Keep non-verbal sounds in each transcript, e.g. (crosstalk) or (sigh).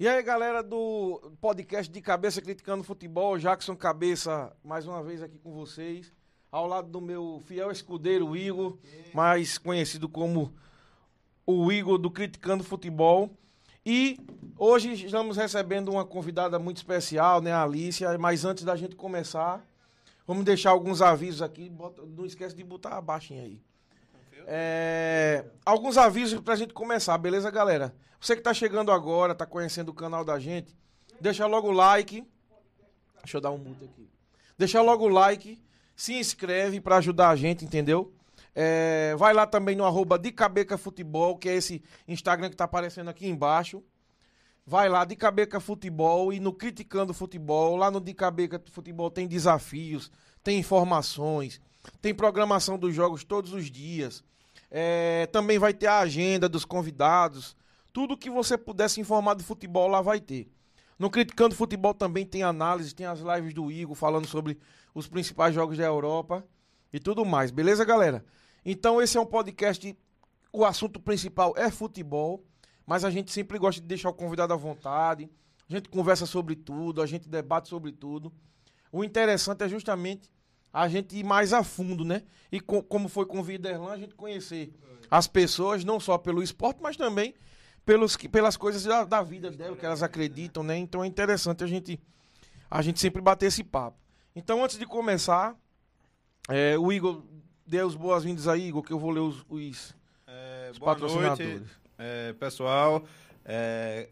E aí, galera do podcast de Cabeça Criticando Futebol, Jackson Cabeça, mais uma vez aqui com vocês. Ao lado do meu fiel escudeiro, Igor, mais conhecido como o Igor do Criticando Futebol. E hoje estamos recebendo uma convidada muito especial, né, a Alicia. Mas antes da gente começar, vamos deixar alguns avisos aqui. Bota- não esquece de botar a baixinha aí. É, alguns avisos pra gente começar, beleza, galera? Você que tá chegando agora, tá conhecendo o canal da gente, deixa logo o like. Deixa eu dar um mute aqui. Deixa logo o like, se inscreve pra ajudar a gente, entendeu? É, vai lá também no arroba de Cabeca Futebol, que é esse Instagram que tá aparecendo aqui embaixo. Vai lá, de Cabeca Futebol e no Criticando Futebol. Lá no de Cabeca Futebol tem desafios, tem informações, tem programação dos jogos todos os dias. É, também vai ter a agenda dos convidados. Tudo que você puder se informar de futebol lá vai ter. No Criticando Futebol também tem análise, tem as lives do Igor falando sobre os principais jogos da Europa e tudo mais. Beleza, galera? Então esse é um podcast. O assunto principal é futebol, mas a gente sempre gosta de deixar o convidado à vontade. A gente conversa sobre tudo, a gente debate sobre tudo. O interessante é justamente a gente ir mais a fundo, né? E co- como foi com o Viderlan, a gente conhecer as pessoas, não só pelo esporte, mas também pelos, pelas coisas da, da vida dela, que elas acreditam, né? Então é interessante a gente, a gente sempre bater esse papo. Então, antes de começar, é, o Igor, dê as boas-vindas aí, Igor, que eu vou ler os, os, É, os patrocinadores. noite, é, pessoal. É,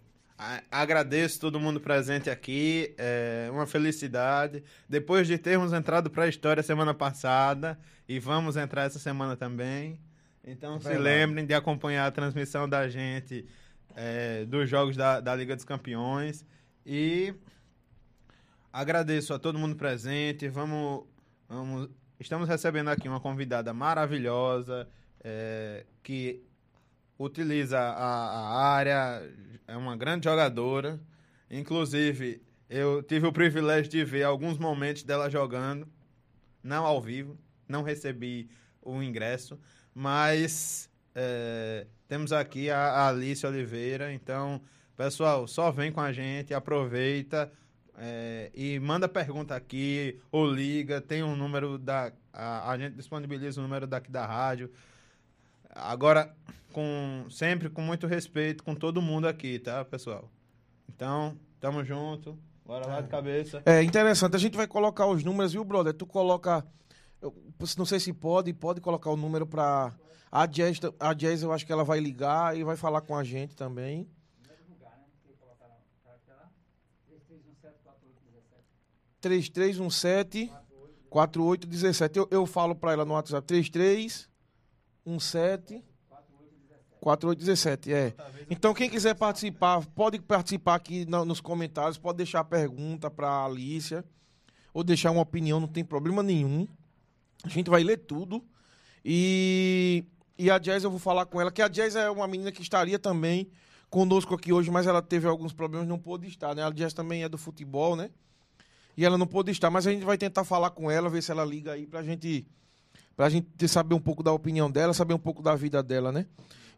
agradeço todo mundo presente aqui. É uma felicidade. Depois de termos entrado para a história semana passada e vamos entrar essa semana também. Então se Verdade. lembrem de acompanhar a transmissão da gente é, dos jogos da, da Liga dos Campeões. E agradeço a todo mundo presente. Vamos, vamos, estamos recebendo aqui uma convidada maravilhosa é, que utiliza a, a área, é uma grande jogadora. Inclusive, eu tive o privilégio de ver alguns momentos dela jogando, não ao vivo, não recebi o ingresso, mas é, temos aqui a, a Alice Oliveira. Então, pessoal, só vem com a gente, aproveita. é, e manda pergunta aqui ou liga, tem um número da. A, a gente disponibiliza o número daqui da rádio. Agora, com sempre com muito respeito com todo mundo aqui, tá, pessoal? Então, tamo junto. Bora lá de cabeça. É interessante, a gente vai colocar os números, viu, brother? Tu coloca. eu não sei se pode, pode colocar o número pra. A Jazz, a Jazz, eu acho que ela vai ligar e vai falar com a gente também. 3317 4817. Eu, eu falo pra ela no WhatsApp 3317 4817, é. Então quem quiser participar, pode participar aqui nos comentários, pode deixar pergunta pra Alicia ou deixar uma opinião, não tem problema nenhum. A gente vai ler tudo. E, e a Jazz, eu vou falar com ela, que a Jazz é uma menina que estaria também conosco aqui hoje, mas ela teve alguns problemas, não pôde estar, né? A Jazz também é do futebol, né? E ela não pôde estar, mas a gente vai tentar falar com ela, ver se ela liga aí pra gente, pra gente ter- saber um pouco da opinião dela, saber um pouco da vida dela, né?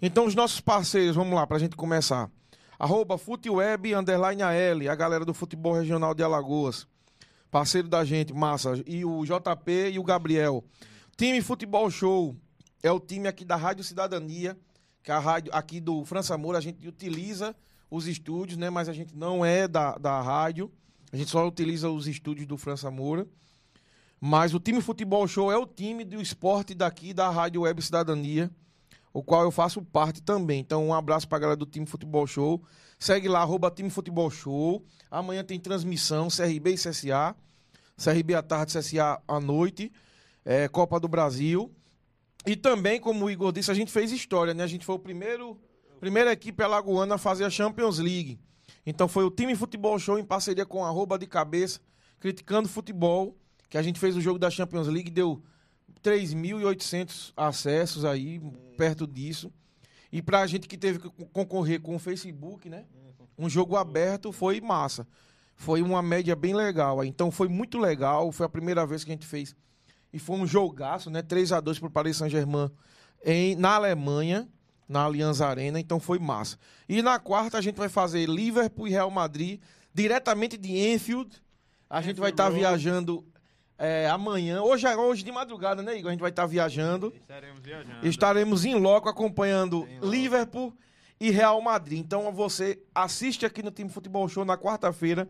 Então, os nossos parceiros, vamos lá, pra gente começar. Arroba Futeweb, underline AL, a galera do futebol regional de Alagoas. Parceiro da gente, massa. E o JP e o Gabriel. Time Futebol Show é o time aqui da Rádio Cidadania, que é a rádio aqui do França Moura. A gente utiliza os estúdios, né? Mas a gente não é da, da rádio. A gente só utiliza os estúdios do França Moura. Mas o time Futebol Show é o time do esporte daqui da Rádio Web Cidadania, o qual eu faço parte também. Então, um abraço pra galera do time Futebol Show. Segue lá, arroba time Futebol Show. Amanhã tem transmissão, CRB e CSA. CRB à tarde, CSA à noite. É, Copa do Brasil. E também, como o Igor disse, a gente fez história, né? A gente foi o primeiro, primeira equipe alagoana a fazer a Champions League. Então foi o time Futebol Show em parceria com arroba de cabeça, criticando futebol, que a gente fez o jogo da Champions League, deu 3.800 acessos aí, perto disso. E pra gente que teve que concorrer com o Facebook, né? Um jogo aberto foi massa. Foi uma média bem legal. Então foi muito legal. Foi a primeira vez que a gente fez. E foi um jogaço, né? 3 a 2 pro Paris Saint-Germain em- na Alemanha. na Allianz Arena, então foi massa. E na quarta a gente vai fazer Liverpool e Real Madrid, diretamente de Enfield. A gente vai estar tá viajando é, amanhã, hoje, é, hoje de madrugada, né, Igor? A gente vai estar tá viajando. Estaremos viajando. Estaremos em loco acompanhando em Liverpool e Real Madrid. Então você assiste aqui no Time Futebol Show na quarta-feira,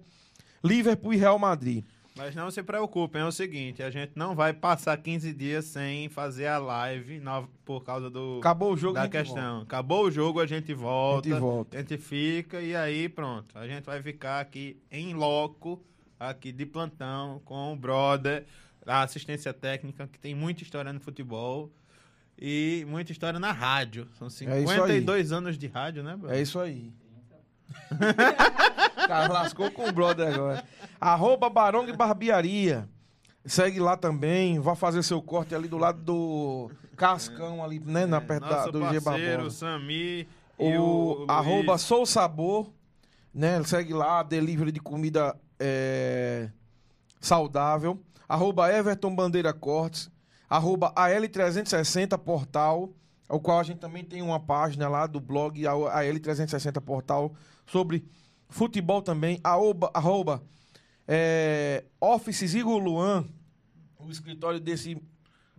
Liverpool e Real Madrid. Mas não se preocupem, é o seguinte, a gente não vai passar 15 dias sem fazer a live no, por causa do Acabou o jogo, da questão. Volta. Acabou o jogo, a gente volta. A gente volta. A gente fica e aí pronto. A gente vai ficar aqui em loco, aqui de plantão com o brother, a assistência técnica que tem muita história no futebol e muita história na rádio. São 52 é anos de rádio, né, brother? É isso aí. (laughs) cara lascou com o brother agora. Arroba Barão de Barbearia. Segue lá também. Vai fazer seu corte ali do lado do Cascão, ali, né? Na perto da, do G Barbosa. Sami. O, o arroba Sou Sabor. Né? Segue lá, delivery de comida é, saudável. Arroba Everton Bandeira Cortes. Arroba AL360 Portal. O qual a gente também tem uma página lá do blog AL360 Portal sobre futebol também, arroba, arroba é, Offices Igor Luan, o escritório desse,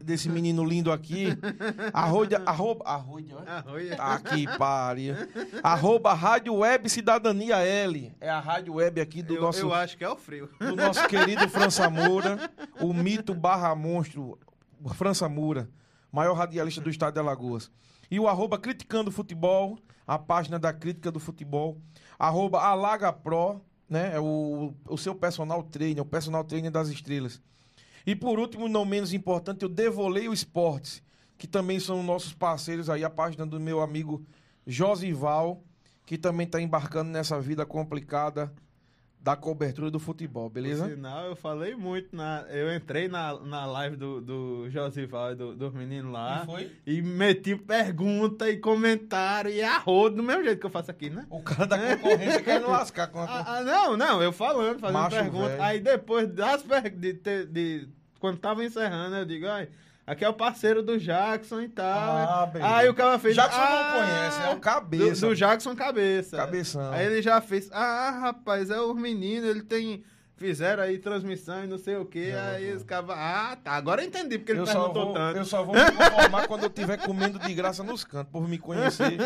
desse menino lindo aqui, (laughs) arroba, arroba, arroba, tá aqui, pare, arroba Rádio Web Cidadania L, é a rádio web aqui do eu, nosso... Eu acho que é o frio. Do nosso querido França Moura, o (laughs) mito barra monstro, França Moura, maior radialista do estado de Alagoas. E o arroba Criticando Futebol, a página da crítica do futebol arroba AlagaPro, né? É o, o seu personal trainer, o personal trainer das estrelas. E por último, não menos importante, o Devoleio Esportes, que também são nossos parceiros aí, a página do meu amigo Josival, que também está embarcando nessa vida complicada da cobertura do futebol, beleza? No final, eu falei muito. Na, eu entrei na, na live do, do Josival e do, dos meninos lá. E foi? E meti pergunta e comentário e arrodo do mesmo jeito que eu faço aqui, né? O cara da concorrência quer não lascar com a (laughs) ah, ah, Não, não, eu falando, fazendo Macho pergunta. Velho. Aí depois das perguntas, de, de, de, quando tava encerrando, eu digo, ai. Aqui é o parceiro do Jackson e tal. Ah, Aí o cara fez. Jackson ah, não conhece, é o cabeça. Do, do, Jackson Cabeça. Cabeção. Aí ele já fez. Ah, rapaz, é o menino, ele tem. Fizeram aí transmissão e não sei o que. aí os caras. Ah, tá. Agora eu entendi porque ele eu perguntou vou, tanto. Eu só vou me conformar quando eu estiver comendo de graça nos cantos, por me conhecer.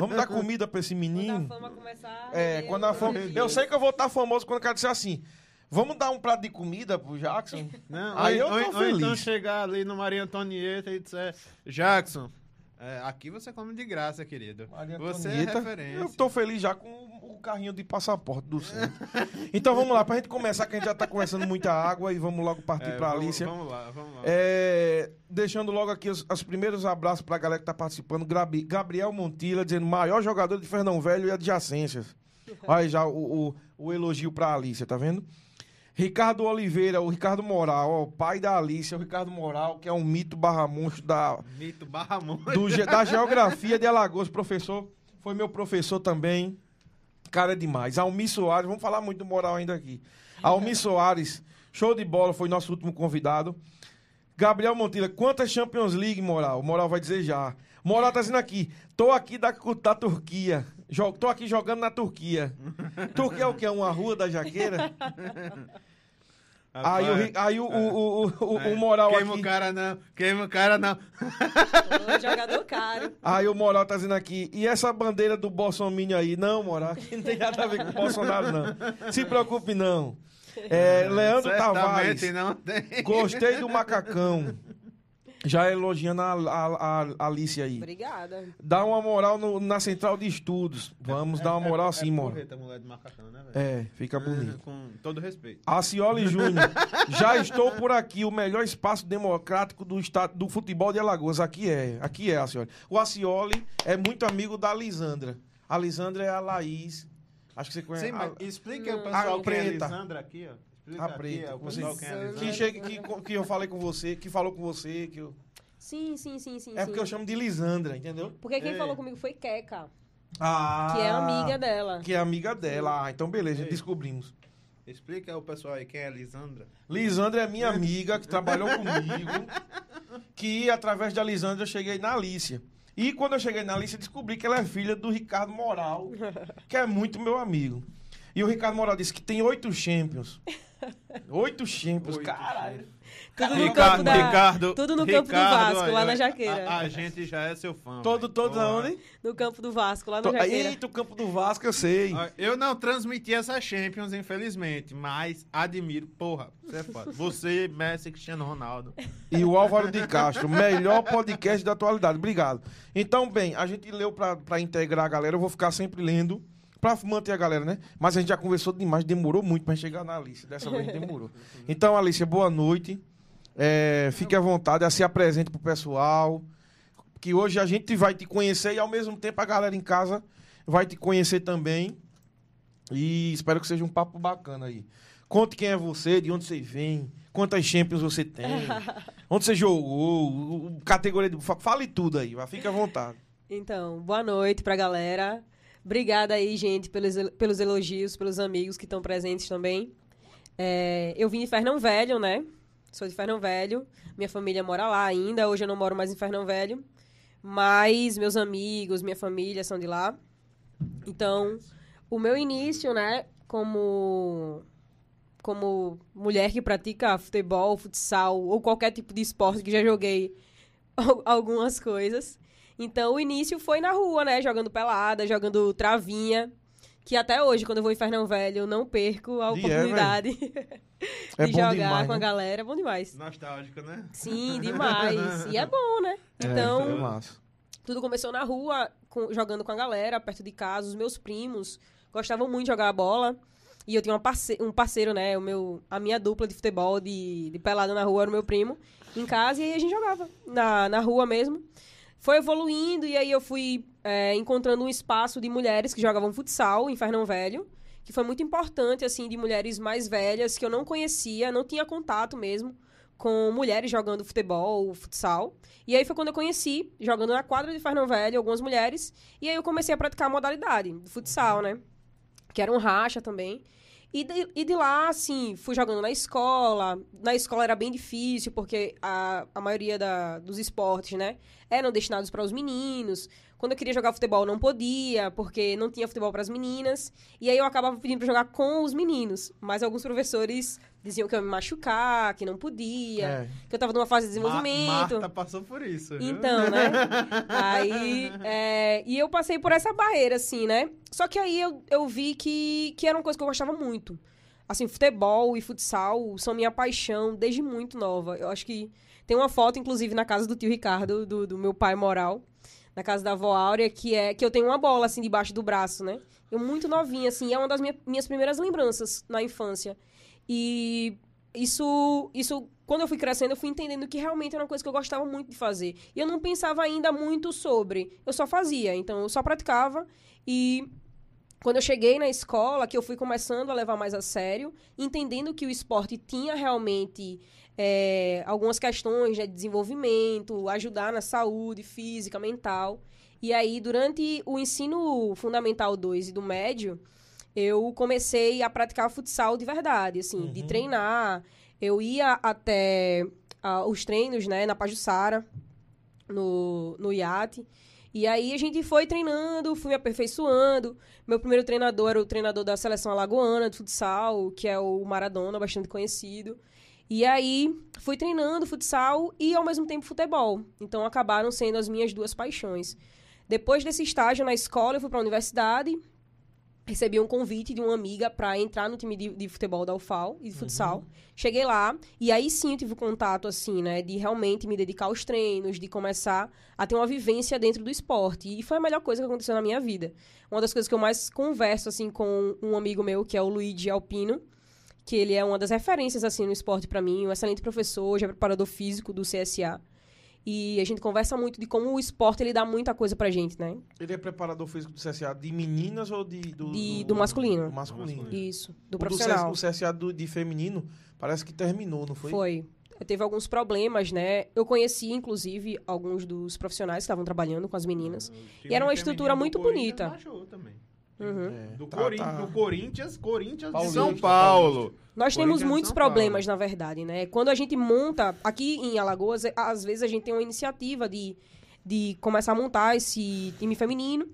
Vamos dar comida pra esse menino. Quando a fama começar. É, quando a fama. Eu sei que eu vou estar famoso quando o cara disser assim. Vamos dar um prato de comida pro Jackson? Não, aí eu tô ou, feliz. Ou então chegar ali no Maria Antonieta e dizer, Jackson, é, aqui você come de graça, querido. Maria você é referência. Eu tô feliz já com o carrinho de passaporte do centro. (laughs) então vamos lá, pra gente começar, que a gente já tá conversando muita água e vamos logo partir é, pra vamos, Alicia. Vamos lá, vamos lá. É, deixando logo aqui os, os, primeiros abraços pra galera que tá participando. Gabriel Montila dizendo maior jogador de Fernão Velho e adjacências. (laughs) Olha já o, o, o elogio pra Alicia, tá vendo? Ricardo Oliveira, o Ricardo Moral, ó, o pai da Alice, o Ricardo Moral, que é um mito barra monstro da. Mito barra monstro. Do, da (laughs) geografia de Alagoas, professor. Foi meu professor também. Cara, é demais. Almi Soares, vamos falar muito do Moral ainda aqui. Almi Soares, show de bola, foi nosso último convidado. Gabriel Monteira, quantas Champions League, Moral? Moral vai dizer já. Moral tá dizendo aqui, tô aqui da, da Turquia. Jogo, tô aqui jogando na Turquia. (laughs) Turquia é o que? É uma rua da Jaqueira? aí o, aí o, o, o, o, moral queima aqui... o cara não, queima o cara não. Jogador caro. Aí o moral tá dizendo aqui, e essa bandeira do Bolsonaro aí? Não, moral, aqui (laughs) não tem nada a ver com o Bolsonaro, não. Se preocupe, não. É, Leandro Certamente Tavares. não tem. Gostei do macacão. Já elogiando a, a, a Alice aí. Obrigada. Dá uma moral no, na central de estudos. Vamos é, dar uma moral é, assim, mano. É macacão, né? É, fica bonito. Com todo respeito. Acioli Júnior. (laughs) já estou por aqui, o melhor espaço democrático do estado do futebol de Alagoas. Aqui é, aqui é, Acioli. O Acioli é muito amigo da Lisandra. A Lisandra é a Laís. Acho que você conhece. Sim, mas explica o pessoal a preta. É a Lisandra aqui, ó. Explica a preta. Aqui, você, é que, chega, que, que eu falei com você, que falou com você, que eu... Sim, sim, sim, sim. É porque sim. eu chamo de Lisandra, entendeu? Porque quem é. falou comigo foi Keka. Ah. Que é amiga dela. Que é amiga dela. Ah, então beleza, Ei. descobrimos. Explica ao pessoal aí quem é Lisandra. Lisandra é minha amiga que trabalhou (laughs) comigo. Que através da Lisandra eu cheguei na Alicia. E quando eu cheguei na Alice, descobri que ela é filha do Ricardo Moral, que é muito meu amigo. E o Ricardo Moral disse que tem oito Champions. (laughs) Oito Champions, Oito caralho. Tudo no Ricardo, campo da- Ricardo, tudo no campo do Ricardo, Vasco, lá olha, na Jaqueira. A, a gente já é seu fã. Todo, todos aonde? No campo do Vasco, lá na To- Jaqueira. Eita, o campo do Vasco, eu sei. Eu não transmiti essa Champions, infelizmente, mas admiro. Porra, você é foda. Você, Messi, Cristiano Ronaldo. E o Álvaro de Castro, melhor podcast da atualidade. Obrigado. Então, bem, a gente leu pra, pra integrar a galera. Eu vou ficar sempre lendo pra manter a galera, né? Mas a gente já conversou demais, demorou muito pra chegar na Alice. Dessa vez (laughs) demorou. Então, Alice, boa noite. É, fique à vontade, se apresente pro pessoal. Que hoje a gente vai te conhecer e ao mesmo tempo a galera em casa vai te conhecer também. E espero que seja um papo bacana aí. Conte quem é você, de onde você vem, quantas Champions você tem, (laughs) onde você jogou, categoria de. fa- Fale tudo aí, vai, fique à vontade. Então, boa noite pra galera. Obrigada aí, gente, pelos, el- pelos elogios, pelos amigos que estão presentes também. É, eu vim de Fernão Velho, né? Sou de Fernão Velho. Minha família mora lá ainda. Hoje eu não moro mais em Fernão Velho. Mas meus amigos, minha família são de lá. Então, o meu início, né, como como mulher que pratica futebol, futsal ou qualquer tipo de esporte que já joguei (laughs) al- algumas coisas. Então, o início foi na rua, né, jogando pelada, jogando travinha, que até hoje quando eu vou em Fernão Velho, eu não perco a é, oportunidade (laughs) (laughs) É de jogar demais, com a né? galera, é bom demais. Nostálgico, né? Sim, demais. E é bom, né? (laughs) É, Então, é massa. tudo começou na rua, com- jogando com a galera, perto de casa. Os meus primos gostavam muito de jogar a bola. E eu tinha uma parce- um parceiro, né? O meu, a minha dupla de futebol, de, de pelada na rua, era o meu primo, em casa. E aí a gente jogava na, na rua mesmo. Foi evoluindo e aí eu fui é, encontrando um espaço de mulheres que jogavam futsal em Fernão Velho. Que foi muito importante, assim, de mulheres mais velhas que eu não conhecia, não tinha contato mesmo com mulheres jogando futebol, futsal. E aí foi quando eu conheci, jogando na quadra de Fernão Velho, algumas mulheres. E aí eu comecei a praticar a modalidade futsal, né? Que era um racha também. E de, e de lá, assim, fui jogando na escola. Na escola era bem difícil, porque a, a maioria da, dos esportes, né? Eram destinados para os meninos. Quando eu queria jogar futebol, não podia, porque não tinha futebol para as meninas. E aí eu acabava pedindo para jogar com os meninos. Mas alguns professores diziam que eu ia me machucar, que não podia, É. que eu tava numa fase de Ma- desenvolvimento. Marta passou por isso. viu? Então, né? (laughs) aí, é, e eu passei por essa barreira, assim, né? Só que aí eu, eu vi que, que era uma coisa que eu gostava muito. Assim, futebol e futsal são minha paixão desde muito nova. Eu acho que tem uma foto, inclusive, na casa do tio Ricardo, do, do meu pai moral, na casa da avó Áurea, que é que eu tenho uma bola, assim, debaixo do braço, né? Eu muito novinha, assim, é uma das minha- minhas primeiras lembranças na infância. E isso, isso, quando eu fui crescendo, eu fui entendendo que realmente era uma coisa que eu gostava muito de fazer. E eu não pensava ainda muito sobre. Eu só fazia. Então, eu só praticava. E quando eu cheguei na escola, que eu fui começando a levar mais a sério, entendendo que o esporte tinha realmente é, algumas questões né, de desenvolvimento, ajudar na saúde física, mental. E aí, durante o ensino fundamental 2 e do médio, eu comecei a praticar futsal de verdade, assim, de treinar. Eu ia até ah, os treinos, né, na Pajussara, no, no iate. E aí a gente foi treinando, fui me aperfeiçoando. Meu primeiro treinador era o treinador da seleção alagoana de futsal, que é o Maradona, bastante conhecido. E aí fui treinando futsal e ao mesmo tempo futebol. Então acabaram sendo as minhas duas paixões. Depois desse estágio na escola, eu fui para a universidade, recebi um convite de uma amiga para entrar no time de, de futebol da UFAL e de futsal. Cheguei lá e aí sim eu tive contato assim, né, de realmente me dedicar aos treinos, de começar a ter uma vivência dentro do esporte. E foi a melhor coisa que aconteceu na minha vida. Uma das coisas que eu mais converso assim com um amigo meu, que é o Luigi Alpino, que ele é uma das referências assim no esporte para mim, um excelente professor, já é preparador físico do CSA. E a gente conversa muito de como o esporte ele dá muita coisa pra gente, né? Ele é preparador físico do CSA de meninas ou de, do, De- do masculino. Do masculino. Isso, do O profissional. Do CSA, o CSA do, de feminino parece que terminou, não foi? Foi. Teve alguns problemas, né? Eu conheci, inclusive, alguns dos profissionais que estavam trabalhando com as meninas. O E era uma estrutura do muito bonita. também. Uhum. É, Do, tá- Corin- tá- do Corinthians, Corinthians de Paulista, São Paulo. Nós temos muitos São Paulo. problemas, na verdade, né? Quando a gente monta, aqui em Alagoas, é- às vezes a gente tem uma iniciativa de de começar a montar esse time feminino.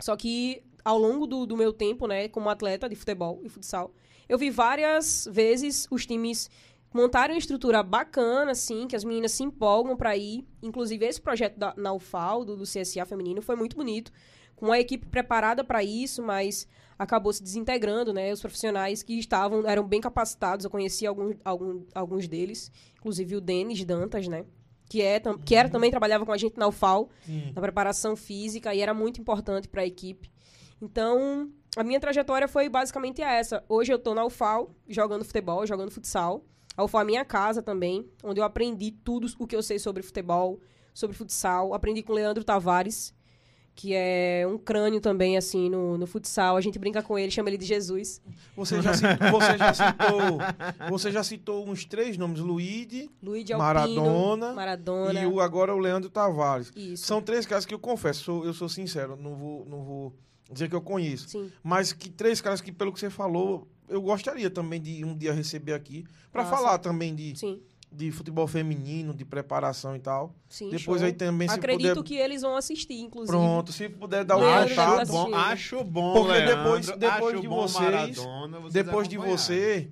Só que ao longo do, do meu tempo, né, como atleta de futebol e futsal, eu vi várias vezes os times montarem uma estrutura bacana, assim, que as meninas se empolgam para ir. Inclusive, esse projeto da, na UFAL, do, do CSA feminino, foi muito bonito. Com a equipe preparada para isso, mas acabou se desintegrando, né? Os profissionais que estavam, eram bem capacitados, eu conheci alguns, algum, alguns deles, inclusive o Denis Dantas, né? Que, é, que era, também trabalhava com a gente na UFAL, Sim. na preparação física, e era muito importante para a equipe. Então, a minha trajetória foi basicamente essa. Hoje eu tô na UFAL, jogando futebol, jogando futsal. A UFAL é a minha casa também, onde eu aprendi tudo o que eu sei sobre futebol, sobre futsal. Aprendi com o Leandro Tavares, que é um crânio também, assim, no, no futsal. A gente brinca com ele, chama ele de Jesus. Você já, citou, você, já citou, você já citou uns três nomes, Luíde, Luiz Alpino, Maradona, Maradona. e o, agora o Leandro Tavares. Isso. São três caras que eu confesso, sou- eu sou sincero, não vou, não vou dizer que eu conheço. Sim. Mas que três caras que, pelo que você falou, eu gostaria também de um dia receber aqui para falar também de, Sim, de futebol feminino, de preparação e tal. sim. Depois show. aí também, se Acredito puder. que eles vão assistir, inclusive. Pronto, se puder dar já Acho contato. bom, acho bom, Porque Leandro, depois- depois acho de bom vocês- Maradona, vocês Depois de você,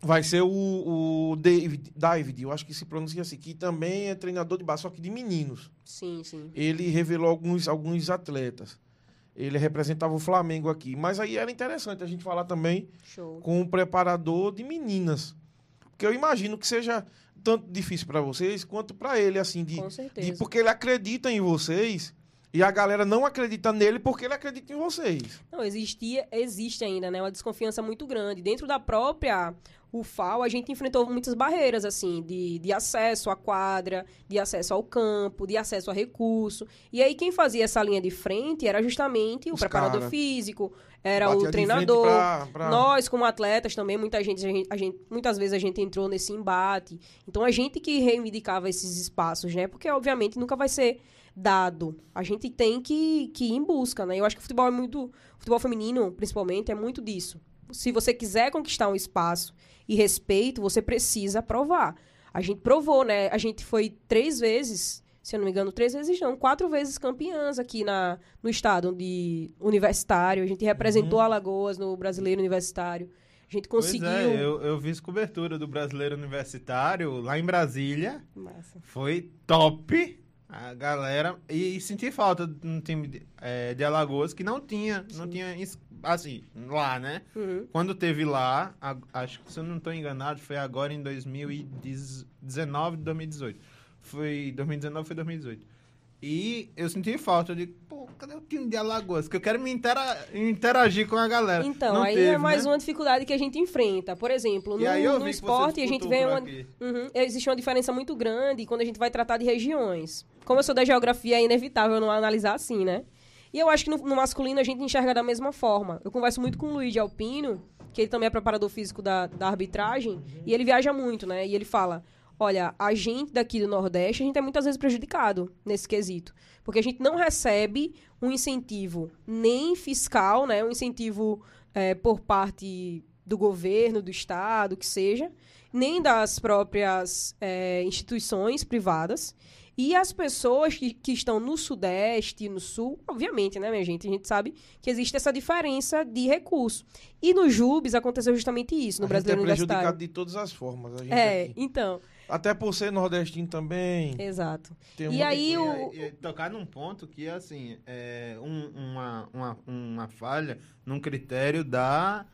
vai ser o, o David, David, eu acho que se pronuncia assim, que também é treinador de base, só que de meninos. Sim, sim. Ele revelou alguns, alguns atletas. Ele representava o Flamengo aqui. Mas aí era interessante a gente falar também Show. com um preparador de meninas. Porque eu imagino que seja tanto difícil para vocês quanto para ele, assim, de, Com de- certeza. porque ele acredita em vocês e a galera não acredita nele porque ele acredita em vocês. Não, existia, existe ainda, né? Uma desconfiança muito grande. Dentro da própria UFAL, a gente enfrentou muitas barreiras, assim, de, de acesso à quadra, de acesso ao campo, de acesso a recurso. E aí, quem fazia essa linha de frente era justamente o Os preparador cara. físico, era Batia o treinador. pra- pra- Nós, como atletas, também, muita gente, a gente, a gente- muitas vezes a gente entrou nesse embate. Então, a gente que reivindicava esses espaços, né? Porque, obviamente, nunca vai ser dado. A gente tem que, que ir em busca, né? Eu acho que o futebol é muito... O futebol feminino, principalmente, é muito disso. Se você quiser conquistar um espaço e respeito, você precisa provar. A gente provou, né? A gente foi três vezes, se eu não me engano, três vezes não, quatro vezes campeãs aqui na, no estado de universitário. A gente representou Alagoas no Brasileiro Universitário. A gente Pois conseguiu. é, eu, eu fiz cobertura do Brasileiro Universitário lá em Brasília. Massa. Foi top. A galera. E, senti falta de um time de, eh, de Alagoas que não tinha. Não tinha. Assim, lá, né? Uhum. Quando teve lá, a- acho que se eu não estou enganado, foi agora em 2019, 2018. Foi 2019, foi 2018. E eu senti falta de, pô, cadê o time de Alagoas? Que eu quero me intera- interagir com a galera. Então, Não aí teve, é mais né? uma dificuldade que a gente enfrenta. Por exemplo, no, no esporte a gente vê uma. Uhum. Existe uma diferença muito grande quando a gente vai tratar de regiões. Como eu sou da geografia, é inevitável não analisar assim, né? E eu acho que no, no masculino a gente enxerga da mesma forma. Eu converso muito com o Luiz de Alpino, que ele também é preparador físico da, da arbitragem, e ele viaja muito, né? E ele fala: olha, a gente daqui do Nordeste, a gente é muitas vezes prejudicado nesse quesito. Porque a gente não recebe um incentivo nem fiscal, né? Um incentivo eh, por parte do governo, do Estado, que seja, nem das próprias eh, instituições privadas. E as pessoas que, que estão no Sudeste e no Sul, obviamente, né, minha gente? A gente sabe que existe essa diferença de recurso. E no Jubes aconteceu justamente isso, no a gente é Brasileiro prejudicado de todas as formas. A gente É, aqui. então, Até por ser nordestino também. exato. tem E aí o- E, e tocar num ponto que, assim, é um- uma, uma, uma falha num critério da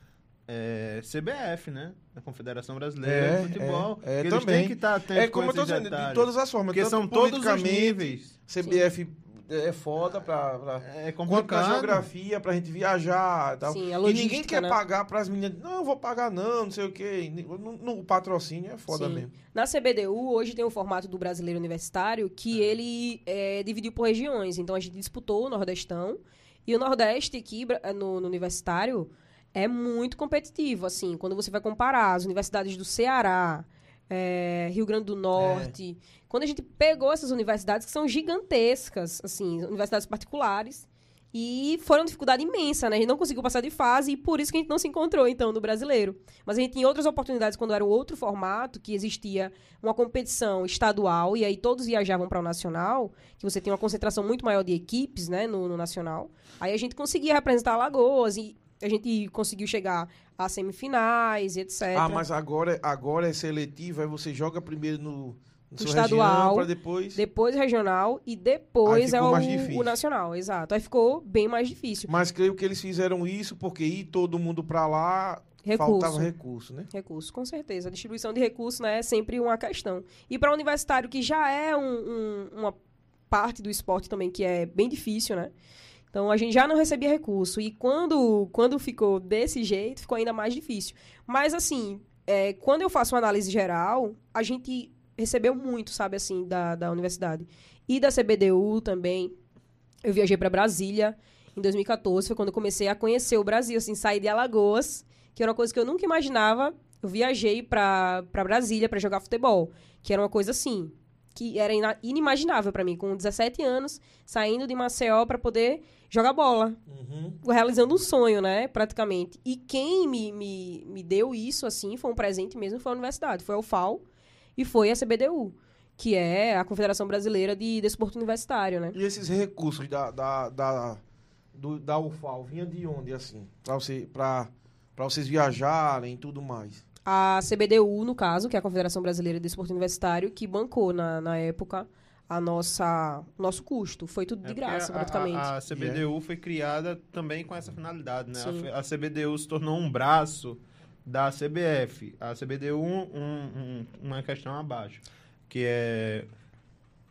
é, CBF, né? Da Confederação Brasileira É, de Futebol. é, é, também. têm que estar atentos É como eu com tô dizendo, de todas as formas. Porque são todos os níveis. CBF é foda pra. pra É pra complicado. geografia, pra gente viajar e tal. Sim, a e ninguém quer né? pagar pras meninas. Não, eu vou pagar não, não sei o quê. No, no patrocínio é foda Sim. mesmo. Na CBDU, hoje tem o formato do Brasileiro Universitário, que ele é, dividiu por regiões. Então, a gente disputou o Nordestão. E o Nordeste aqui, no, no Universitário, é muito competitivo. Assim, quando você vai comparar as universidades do Ceará, é, Rio Grande do Norte... Quando a gente pegou essas universidades que são gigantescas, assim, universidades particulares, E foi uma dificuldade imensa, né? A gente não conseguiu passar de fase e por isso que a gente não se encontrou, então, no brasileiro. Mas a gente tinha outras oportunidades quando era outro formato, que existia uma competição estadual e aí todos viajavam para o nacional, que você tem uma concentração muito maior de equipes, né, no, no nacional. Aí a gente conseguia representar Alagoas e a gente conseguiu chegar às semifinais e etc. Ah, mas agora, agora é seletivo, aí você joga primeiro no, no estadual, para depois... Depois regional e depois é o, o nacional, exato. Aí ficou bem mais difícil. Mas creio que eles fizeram isso porque ir todo mundo para lá, Recurso. faltava recurso, né? Recurso, com certeza. A distribuição de recursos né, é sempre uma questão. E para o universitário, que já é um- um- uma parte do esporte também que é bem difícil, né? Então a gente já não recebia recurso. E quando, quando ficou desse jeito, ficou ainda mais difícil. Mas assim, é, quando eu faço uma análise geral, a gente recebeu muito, sabe, assim, da, da universidade. E da CBDU também. Eu viajei para Brasília em 2014, foi quando eu comecei a conhecer o Brasil, assim, sair de Alagoas, que era uma coisa que eu nunca imaginava. Eu viajei para Brasília para jogar futebol, que era uma coisa assim, que era inimaginável para mim, com 17 anos, saindo de Maceió para poder jogar bola realizando um sonho, né? Praticamente. E quem me, me, me deu isso, assim, foi um presente mesmo, foi a universidade. Foi a UFAL e foi a CBDU, que é a Confederação Brasileira de Desporto Universitário, né? E esses recursos da, da, da, do, da UFAL vinha de onde, assim? Pra, você, pra, pra vocês viajarem e tudo mais. A CBDU, no caso, que é a Confederação Brasileira de Desporto Universitário, que bancou na, na época a nossa nosso custo. Foi tudo de É graça, a- praticamente. A, a CBDU foi criada também com essa finalidade, né? A A, CBDU se tornou um braço da CBF. A CBDU, um, um- uma questão abaixo, que é...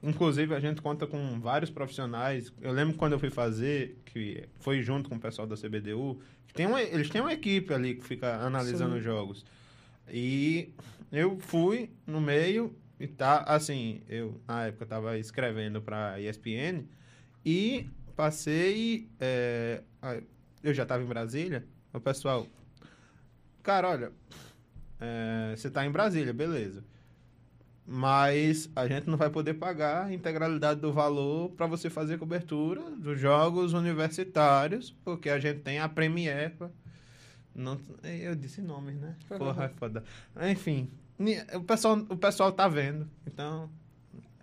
Inclusive, a gente conta com vários profissionais. Eu lembro quando eu fui fazer, que foi junto com o pessoal da CBDU, que tem uma, eles têm uma equipe ali que fica analisando Sim. os jogos. E eu fui no meio e tá, assim, eu na época estava escrevendo para ESPN e passei, é, eu já estava em Brasília, o pessoal, cara, olha, é, você está em Brasília, beleza. Mas a gente não vai poder pagar a integralidade do valor para você fazer cobertura dos jogos universitários, porque a gente tem a Premier. Não, eu disse nomes, né? Porra, é foda. Enfim, o pessoal, o pessoal tá vendo, então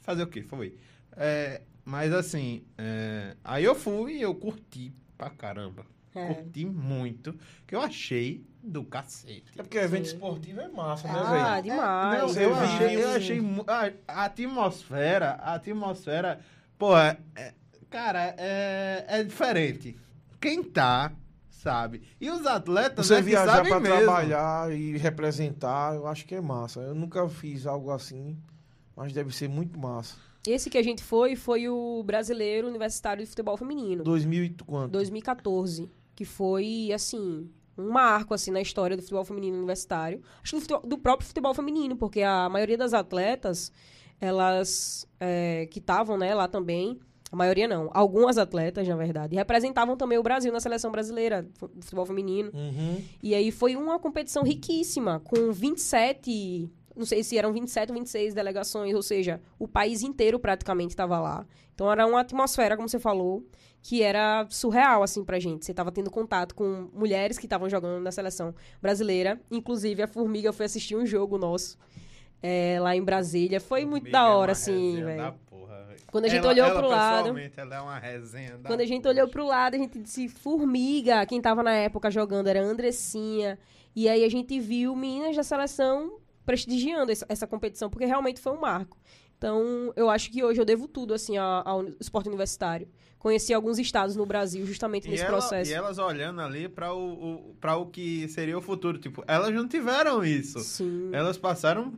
fazer o quê? Foi. É, mas assim, é, aí eu fui e eu curti pra caramba. É. Curti muito, que eu achei do cacete. É porque evento Sim. esportivo é massa, né, Ah, velho? demais. Não, Você eu achei, eu achei a, a atmosfera, a atmosfera, pô, é- é- cara, é, é diferente. Quem tá, sabe. E os atletas, Você né, que viajar mesmo. trabalhar e representar, eu acho que é massa. Eu nunca fiz algo assim, mas deve ser muito massa. Esse que a gente foi, foi o Brasileiro Universitário de Futebol Feminino. 2000 e quanto? 2014, que foi, assim, um marco, assim, na história do futebol feminino universitário. Acho que do, futebol- do próprio futebol feminino, porque a maioria das atletas, elas, é, que estavam, né, lá também, a maioria não, algumas atletas, na verdade, representavam também o Brasil na seleção brasileira de futebol feminino. Uhum. E aí foi uma competição riquíssima, com 27, não sei se eram 27 ou 26 delegações, ou seja, o país inteiro praticamente estava lá. Então era uma atmosfera, como você falou, que era surreal, assim, pra gente. Você estava tendo contato com mulheres que estavam jogando na seleção brasileira. Inclusive, a Formiga foi assistir um jogo nosso é, lá em Brasília. Foi muito da é uma hora, assim, resenha velho. Quando a gente Ela- olhou ela, pro lado- Ela é uma resenha Quando a gente olhou pro lado, a gente disse formiga. Quem tava na época jogando era Andressinha. E aí a gente viu meninas da seleção prestigiando essa, essa competição, porque realmente foi um marco. Então, eu acho que hoje eu devo tudo, assim, ao esporte universitário. Conheci alguns estados no Brasil justamente E, nesse ela- processo. e elas olhando ali para o, o, pra o que seria o futuro. Tipo, elas não tiveram isso. Sim. Elas passaram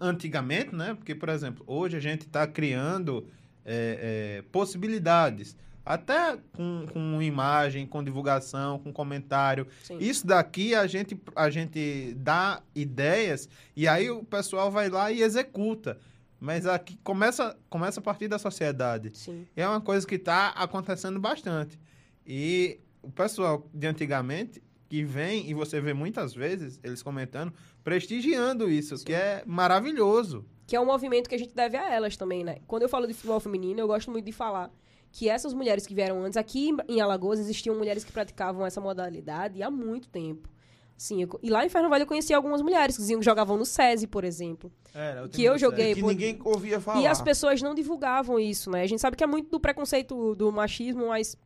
antigamente, né? Porque, por exemplo, hoje a gente está criando é, é, possibilidades. Até com, com imagem, com divulgação, com comentário. sim. Isso daqui a gente, a gente dá ideias e aí o pessoal vai lá e executa. Mas aqui começa, começa a partir da sociedade. Sim. É uma coisa que está acontecendo bastante. E o pessoal de antigamente que vem, e você vê muitas vezes eles comentando, prestigiando isso, Sim. que é maravilhoso. Que é um movimento que a gente deve a elas também, né? Quando eu falo de futebol feminino, eu gosto muito de falar que essas mulheres que vieram antes, aqui em Alagoas existiam mulheres que praticavam essa modalidade há muito tempo. Sim, eu- e lá em Fernando eu conheci algumas mulheres que diziam que jogavam no SESI, por exemplo. Era, o Que eu joguei. que pô, ninguém ouvia falar. E as pessoas não divulgavam isso, né? A gente sabe que é muito do preconceito do machismo, mas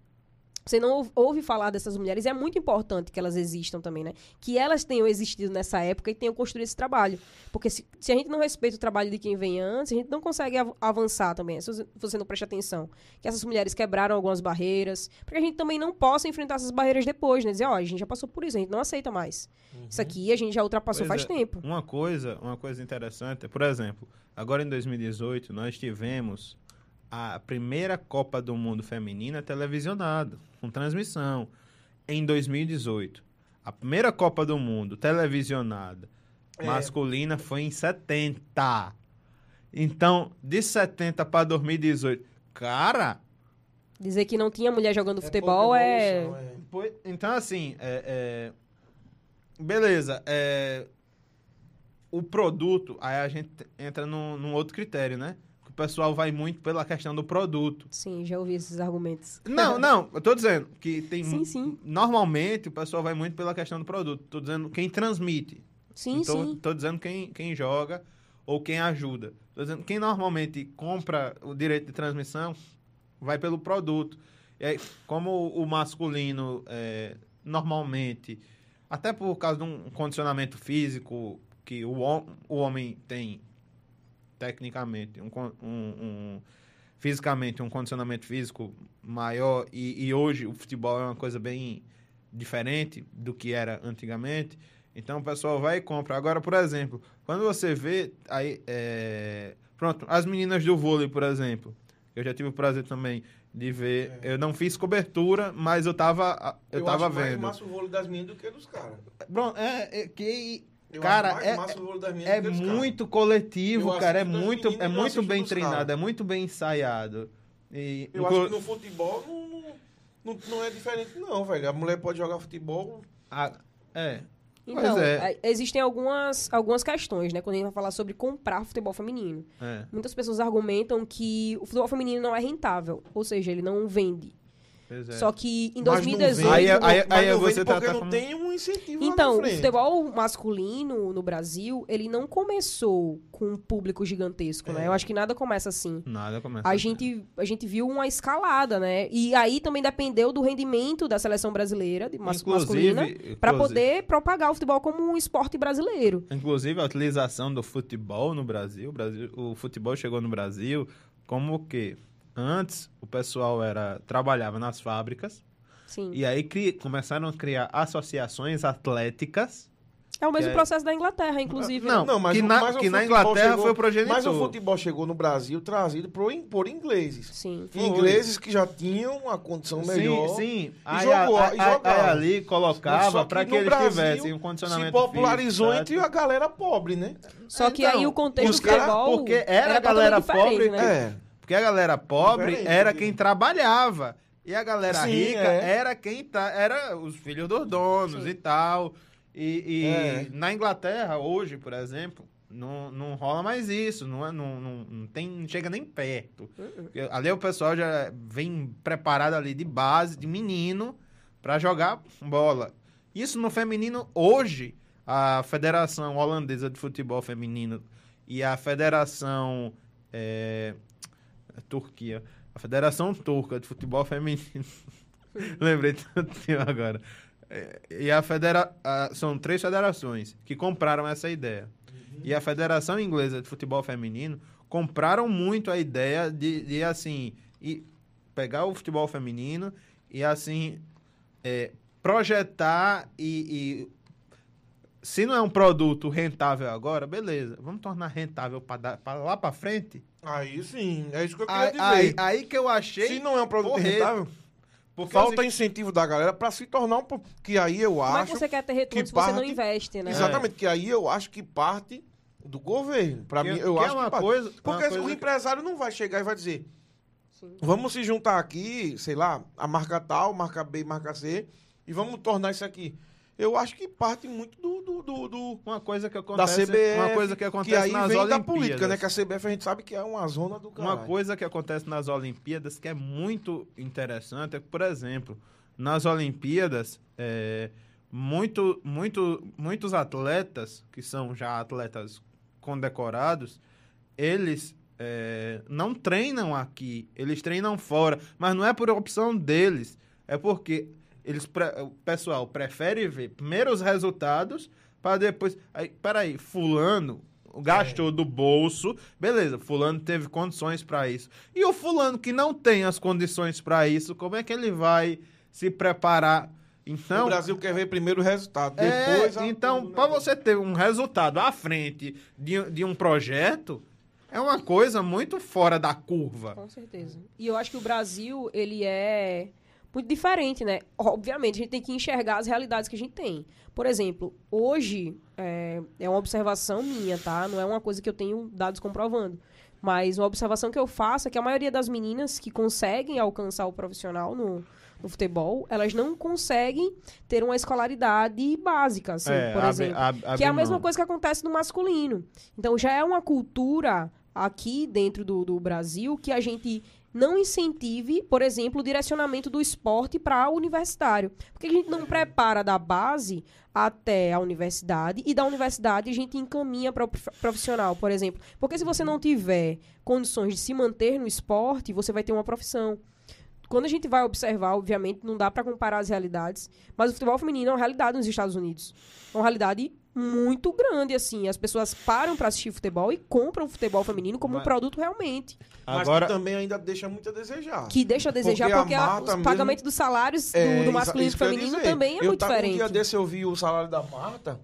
você não ouve, falar dessas mulheres. E é muito importante que elas existam também, né? Que elas tenham existido nessa época e tenham construído esse trabalho. Porque se, se a gente não respeita o trabalho de quem vem antes, a gente não consegue av- avançar também. Se você- não presta atenção. Que essas mulheres quebraram algumas barreiras. Para que a gente também não possa enfrentar essas barreiras depois, né? Dizer, ó, a gente já passou por isso, a gente não aceita mais. Isso aqui a gente já ultrapassou Pois faz é. tempo. Uma coisa, uma coisa interessante, é, por exemplo, agora em 2018 nós tivemos a primeira Copa do Mundo feminina televisionada, com transmissão. Em 2018, a primeira Copa do Mundo televisionada É. masculina foi em 70. Então, de 70 para 2018, cara, Dizer que não tinha mulher jogando É futebol é. é. Então, assim, é, é, beleza. é, o produto, aí a gente entra num, num outro critério, né? Pessoal vai muito pela questão do produto. Sim, já ouvi esses argumentos. Não, (laughs) não, eu tô dizendo que tem. Sim, sim. Normalmente o pessoal vai muito pela questão do produto. Tô dizendo quem transmite. Sim, tô, sim. tô dizendo quem, quem joga ou quem ajuda. Tô dizendo quem normalmente compra o direito de transmissão vai pelo produto. E aí, como o, masculino é, normalmente, até por causa de um condicionamento físico que o, o homem tem tecnicamente, um, um- um- fisicamente, um condicionamento físico maior e, e hoje o futebol é uma coisa bem diferente do que era antigamente. Então o pessoal vai e compra. Agora, por exemplo, quando você vê aí, é, pronto, as meninas do vôlei, por exemplo, eu já tive o prazer também de ver. Eu não fiz cobertura, mas eu tava, eu, tava acho mais vendo. massa o vôlei das meninas do que dos caras. Pronto, é, é que Eu Cara, é- é muito coletivo, Eu cara. É muito, é muito bem treinado, caras. é muito bem ensaiado. E, Eu inclu- acho que no futebol não, não, não, é diferente, não, velho. A mulher pode jogar futebol. a- é. Então, é. é, existem algumas, algumas questões, né? Quando a gente vai falar sobre comprar futebol feminino. É, Muitas pessoas argumentam que o futebol feminino não é rentável. Ou seja, ele não vende. Pois é. Só que em mas não 2018... vende, Aí- não- aí- aí não você tá- porque tá não tem um incentivo lá Então, na o futebol masculino no Brasil, ele não começou com um público gigantesco, né? É. Eu acho que nada começa assim. Nada começa. A assim. gente, a gente viu uma escalada, né? E aí também dependeu do rendimento da seleção brasileira, de mas, masculina, para poder propagar o futebol como um esporte brasileiro. Inclusive, a utilização do futebol no Brasil, o, Brasil, o futebol chegou no Brasil como que antes o pessoal era trabalhava nas fábricas Sim. e aí cri- começaram a criar associações atléticas. É o mesmo que é- processo da Inglaterra, inclusive. Não, né? que o- na- mas que na Inglaterra foi o progenitor. Mas o futebol chegou no Brasil trazido por, por ingleses. Sim. Foi. Ingleses que já tinham uma condição melhor. Sim, sim. Aí, jogou, a- e a- jogava. aí ali colocava para que que eles Brasil tivessem um Se condicionamento popularizou físico, entre a galera pobre, né? Só que Então, aí o contexto do futebol porque era a totalmente galera pobre, né? É. Porque a galera pobre era quem trabalhava. E a galera Sim, rica é. era quem tá, era os filhos dos donos Sim. e tal. E, e É. na Inglaterra, hoje, por exemplo, não, não rola mais isso. Não, é- não, não, não tem, não chega nem perto. Porque Ali o pessoal já vem preparado ali de base, de menino, para jogar bola. Isso no feminino, hoje, a Federação Holandesa de Futebol Feminino e a Federação é, Turquia, a Federação Turca de Futebol Feminino, (laughs) lembrei tanto agora. É, E a federa a- são três federações que compraram essa ideia. E a Federação Inglesa de Futebol Feminino compraram muito a ideia de, de assim, e pegar o futebol feminino e assim é, projetar e, e se não é um produto rentável agora, beleza, vamos tornar rentável para lá para frente. Aí sim, é isso que eu queria Aí, dizer. aí, aí que eu achei. Se não é um produto correto. rentável, porque falta assim, incentivo da galera pra se tornar um... Que aí eu Como é que acho... você quer ter retorno que se você não parte- investe, né? Exatamente, que aí eu acho que parte do governo. Pra que- mim, eu que acho é uma que parte. coisa, uma Porque coisa o que- empresário não vai chegar e vai dizer... Sim. Vamos se juntar aqui, sei lá, a marca tal, marca B, marca C, e vamos tornar isso aqui. Eu acho que parte muito do, do, do, do- Uma coisa que da acontece, CBF, uma coisa que que acontece aí nas vem Olimpíadas. da política, né? Que a CBF a gente sabe que é uma zona do caralho. Uma coisa que acontece nas Olimpíadas que é muito interessante é que, por exemplo, nas Olimpíadas, é, muito, muito, muitos atletas, que são já atletas condecorados, eles é, não treinam aqui, eles treinam fora, mas não é por opção deles, é porque eles, pre- o pessoal prefere ver primeiro os resultados para depois. Aí, peraí, fulano gastou do bolso, beleza, fulano teve condições para isso. E o fulano que não tem as condições para isso, como é que ele vai se preparar? Então, o Brasil quer ver primeiro o resultado, é, depois... a- então, o para você ter um resultado à frente de, de um projeto, é uma coisa muito fora da curva. Com certeza. E eu acho que o Brasil, ele é muito diferente, né? Obviamente, a gente tem que enxergar as realidades que a gente tem. Por exemplo, hoje, é, é uma observação minha, tá? Não é uma coisa que eu tenho dados comprovando. Mas uma observação que eu faço é que a maioria das meninas que conseguem alcançar o profissional no, no futebol, elas não conseguem ter uma escolaridade básica, assim, É, por exemplo. ab- Que é a mesma coisa que acontece no masculino. Então já é uma cultura aqui dentro do, do Brasil que a gente não incentive, por exemplo, o direcionamento do esporte para o universitário. Porque a gente não prepara da base até a universidade e da universidade a gente encaminha para o prof- profissional, por exemplo. Porque se você não tiver condições de se manter no esporte, você vai ter uma profissão. Quando a gente vai observar, obviamente, não dá para comparar as realidades, mas o futebol feminino é uma realidade nos Estados Unidos. É uma realidade muito grande, assim. As pessoas param para assistir futebol e compram futebol feminino como um Mas- produto realmente. Mas Agora, que também ainda deixa muito a desejar. Que deixa a desejar, Porque porque, o mesmo- pagamento dos salários do- É, do, isso- masculino e do feminino também é eu muito tava- diferente. Um dia desse eu vi o salário da Marta.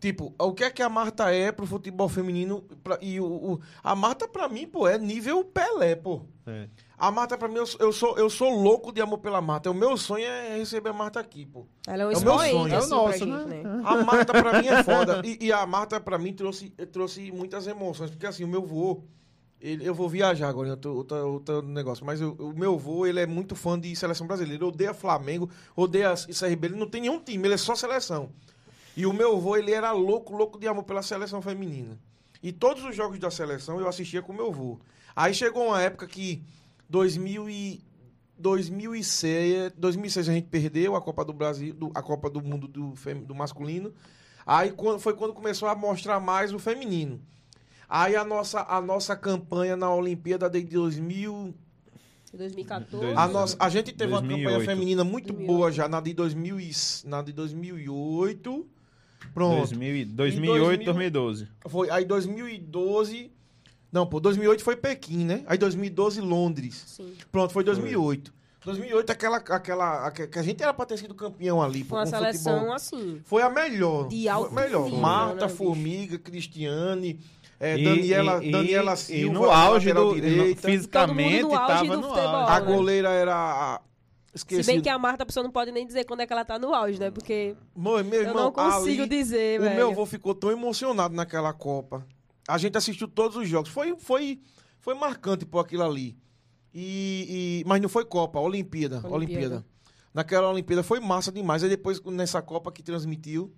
Tipo, o que é que a Marta é pro futebol feminino? pra- e o, o- a Marta, pra mim, pô, é nível Pelé, pô. é. A Marta, pra mim, eu, sou- eu sou, eu sou louco de amor pela Marta. O meu sonho é receber a Marta aqui, pô. Ela é um É o meu sonho, é o assim, nosso, né? né? A Marta, pra mim, é (laughs) foda. E, e a Marta, pra mim, trouxe, trouxe muitas emoções. Porque, assim, o meu vô... ele- eu vou viajar agora em outro, outro, outro negócio. Mas eu- o meu vô, ele é muito fã de seleção brasileira. Ele odeia Flamengo, odeia CRB. Ele não tem nenhum time, ele é só seleção. E o meu vô, ele era louco, louco de amor pela seleção feminina. E todos os jogos da seleção eu assistia com o meu vô. Aí chegou uma época que 2000 e 2006, 2006 a gente perdeu a Copa do Brasil, do- a Copa do Mundo do, fem- do masculino. Aí quando- foi quando começou a mostrar mais o feminino. Aí a nossa, a nossa campanha na Olimpíada de 2000, Em 2014. a, nossa, a gente teve uma 2008. campanha feminina muito 2008. boa já na de 2000, e- na de 2008. Pronto. 2000, e- 2008, 2000. 2012. Foi aí 2012. Não, pô, 2008 foi Pequim, né? Aí 2012 Londres. Sim. Pronto, foi 2008. 2008 aquela aquela aque- que a gente era pra ter sido campeão ali, Foi uma com seleção, futebol. assim, Foi a melhor. De alto Foi a melhor. nível, Marta, né, bicho? Formiga, Cristiane, é, E- Daniela, e- Daniela e- Silva, E no auge do direita. fisicamente Todo mundo no auge tava do no futebol, auge. A né? goleira era a esqueci. Se bem que a Marta, a pessoa não pode nem dizer quando é que ela tá no auge, né? Porque Meu, meu eu irmão, não consigo ali, dizer, O velho. meu avô ficou tão emocionado naquela Copa. A gente assistiu todos os jogos. Foi, foi, foi marcante por aquilo ali. E, e- mas não foi Copa, Olimpíada, Olimpíada. Olimpíada. Naquela Olimpíada foi massa demais. Aí depois, nessa Copa que transmitiu,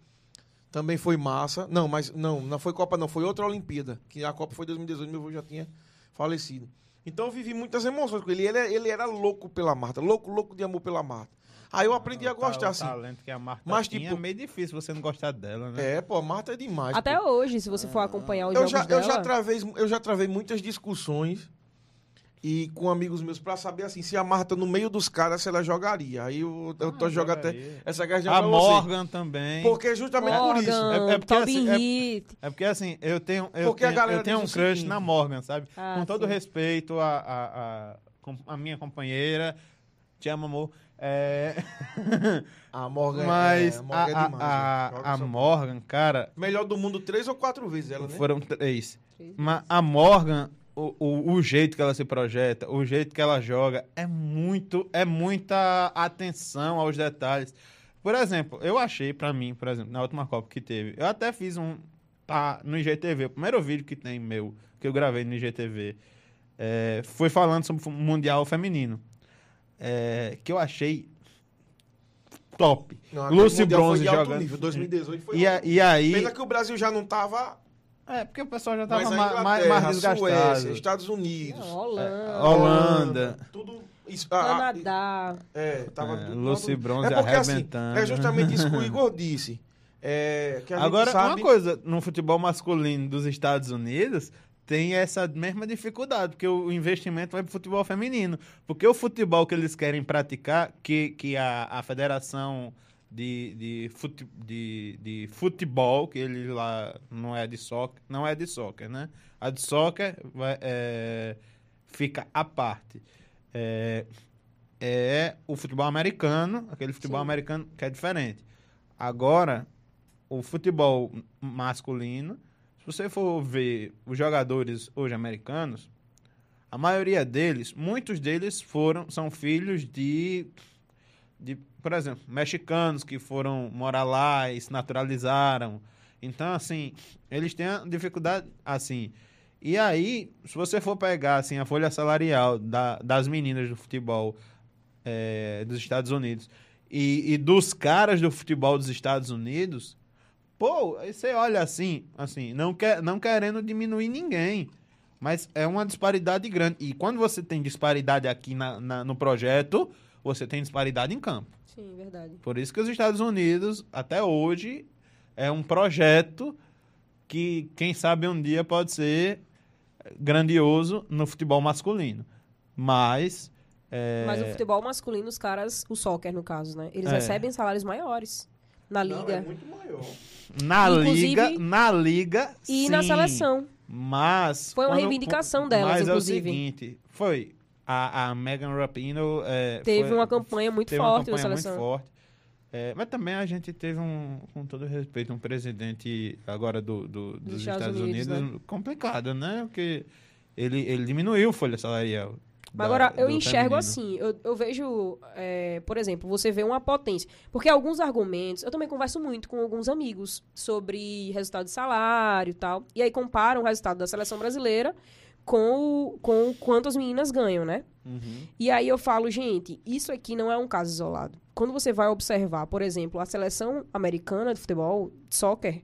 também foi massa. Não, mas não, não foi Copa, não. Foi outra Olimpíada. Que a Copa foi 2018, meu avô já tinha falecido. Então eu vivi muitas emoções com ele. Ele, ele era louco pela Marta, louco, louco de amor pela Marta. Aí eu aprendi a gostar, o assim. talento que a Marta Mas, tinha, tipo- é meio difícil você não gostar dela, né? É, pô, a Marta é demais. Até pô. hoje, se você for acompanhar os eu jogos já, dela... eu já travei, eu já travei muitas discussões e com amigos meus pra saber assim se a Marta no meio dos caras se ela jogaria. Aí eu, eu tô Ah, jogando até essa guerra A Morgan também. Porque justamente por isso. Morgan, É- é porque, assim, é-. É porque assim, eu tenho, eu Porque a tenho, galera eu tenho um crush seguinte- na Morgan, sabe? Ah, Com todo sim. respeito a, a, a, a minha companheira, te amo, amor. É, (laughs) A Morgan, mas é, a a, Morgan é a, demais. a, a Morgan, cara, Melhor do mundo três ou quatro vezes ela, né? foram três. Três Mas a Morgan, o, o, o jeito que ela se projeta, o jeito que ela joga, é muito, é muita atenção aos detalhes. Por exemplo, eu achei pra mim, por exemplo, na última Copa que teve, eu até fiz um tá no IGTV, o primeiro vídeo que tem meu, que eu gravei no IGTV, é, foi falando sobre o Mundial Feminino. É, que eu achei top. Não, Lúcio Bronze jogando. nível, 2018 foi E, a- e aí. Pena que o Brasil já não tava. É, porque o pessoal já tava mais, mais a desgastado. Suécia, Estados Unidos, Ah, Holanda, Holanda. tudo. Isso, ah, Canadá. é, tava É, tudo- tudo- Bronze É porque assim, arrebentando. é justamente isso que o (laughs) Igor disse. É, que a gente Agora, sabe... uma coisa, no futebol masculino dos Estados Unidos, tem essa mesma dificuldade, porque o investimento vai pro futebol feminino. Porque o futebol que eles querem praticar, que, que a, a federação de, de, fute, de, de futebol, que ele lá não é de soccer, não é de soccer, né? A de soccer vai, é, fica à parte. É, é o futebol americano, aquele futebol Sim. americano que é diferente. Agora, o futebol masculino, se você for ver os jogadores hoje americanos, a maioria deles, muitos deles foram, são filhos de, de, por exemplo, mexicanos que foram morar lá e se naturalizaram. Então, assim, eles têm dificuldade, assim. E aí, se você for pegar, assim, a folha salarial da- das meninas do futebol eh, dos Estados Unidos e, e dos caras do futebol dos Estados Unidos, pô, aí você olha assim, assim, não, quer, não querendo diminuir ninguém, mas é uma disparidade grande. E quando você tem disparidade aqui na, na- no projeto, você tem disparidade em campo. Sim, verdade. Por isso que os Estados Unidos, até hoje, é um projeto que, quem sabe, um dia pode ser grandioso no futebol masculino. Mas. é, Mas o futebol masculino, os caras, o soccer no caso, né? Eles É. recebem salários maiores na Não, liga é muito maior. na Inclusive- liga, na liga, e na sim. seleção. Mas. Foi uma quando- reivindicação delas, mas inclusive. é o seguinte: foi. A, a Megan Rapinoe. é, Teve foi- uma campanha muito teve uma forte na campanha muito seleção. forte. É, mas também a gente teve um, com todo respeito, um presidente agora do, do- dos, Estados, Unidos, complicado, né? Porque ele, ele diminuiu a folha salarial. Mas da- agora, eu enxergo feminino. assim, eu, eu vejo, é, por exemplo, você vê uma potência. Porque alguns argumentos, eu também converso muito com alguns amigos sobre resultado de salário e tal. E aí comparam o resultado da seleção brasileira com, o, com o quanto as meninas ganham, né? Uhum. E aí eu falo, gente, isso aqui não é um caso isolado. Quando você vai observar, por exemplo, a seleção americana de futebol, de soccer,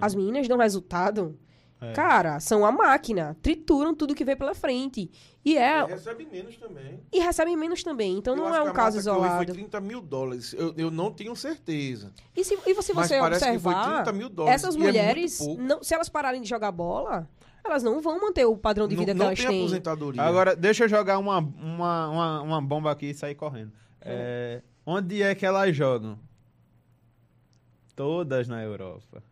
as meninas dão resultado. É. Cara, são a máquina, trituram tudo que vem pela frente. E é, E recebe menos também. e recebem menos também. Então Eu não é que um caso que isolado. Foi 30 mil dólares. Eu, eu não tenho certeza. E se, e se Mas você que foi observar, 30 mil dólares. essas é mulheres, pouco. não- se elas pararem de jogar bola, elas não vão manter o padrão de não vida que não elas tem têm. aposentadoria. Agora, deixa eu jogar uma, uma, uma, uma bomba aqui e sair correndo. É, onde é que elas jogam? Todas na Europa.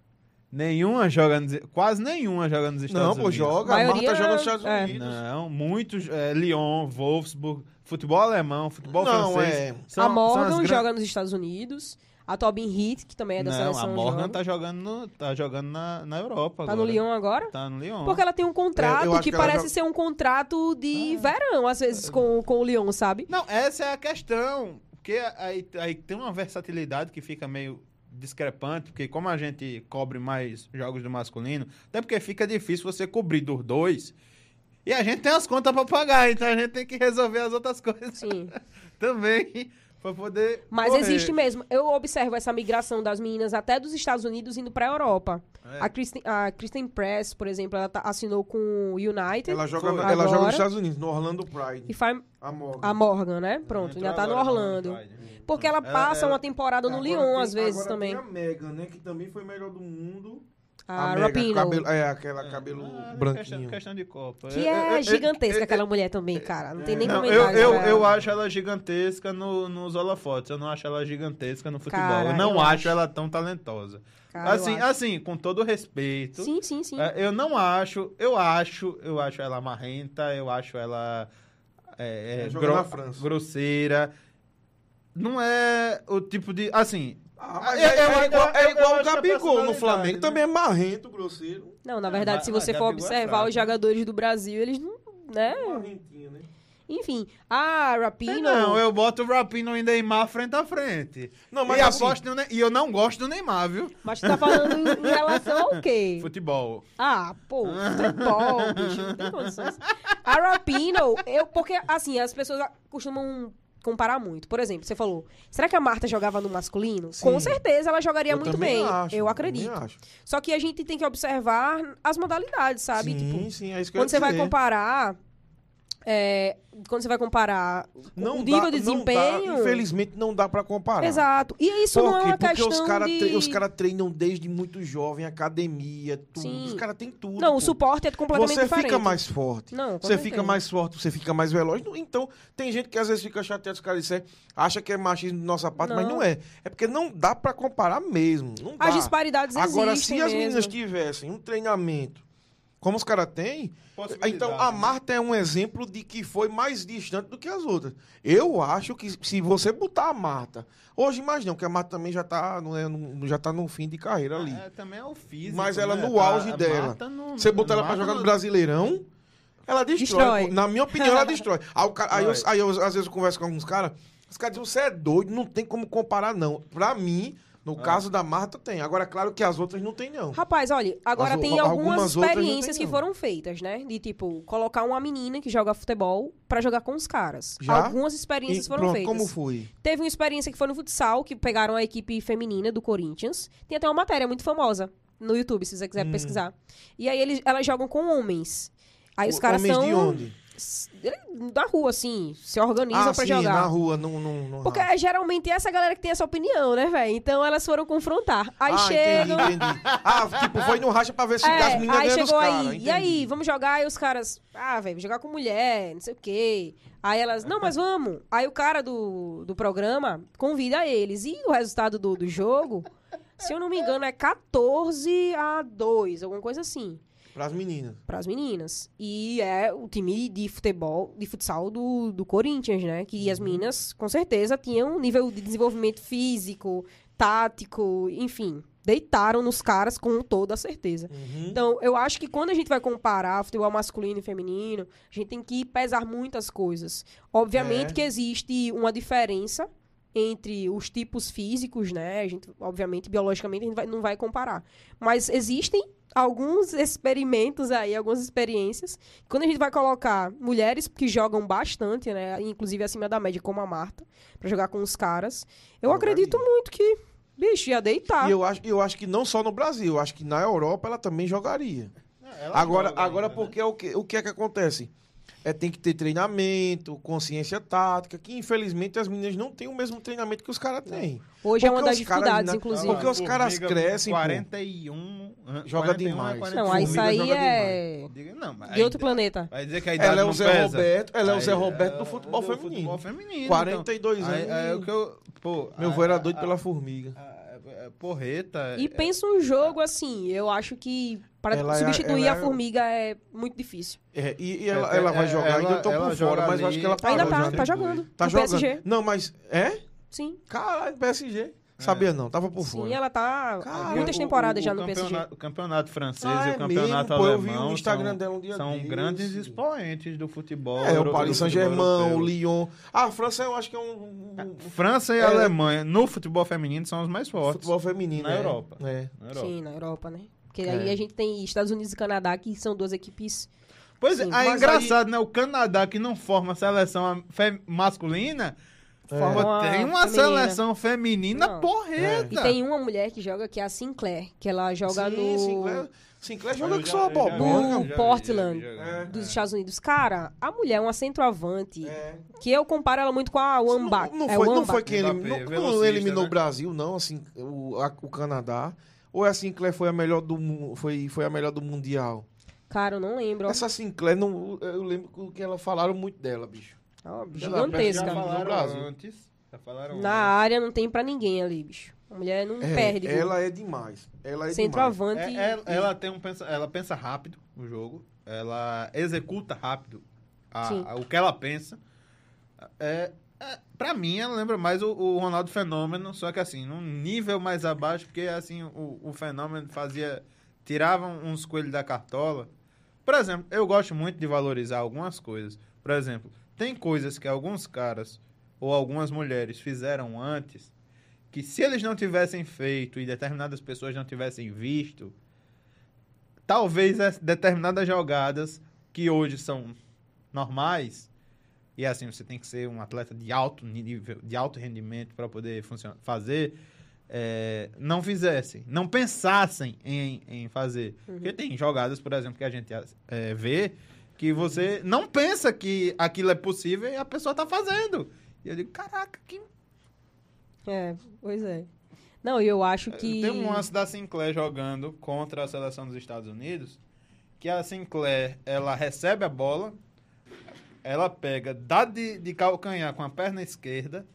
Nenhuma joga nos, quase nenhuma joga nos Estados não, Unidos. pô, joga. A Maioria- Marta joga nos Estados é. Unidos. Não, muitos. É, Lyon, Wolfsburg, futebol alemão, futebol Não, francês. é. são- a Morgan as gran- joga nos Estados Unidos. A Tobin Heath, que também é da Não, seleção, a Morgan joga. tá jogando, no- tá jogando na, na Europa Tá agora. no Lyon agora? Tá no Lyon. Porque ela tem um contrato É, eu acho que, que parece joga- ser um contrato de verão, às vezes, com, com o Lyon, sabe? Não, essa é a questão. Porque aí, aí tem uma versatilidade que fica meio discrepante, porque como a gente cobre mais jogos do masculino, até porque fica difícil você cobrir dos dois. E a gente tem as contas pra pagar, então a gente tem que resolver as outras coisas Sim. (laughs) também pra poder. Mas correr. existe mesmo. Eu observo essa migração das meninas até dos Estados Unidos indo pra Europa. É. A, Kristen, a Kristen Press, por exemplo, ela tá- assinou com o United. Ela joga, Foi. ela joga Agora- nos Estados Unidos, no Orlando Pride. E faz A Morgan. a Morgan, né? Pronto, já tá no agora Orlando. Pride. Porque ela passa ela- uma temporada no Agora Lyon, tem- às vezes, agora também. A Megan, né? Que também foi melhor do mundo. A Megan, Rapinoe. cabelo- É, aquela cabelo Ah, branquinho. questão de Copa. Que Eu- eu- é eu- gigantesca eu- aquela mulher também, cara. Não tem nem Não, eu, comentário. eu, eu ela. acho ela gigantesca no, nos holofotes. Eu não acho ela gigantesca no futebol. Cara, eu não eu acho, acho. ela tão talentosa. Cara, eu assim, assim, com todo respeito. Sim, sim, sim. é, eu não acho, eu acho, eu acho ela marrenta, eu acho ela é, é, gro- na França. grosseira. Não é o tipo de. Assim. Ah, é, eu- é igual, é igual o a Gabigol no Flamengo. né? Também é marrento, grosseiro. Não, na verdade, mas- se você for é observar os jogadores do Brasil, eles não. Né? Marrentinho, né? Enfim, a Rapino. Não, eu boto o Rapino e Neymar frente a frente. Não, mas e, assim- aposto Ne- e eu não gosto do Neymar, viu? Mas tu tá falando em, em relação ao quê? (laughs) Futebol. Ah, pô, futebol, bicho, não tem condições. A Rapino, eu, porque, assim, as pessoas costumam comparar muito. Por exemplo, você falou, será que a Marta jogava no masculino? Sim. Com certeza ela jogaria Eu muito bem. acho, eu acredito. acho. Só que a gente tem que observar as modalidades, sabe? Sim, Tipo, sim, é isso que eu quando ia você vai comparar. É, quando você vai comparar Não o nível dá- de não dá, desempenho. infelizmente não dá pra comparar. Exato. E isso Por não é uma Porque questão os caras de... os cara treinam desde muito jovem, academia, tudo. Sim. Os caras têm tudo. Não, pô. o suporte é completamente Você diferente. fica mais forte. Não, Você fica mais forte, você fica mais veloz. Não, Então, tem gente que às vezes fica chateado, os caras disserem, acha que é machismo de nossa parte, mas Não. não é. É porque não dá pra comparar mesmo. Não dá. As disparidades Agora, existem se as mesmo. meninas tivessem um treinamento como os caras têm, então a né? Marta é um exemplo de que foi mais distante do que as outras. Eu acho que se você botar a Marta, hoje mais não, porque a Marta também já tá, não é, no- já tá no fim de carreira ali. É, também é o físico. Mas ela né? no auge A dela. Não- Você botar ela pra Marta jogar no Brasileirão, ela destrói. Destrói. Na minha opinião, ela destrói. (laughs) Aí, aí eu, aí eu, às vezes, eu converso com alguns caras, os caras dizem, você é doido, não tem como comparar, não. Pra mim, no Ah. caso da Marta, tem. Agora, é claro que as outras não tem, não. Rapaz, olha, agora As tem algumas algumas experiências tem, que foram feitas, né? De tipo, colocar uma menina que joga futebol pra jogar com os caras. Já? Algumas experiências E foram pronto, feitas. como foi? Teve uma experiência que foi no futsal, que pegaram a equipe feminina do Corinthians. Tem até uma matéria muito famosa no YouTube, se você Hum. quiser pesquisar. E aí eles, elas jogam com homens. Aí os O- caras Homens são. de onde? S- Da rua, assim, se organizam Ah, pra sim, jogar. na rua, não... não, não Porque é geralmente essa galera que tem essa opinião, né, velho? Então elas foram confrontar. Aí ah, chegam. entendi, entendi. Ah, tipo, foi no racha pra ver se É, as meninas aí chegou aí, entendi. e aí, vamos jogar? Aí os caras, ah, velho, jogar com mulher, não sei o quê. Aí elas, não, mas vamos. Aí o cara do, do programa convida eles. E o resultado do, do jogo, se eu não me engano, é 14 a 2, alguma coisa assim, Pras meninas. pras meninas. E é o time de futebol, de futsal do, do Corinthians, né? Que Uhum. as meninas, com certeza, tinham um nível de desenvolvimento físico, tático, enfim. Deitaram nos caras com toda a certeza. Uhum. Então, eu acho que quando a gente vai comparar futebol masculino e feminino, a gente tem que pesar muitas coisas. Obviamente É. que existe uma diferença entre os tipos físicos, né? A gente, obviamente, biologicamente, a gente vai- não vai comparar. Mas existem alguns experimentos aí, algumas experiências. Quando a gente vai colocar mulheres que jogam bastante, né? Inclusive acima da média, como a Marta, pra jogar com os caras, eu acredito muito que, bicho, ia deitar. E eu acho, eu acho que não só no Brasil, eu acho que na Europa ela também jogaria. Ela Agora, joga agora ainda, né? porque é o que, o que é que acontece? É, tem que ter treinamento, consciência tática, que infelizmente as meninas não têm o mesmo treinamento que os caras têm. Hoje é uma porque das dificuldades, inclusive. porque os caras crescem, pô. 41. ah, Joga 41 demais. é 41. Não, aí isso aí é Não, de outro aí- planeta. Vai dizer que a idade Ela é o Zé pesa. Roberto, ela é o Aí, Zé Roberto é, do futebol do feminino. futebol feminino. 42 então. anos. Aí, aí, o que eu, pô, Meu avô era doido a- pela formiga. A- Porreta. E é- pensa um jogo assim, eu acho que para Ela é- substituir ela a é- formiga é muito difícil. É, e e ela, É, ela vai é, jogar, ainda eu tô por fora, mas eu acho ali- que ela parou Ainda tá, já, tá jogando. Tá no jogando. PSG. Não, mas é? Sim. Caralho, PSG. Sabia não, tava por Sim, fora. ela tá Cara, muitas o- temporadas o- já o no PSG. campeonato- O campeonato francês Ah, e é o campeonato mesmo, pô, eu vi alemão o Instagram são, dela um dia são desse. grandes expoentes do futebol. É, o Paris Saint-Germain, o. Lyon. Ah, a França eu acho que é um, França e É. Alemanha, no futebol feminino, são os mais fortes. futebol feminino. Na é. Europa. É. na Europa. Sim, na Europa, né? Porque É. aí a gente tem Estados Unidos e Canadá, que são duas equipes. Pois Sim, é, é engraçado, né? O Canadá, que não forma seleção masculina, formam pô, a tem uma feminina. seleção feminina Não. porreta. E tem uma mulher que joga que é a Sinclair, que ela joga Sim, no Sinclair, Sinclair joga Eu que já- só já-. No Portland. já- já- É. dos Estados Unidos. Cara, a mulher é uma centroavante, É. que eu comparo ela muito com a Wamba. Não, não é foi, não foi quem eliminou, não, eliminou né? o Brasil, não, assim, o, a- o Canadá. Ou a Sinclair foi a melhor do foi, foi a melhor do mundial? Cara, eu não lembro. Essa Sinclair, não, eu lembro que ela falaram muito dela, bicho. Já gigantesca. falaram No Brasil. antes. Já falaram Na área não tem pra ninguém ali, bicho. A mulher não É, perde. ela é demais. Ela é demais. Centroavante. É, é- ela tem um pensa, ela pensa rápido o jogo, ela executa rápido a- a- o que ela pensa. É, é, para mim, ela lembra mais o, o Ronaldo Fenômeno, só que assim, num nível mais abaixo, porque assim, o, o Fenômeno fazia. tirava uns coelhos da cartola. Por exemplo, eu gosto muito de valorizar algumas coisas. Por exemplo, tem coisas que alguns caras ou algumas mulheres fizeram antes que se eles não tivessem feito e determinadas pessoas não tivessem visto, talvez as determinadas jogadas que hoje são normais e assim, você tem que ser um atleta de alto nível, de alto rendimento para poder funcionar, fazer, é, não fizessem, não pensassem em, em fazer. Uhum. Porque tem jogadas, por exemplo, que a gente é, vê que você não pensa que aquilo é possível e a pessoa tá fazendo. E eu digo, caraca, que É, pois é. Não, eu acho que. Tem um lance da Sinclair jogando contra a seleção dos Estados Unidos, que a Sinclair, ela recebe a bola, ela pega, dá de, de calcanhar com a perna esquerda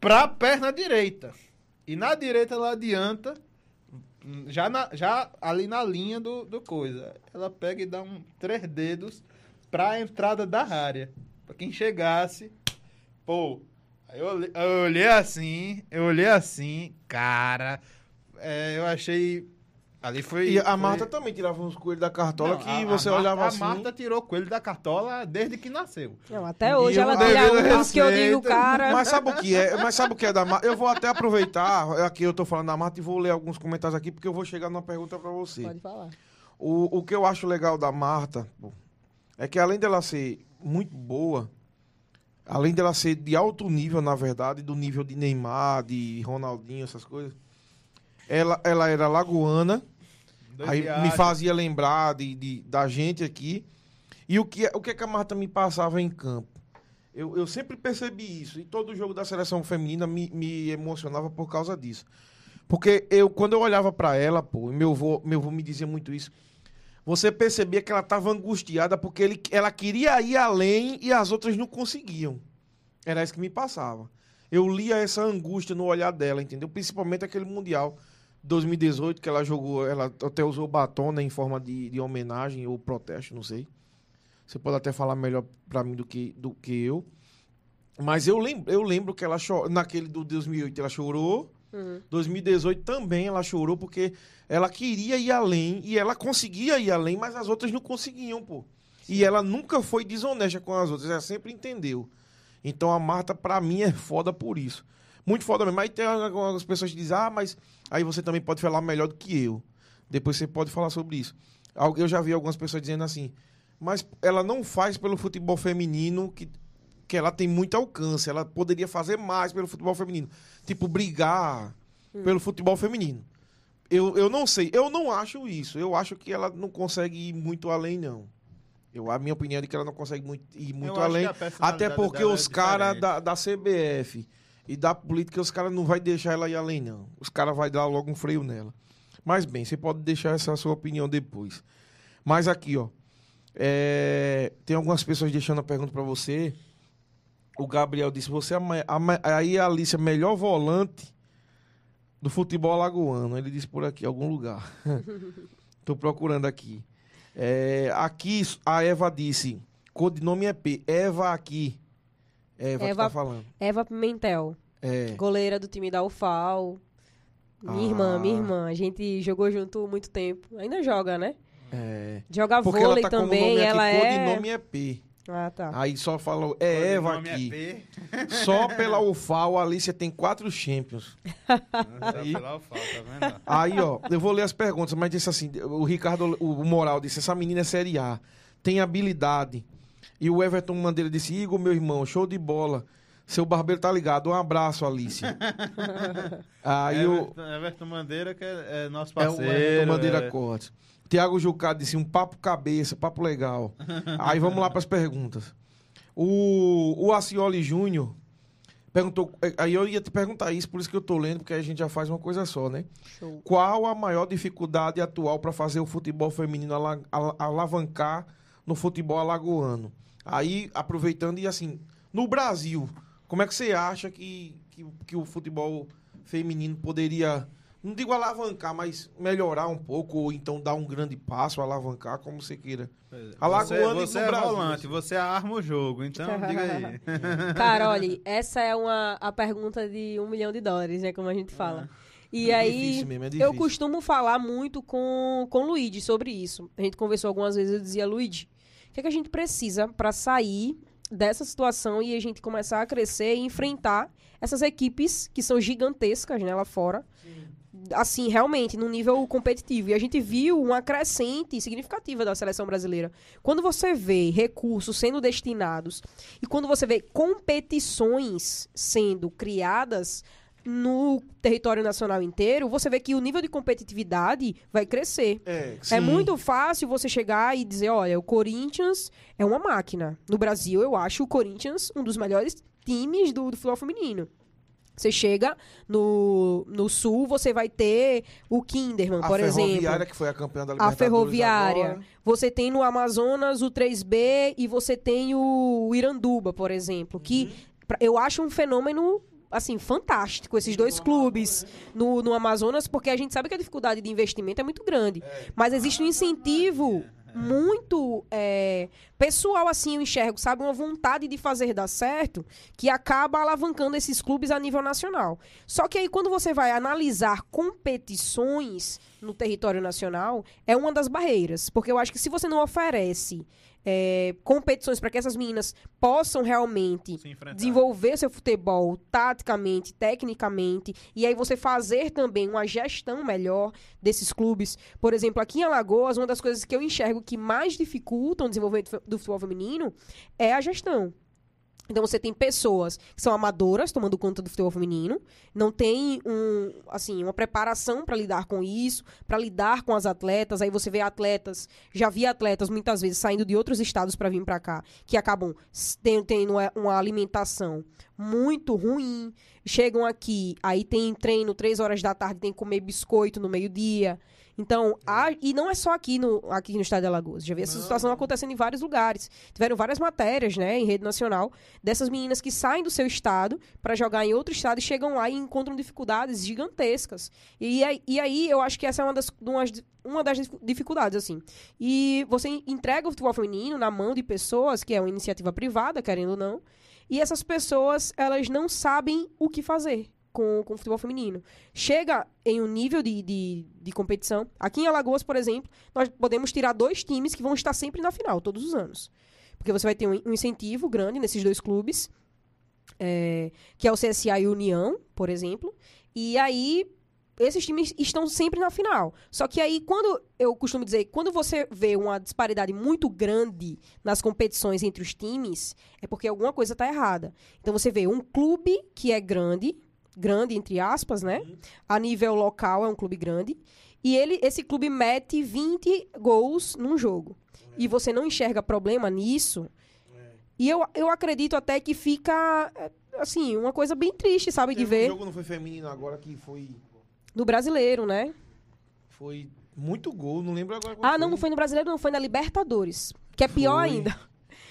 pra perna direita. E na direita ela adianta, já, na- já ali na linha do, do coisa. Ela pega e dá um três dedos pra entrada da área. Pra quem chegasse, pô, Aí eu, olhei- eu olhei assim, eu olhei assim, cara, é, eu achei. Ali foi. E a foi- Marta também tirava uns coelhos da cartola Não, que a- a você Marta- olhava a assim. Marta tirou coelho da cartola desde que nasceu. Não, até hoje E ela tira uns que eu digo, cara. Mas sabe o que é? Mas sabe o que é da Marta? Eu vou até aproveitar, aqui eu tô falando da Marta e vou ler alguns comentários aqui, porque eu vou chegar numa pergunta pra você. Pode falar. O, o que eu acho legal da Marta é que além dela ser muito boa, além dela ser de alto nível, na verdade, do nível de Neymar, de Ronaldinho, essas coisas, ela, ela era lagoana, Dois aí me fazia lembrar de, de- da gente aqui. E o que, o que, é que a Marta me passava em campo? Eu, eu sempre percebi isso. E todo jogo da seleção feminina me, me emocionava por causa disso. Porque eu, quando eu olhava pra ela, pô, meu avô, meu avô me dizia muito isso. Você percebia que ela estava angustiada porque ele, ela queria ir além e as outras não conseguiam. Era isso que me passava. Eu lia essa angústia no olhar dela, entendeu? Principalmente aquele Mundial 2018 que ela jogou, ela até usou batom né, em forma de, de homenagem ou protesto, não sei. Você pode até falar melhor pra mim do que, do que eu. Mas eu lembro, eu lembro que ela chorou. Naquele do 2008 ela chorou. Uhum. 2018 também ela chorou porque ela queria ir além e ela conseguia ir além, mas as outras não conseguiam, pô. E ela nunca foi desonesta com as outras, ela sempre entendeu. Então a Marta, pra mim, é foda por isso. Muito foda mesmo. Aí tem algumas pessoas que dizem, ah, mas aí você também pode falar melhor do que eu. Depois você pode falar sobre isso. Eu já vi algumas pessoas dizendo assim, mas ela não faz pelo futebol feminino que, que ela tem muito alcance. Ela poderia fazer mais pelo futebol feminino. Tipo, brigar pelo futebol feminino. Eu, eu não sei, eu não acho isso. Eu acho que ela não consegue ir muito além, não. Eu, a minha opinião é de que ela não consegue muito, ir muito acho além. Até porque é os caras da, da CBF e da política, os caras não vai deixar ela ir além, não. Os caras vão dar logo um freio nela. Mas bem, você pode deixar essa sua opinião depois. Mas aqui, ó. é, tem algumas pessoas deixando a pergunta pra você. O Gabriel disse: você é a, aí a Alice, a melhor volante do futebol alagoano. Ele disse por aqui, algum lugar. (laughs) Tô procurando aqui. É, aqui a Eva disse: codinome é P. Eva aqui. Eva, que Eva- tá falando. Eva Pimentel, É. goleira do time da UFAL. Minha irmã, Ah. minha irmã. A gente jogou junto muito tempo. Ainda joga, né? é. Joga Porque ela vôlei tá com o também. nome ela aqui, é. codinome é P. Ah, tá. Aí só falou, é Eva nome aqui. É P. Só pela UFAO, a Alicia tem quatro Champions. (laughs) Aí. Tá vendo? Aí, ó, eu vou ler as perguntas, mas disse assim: o Ricardo, o Moral disse, essa menina é Série A, tem habilidade. E o Everton Mandeira disse: Igor, meu irmão, show de bola. Seu barbeiro tá ligado. Um abraço, Alice. (laughs) Aí o. Everton, Everton Mandeira, que é, é nosso É o parceiro. Everton Mandeira é. Cortes. Tiago Jucado disse: um papo cabeça, papo legal. (laughs) Aí vamos lá para as perguntas. O, o Acioli Júnior perguntou. Aí eu ia te perguntar isso, por isso que eu tô lendo, porque a gente já faz uma coisa só, né? Show. Qual a maior dificuldade atual para fazer o futebol feminino ala- ala- alavancar no futebol alagoano? Aí, aproveitando, e assim, no Brasil, como é que você acha que, que, que o futebol feminino poderia, não digo alavancar, mas melhorar um pouco, ou então dar um grande passo, alavancar, como você queira? Alagoano Você, e você no é Brasil, volante, assim. você arma o jogo, então (laughs) diga aí. (laughs) Cara, olha, essa é uma, a pergunta de um milhão de dólares, né? Como a gente fala. E É aí, difícil mesmo, é eu costumo falar muito com, com o Luigi sobre isso. A gente conversou algumas vezes, eu dizia, Luigi, que, é que a gente precisa para sair dessa situação e a gente começar a crescer e enfrentar essas equipes que são gigantescas, né, lá fora. assim, realmente, num nível competitivo. E a gente viu uma crescente significativa da seleção brasileira. Quando você vê recursos sendo destinados e quando você vê competições sendo criadas no território nacional inteiro, você vê que o nível de competitividade vai crescer. É, É muito fácil você chegar e dizer, olha, o Corinthians é uma máquina. No Brasil, eu acho o Corinthians um dos melhores times do, do futebol feminino. Você chega no, no Sul, você vai ter o Kinderman, a por exemplo. Ferroviária, que foi a campeã da A Libertadores Ferroviária. agora. Você tem no Amazonas o 3B e você tem o Iranduba, por exemplo, que Uhum. eu acho um fenômeno assim fantástico esses dois clubes no, no Amazonas, porque a gente sabe que a dificuldade de investimento é muito grande, mas existe um incentivo muito é, pessoal assim eu enxergo, sabe, uma vontade de fazer dar certo que acaba alavancando esses clubes a nível nacional. Só que aí quando você vai analisar competições no território nacional, é uma das barreiras. Porque eu acho que se você não oferece é, competições para que essas meninas possam realmente desenvolver seu futebol taticamente, tecnicamente, e aí você fazer também uma gestão melhor desses clubes. Por exemplo, aqui em Alagoas, uma das coisas que eu enxergo que mais dificultam o desenvolvimento do futebol feminino é a gestão. Então você tem pessoas que são amadoras tomando conta do futebol feminino, não tem um, assim, uma preparação para lidar com isso, para lidar com as atletas. Aí você vê atletas, já vi atletas muitas vezes saindo de outros estados para vir para cá, que acabam tendo uma- uma alimentação muito ruim, chegam aqui, aí tem treino três horas da tarde, tem que comer biscoito no meio-dia. Então, há- e não é só aqui no, aqui no estado de Alagoas. Já vi essa situação acontecendo em vários lugares. Tiveram várias matérias, né, em rede nacional, dessas meninas que saem do seu estado para jogar em outro estado e chegam lá e encontram dificuldades gigantescas. E, aí- e aí eu acho que essa é uma das, uma das dif- dificuldades, assim. E você entrega o futebol feminino na mão de pessoas, que é uma iniciativa privada, querendo ou não, e essas pessoas, elas não sabem o que fazer com, com o futebol feminino. Chega em um nível de, de, de competição. Aqui em Alagoas, por exemplo, nós podemos tirar dois times que vão estar sempre na final, todos os anos. Porque você vai ter um, um incentivo grande nesses dois clubes, é, que é o CSA e União, por exemplo. E aí, esses times estão sempre na final. Só que aí, quando eu costumo dizer, quando você vê uma disparidade muito grande nas competições entre os times, é porque alguma coisa está errada. Então você vê um clube que é grande, grande entre aspas, né? A nível local é um clube grande, e ele, esse clube mete 20 gols num jogo. E você não enxerga problema nisso. E eu, eu acredito até que fica, é, assim, uma coisa bem triste, sabe, de Teve um ver jogo não foi feminino agora que foi, do brasileiro, né? foi muito gol, não lembro agora Ah, não, não foi no brasileiro, não, foi na Libertadores. Que é pior Foi. ainda.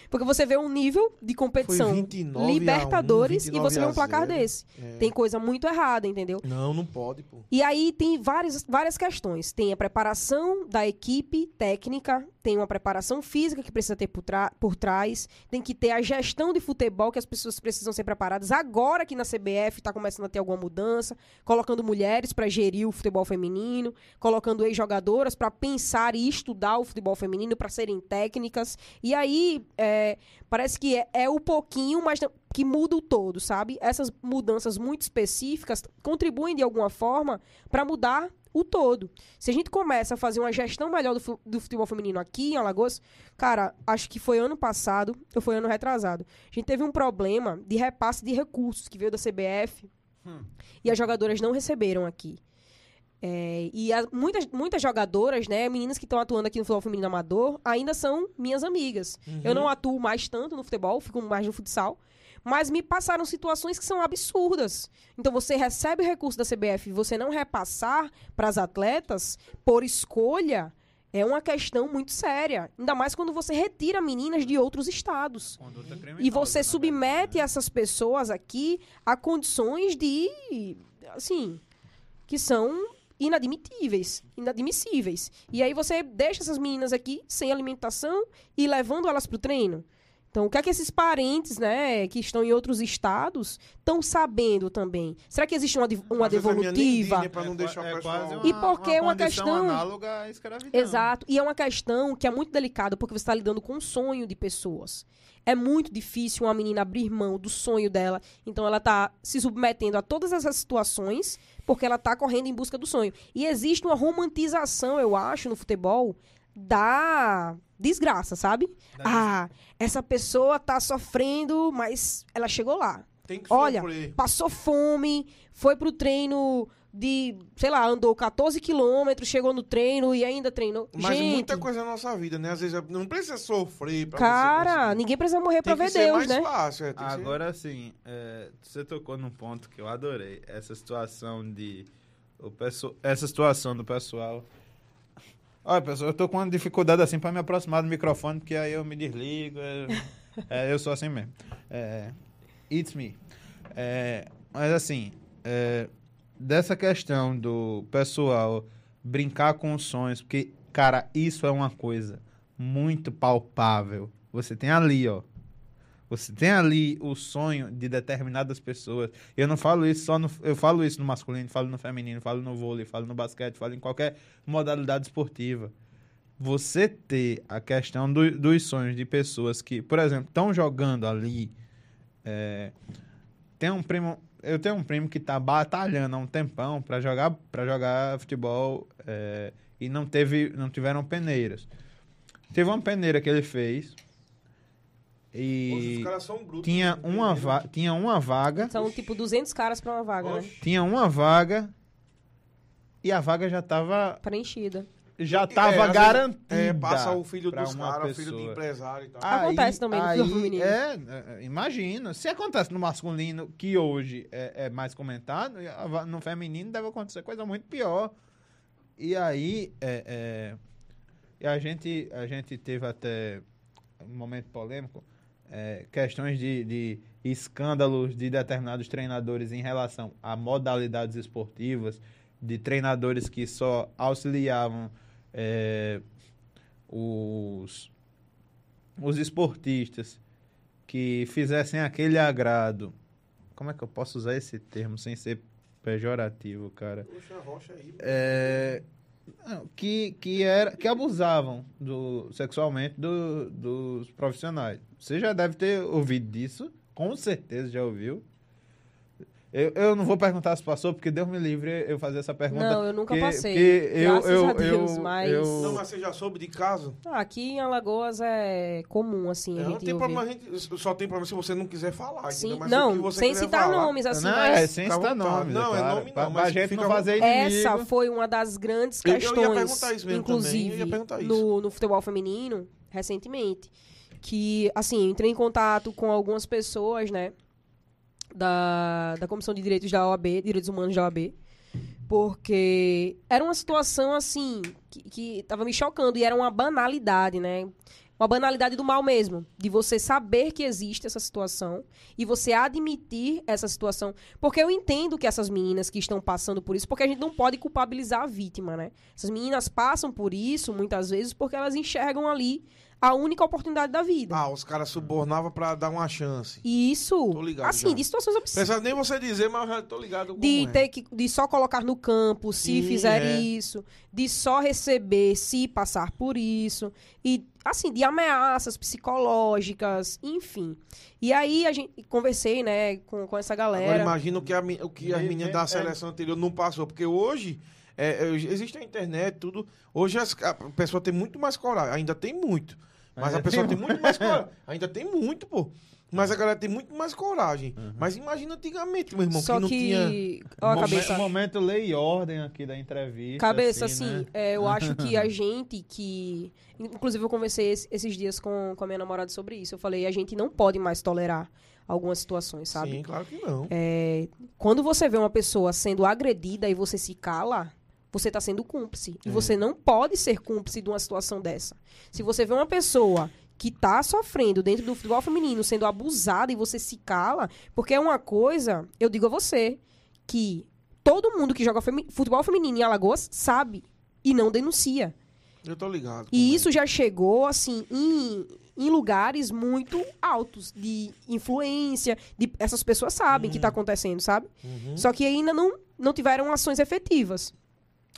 Porque você vê um nível de competição Foi 29 a 1, Libertadores e 29 você vê um placar 0. desse. É. Tem coisa muito errada, entendeu? Não, não pode, pô. E aí tem várias, várias questões. Tem a preparação da equipe técnica, tem uma preparação física que precisa ter por, por trás, tem que ter a gestão de futebol que as pessoas precisam ser preparadas. Agora que na CBF está começando a ter alguma mudança, colocando mulheres para gerir o futebol feminino, colocando ex-jogadoras para pensar e estudar o futebol feminino, para serem técnicas. E aí é, parece que é, é o pouquinho, mas que muda o todo, sabe? Essas mudanças muito específicas contribuem de alguma forma para mudar o todo. Se a gente começa a fazer uma gestão melhor do, do futebol feminino aqui em Alagoas, cara, acho que foi ano passado ou foi ano retrasado. A gente teve um problema de repasse de recursos que veio da CBF e as jogadoras não receberam aqui. É, e as- muitas, muitas jogadoras, né, meninas que estão atuando aqui no futebol feminino amador, ainda são minhas amigas. Eu não atuo mais tanto no futebol, fico mais no futsal. Mas me passaram situações que são absurdas. Então você recebe o recurso da CBF e você não repassar para as atletas por escolha é uma questão muito séria. Ainda mais quando você retira meninas de outros estados. E você na submete né? essas pessoas aqui a condições de. Assim. Que são inadmitíveis, inadmissíveis. E aí você deixa essas meninas aqui sem alimentação e levando elas pro treino. Então, o que é que esses parentes, né, que estão em outros estados, estão sabendo também? Será que existe uma, uma devolutiva? diz, né, pra não deixar é E porque é uma questão- análoga à escravidão. Exato. E é uma questão que é muito delicada, porque você está lidando com o sonho de pessoas. É muito difícil uma menina abrir mão do sonho dela. Então ela está se submetendo a todas essas situações porque ela está correndo em busca do sonho. E existe uma romantização, eu acho, no futebol da desgraça, sabe? Da ah, essa pessoa tá sofrendo, mas ela chegou lá. Tem que Olha, sofrer. Passou fome, foi pro treino de, sei lá, andou 14 quilômetros, chegou no treino e ainda treinou. Mas Gente, muita coisa na nossa vida, né? Às vezes não precisa sofrer pra cara, ninguém precisa morrer pra ver ser Deus, mais né? fácil. é, tem que ser- Agora sim, é, você tocou num ponto que eu adorei. Essa situação de. O pesso- essa situação do pessoal. Olha, pessoal, eu tô com uma dificuldade assim pra me aproximar do microfone, porque aí eu me desligo. é- (laughs) é, eu sou assim mesmo. É, it's me. É, mas assim, é, dessa questão do pessoal brincar com os sonhos, porque, cara, isso é uma coisa muito palpável. Você tem ali, ó. Você tem ali o sonho de determinadas pessoas. Eu não falo isso só no. Eu falo isso no masculino, falo no feminino, falo no vôlei, falo no basquete, falo em qualquer modalidade esportiva. Você ter a questão do- dos sonhos de pessoas que, por exemplo, estão jogando ali. é, tem um primo. Eu tenho um primo que tá batalhando há um tempão para jogar para jogar futebol é, e não teve não tiveram peneiras. Teve uma peneira que ele fez e os caras são brutos. tinha né? uma, va tinha uma vaga, São tipo 200 caras pra uma vaga, né? Oxe. tinha uma vaga e a vaga já tava Preenchida. já É, tava às vezes, garantida. É, passa o filho dos caras, filho de empresário e tal. Ah, Acontece também no aí, futebol feminino. É, é, imagina. Se acontece no masculino, que hoje é, é mais comentado, no feminino deve acontecer coisa muito pior. E aí, é, é, e a, gente, a gente teve até um momento polêmico, é, questões de, de escândalos de determinados treinadores em relação a modalidades esportivas, de treinadores que só auxiliavam é, os, os esportistas que fizessem aquele agrado. Como é que eu posso usar esse termo sem ser pejorativo, cara? Poxa, rocha aí. É, que, que, era, que abusavam do, sexualmente do- dos profissionais. Você já deve ter ouvido disso, com certeza já ouviu. Eu, eu não vou perguntar se passou, porque Deus me livre eu fazer essa pergunta. Não, eu nunca porque- passei. porque eu, Graças eu, a Deus, eu, mas- eu- Não, mas você já soube de caso? Ah, aqui em Alagoas é comum, assim, É, a não tem problema, a gente, só tem problema se você não quiser falar. Sim, entendeu? Mas que não, você sem citar falar- nomes, assim, não, mas... é sem citar nomes. Não, é é claro. nome não, mas pra gente fica não fazer inimigo. Essa foi uma das grandes Eu- eu ia questões, perguntar isso mesmo também, eu ia inclusive, perguntar isso. no, no futebol feminino, recentemente. Que, assim, eu entrei em contato com algumas pessoas, né, da, da Comissão de Direitos da OAB, Direitos Humanos da OAB, porque era uma situação, assim, que, que tava me chocando e era uma banalidade, né? Uma banalidade do mal mesmo, de você saber que existe essa situação e você admitir essa situação. Porque eu entendo que essas meninas que estão passando por isso, porque a gente não pode culpabilizar a vítima, né? Essas meninas passam por isso muitas vezes porque elas enxergam ali a única oportunidade da vida. Ah, os caras subornavam pra dar uma chance. E isso, Tô ligado assim, já. de situações absurdas. Nem você dizer, mas eu já tô ligado De é. ter que de só colocar no campo se Sim, fizer é. isso, de só receber se passar por isso, e assim, de ameaças psicológicas, enfim. E aí a gente conversei, né, com, com essa Agora galera. imagina o que, a, o que as É, meninas é, da é. seleção anterior não passou. Porque hoje, é, é, existe a internet, tudo. Hoje as- a pessoa tem muito mais coragem. Ainda tem muito. Mas a Ainda pessoa tem tem muito mais (laughs) coragem. Ainda tem muito, pô. Mas a galera tem muito mais coragem. Mas imagina anticamente, meu irmão, Só que não tinha. que. Ó, a Momen- cabeça. Momento lei e ordem aqui da entrevista. Cabeça, assim, assim, né? é, eu (laughs) acho que a gente que. Inclusive, eu conversei es- esses dias com, com a minha namorada sobre isso. Eu falei, a gente não pode mais tolerar algumas situações, sabe? Sim, claro que não. É, quando você vê uma pessoa sendo agredida e você se cala, você está sendo cúmplice. E você não pode ser cúmplice de uma situação dessa. Se você vê uma pessoa que está sofrendo dentro do futebol feminino, sendo abusada e você se cala, porque é uma coisa, eu digo a você, que todo mundo que joga femi- futebol feminino em Alagoas sabe e não denuncia. Eu tô ligado. E é. isso já chegou, assim, em, em lugares muito altos de influência, de essas pessoas sabem o que tá acontecendo, sabe? Uhum. Só que ainda não, não tiveram ações efetivas.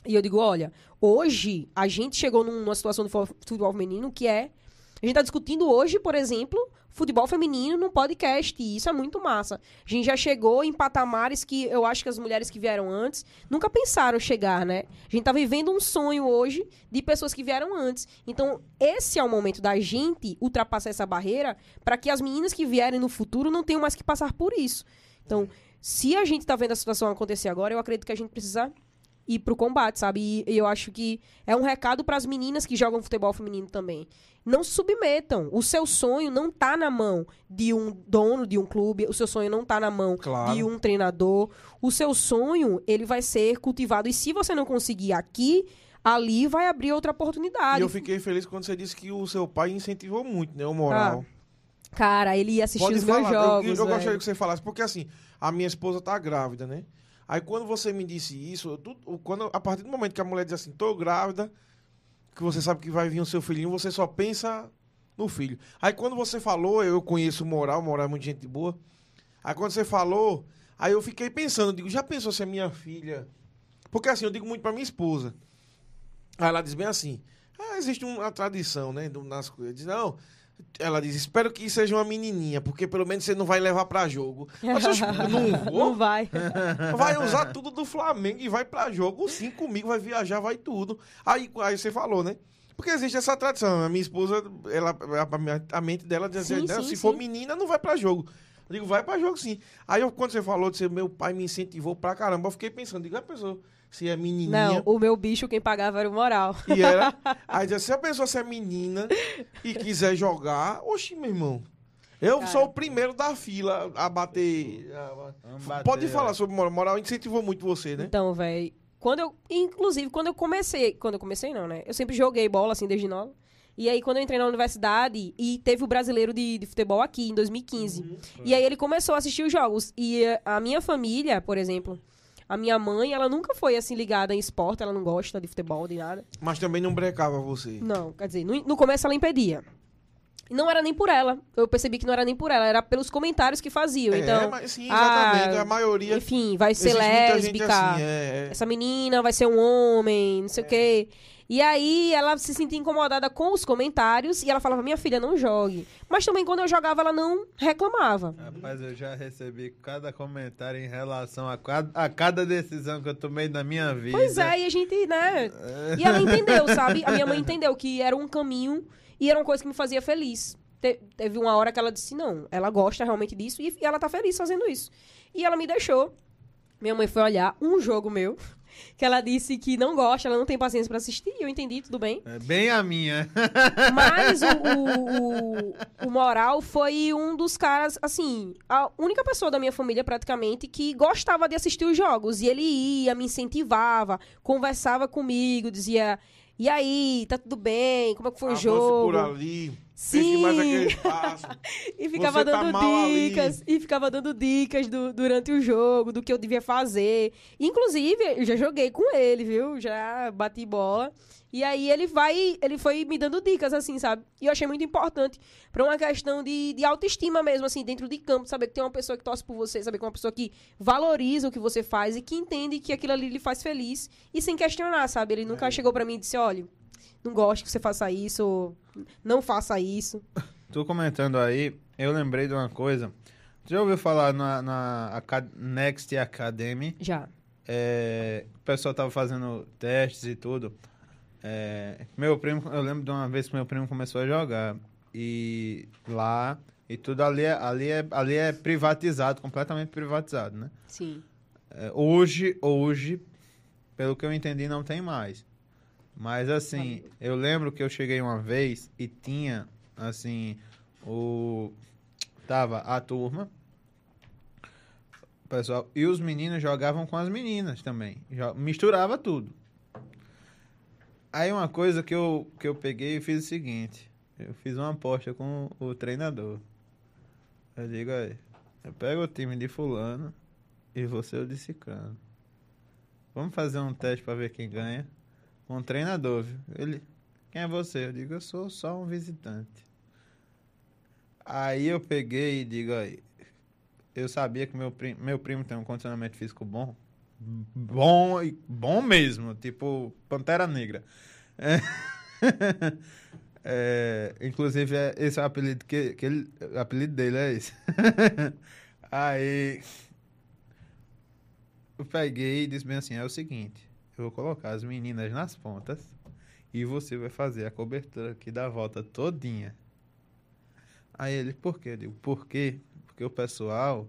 E eu digo, olha, hoje a gente chegou num- numa situação do futebol feminino que é. A gente tá discutindo hoje, por exemplo, futebol feminino num podcast. E isso é muito massa. A gente já chegou em patamares que eu acho que as mulheres que vieram antes nunca pensaram chegar, né? A gente tá vivendo um sonho hoje de pessoas que vieram antes. Então, esse é o momento da gente ultrapassar essa barreira para que as meninas que vierem no futuro não tenham mais que passar por isso. Então, se a gente tá vendo a situação acontecer agora, eu acredito que a gente precisa ir pro combate, sabe? E, e eu acho que é um recado para as meninas que jogam futebol feminino também. Não se submetam. O seu sonho não tá na mão de um dono de um clube, o seu sonho não tá na mão Claro. de um treinador. O seu sonho, ele vai ser cultivado e se você não conseguir aqui, ali vai abrir outra E oportunidade. eu fiquei feliz quando você disse que o seu pai incentivou muito, né? O moral. Cara, ele ia assistir Pode os meus falar. Eu- jogos. eu, eu gostaria que você falasse, porque assim, a minha esposa tá grávida, né? Aí quando você me disse isso, eu tu- quando, a partir do momento que a mulher diz assim, tô grávida, que você sabe que vai vir o seu filhinho, você só pensa no filho. Aí quando você falou, eu conheço Moral, Moral é muito gente boa. Aí quando você falou, aí eu fiquei pensando, digo, já pensou se a minha filha. Porque assim, eu digo muito pra minha esposa. Aí ela diz bem assim: ah, existe uma tradição, né? Nas coisas. Diz, não. Ela diz: espero que seja uma menininha, porque pelo menos você não vai levar pra jogo. (laughs) Mas eu não Não vou. vai. (laughs) Vai usar tudo do Flamengo e vai pra jogo. Sim, comigo, vai viajar, vai tudo. Aí, aí você falou, né? Porque existe essa tradição. A minha esposa, ela, a, a mente dela diz assim: Sim, "Não, sim, se for sim. menina, não vai pra jogo. Eu digo, vai pra jogo sim. Aí eu, quando você falou de ser meu pai me incentivou pra caramba, eu fiquei pensando, digo, a pessoa, se é menininha. Não, o meu bicho quem pagava era o moral. E era. (laughs) Aí dizia, se a pessoa se é menina e quiser jogar, oxi, meu irmão. Eu Cara. sou o primeiro da fila a bater. a- Vamos bater, Pode falar ó. sobre moral. Moral incentivou muito você, né? Então, velho, quando eu, inclusive, quando eu comecei, quando eu comecei não, né? Eu sempre joguei bola assim desde nova. E aí quando eu entrei na universidade e teve o brasileiro de, de futebol aqui em 2015. E aí ele começou a assistir os jogos e a minha família, por exemplo, a minha mãe, ela nunca foi assim ligada em esporte, ela não gosta de futebol, de nada. Mas também não brecava você. Não, quer dizer, no, no começo ela impedia. Não era nem por ela. Eu percebi que não era nem por ela, era pelos comentários que faziam. é, então, mas sim, exatamente. ah, a maioria. enfim, vai ser lésbica. assim, é, é. essa menina vai ser um homem, não sei o quê. E aí ela se sentia incomodada com os comentários e ela falava, minha filha, não jogue. Mas também quando eu jogava, ela não reclamava. Rapaz, eu já recebi cada comentário em relação a cada, a cada decisão que eu tomei na minha vida. Pois é, e a gente, né? (laughs) E ela entendeu, sabe? A minha mãe entendeu que era um caminho e era uma coisa que me fazia feliz. Te- teve uma hora que ela disse, não, ela gosta realmente disso e, e ela tá feliz fazendo isso. E ela me deixou. Minha mãe foi olhar um jogo meu, que ela disse que não gosta, ela não tem paciência pra assistir, e eu entendi, tudo bem. É bem a minha. (laughs) Mas o, o, o, o Moral foi um dos caras, assim, a única pessoa da minha família praticamente que gostava de assistir os jogos. E ele ia, me incentivava, conversava comigo, dizia. E aí, tá tudo bem? Como é que foi o Avance jogo? por ali. Sim. (laughs) E ficava Você tá dando dicas, e ficava dando dicas do- durante o jogo, do que eu devia fazer. Inclusive, eu já joguei com ele, viu? Já bati bola. E aí ele vai, ele foi me dando dicas, assim, sabe? E eu achei muito importante pra uma questão de, de autoestima mesmo, assim, dentro de campo, saber que tem uma pessoa que torce por você, saber que é uma pessoa que valoriza o que você faz e que entende que aquilo ali lhe faz feliz e sem questionar, sabe? Ele nunca chegou pra mim e disse, olha, não gosto que você faça isso, não faça isso. (laughs) Tu comentando aí, eu lembrei de uma coisa. Tu já ouviu falar na, na Next Academy? Já. É, o pessoal tava fazendo testes e tudo. É, meu primo, eu lembro de uma vez que meu primo começou a jogar. E lá, e tudo ali é, ali é, ali é privatizado, completamente privatizado, né? Sim. É, hoje, hoje, pelo que eu entendi, não tem mais. Mas assim, eu lembro que eu cheguei uma vez e tinha, assim, o. Tava a turma. Pessoal, e os meninos jogavam com as meninas também. Misturava tudo. Aí uma coisa que eu, que eu peguei e fiz o seguinte. Eu fiz uma aposta com o treinador. Eu digo aí, eu pego o time de fulano e você o de ciclano. Vamos fazer um teste pra ver quem ganha. Com o treinador, viu? Ele, quem é você? Eu digo, eu sou só um visitante. Aí eu peguei e digo aí, eu sabia que meu primo, meu primo tem um condicionamento físico bom. Bom, e- bom mesmo, tipo Pantera Negra. É. (laughs) É, inclusive, é, esse é o apelido que, que ele, o apelido dele é esse. (laughs) Aí eu peguei e disse bem assim: é o seguinte, eu vou colocar as meninas nas pontas e você vai fazer a cobertura aqui da volta todinha. Aí ele, por quê? Eu digo, por quê? Porque o pessoal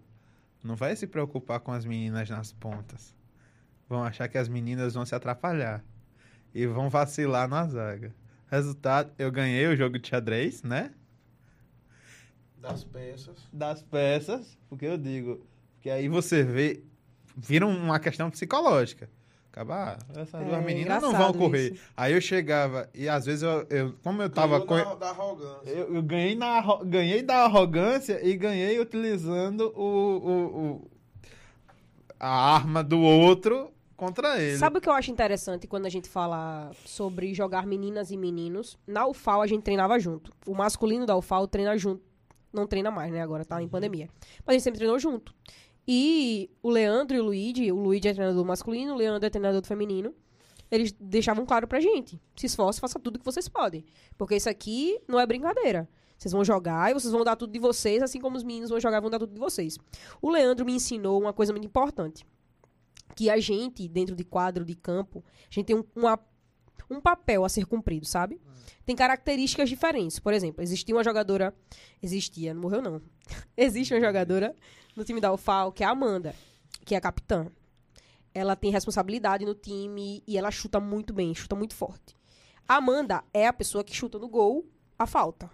não vai se preocupar com as meninas nas pontas. Vão achar que as meninas vão se atrapalhar. E vão vacilar na zaga. Resultado, eu ganhei o jogo de xadrez, né? Das peças. Das peças, porque eu digo, porque aí você vê, vira uma questão psicológica. Acaba, ah, essas É, duas meninas não vão correr. isso. Aí eu chegava, e às vezes eu, eu como eu tava com. da, da arrogância. Eu, eu ganhei, na, ganhei da arrogância e ganhei utilizando o, o, o- a arma do outro contra ele. Sabe o que eu acho interessante quando a gente fala sobre jogar meninas e meninos? Na UFAL a gente treinava junto. O masculino da UFAL treina junto. Não treina mais, né? Agora tá em pandemia. Mas a gente sempre treinou junto. E o Leandro e o Luigi, o Luigi é treinador masculino, o Leandro é treinador do feminino. Eles deixavam claro pra gente: se esforce, faça tudo que vocês podem. Porque isso aqui não é brincadeira. Vocês vão jogar e vocês vão dar tudo de vocês, assim como os meninos vão jogar e vão dar tudo de vocês. O Leandro me ensinou uma coisa muito importante que a gente, dentro de quadro de campo, a gente tem um, uma- um papel a ser cumprido, sabe? Tem características diferentes. Por exemplo, existia uma jogadora. Existia, não morreu não. (laughs) Existe uma jogadora no time da UFAL, que é a Amanda, que é a capitã. Ela tem responsabilidade no time e ela chuta muito bem, chuta muito forte. A Amanda é a pessoa que chuta no gol a falta.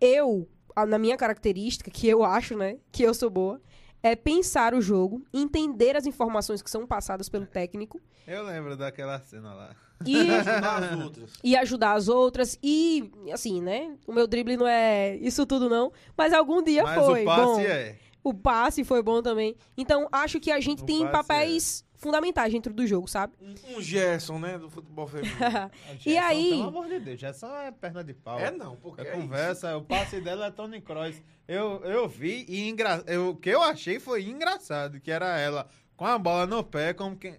Eu, na minha característica, que eu acho, né, que eu sou boa, é pensar o jogo, entender as informações que são passadas pelo técnico Eu lembro daquela cena lá. E, (laughs) Das outras. e ajudar as outras. E, assim, né? O meu drible não é isso tudo, não. Mas algum dia Mas foi. o passe bom. é. O passe foi bom também. Então, acho que a gente O tem passe papéis fundamentais dentro do jogo, sabe? Um, um Gerson, né? Do futebol feminino. (laughs) E aí- Pelo amor de Deus, Gerson é perna de pau. é não, porque É é isso. conversa, o passe dela é Tony Kroos. Eu, eu vi e engra... eu, o que eu achei foi engraçado, que era ela com a bola no pé, como quem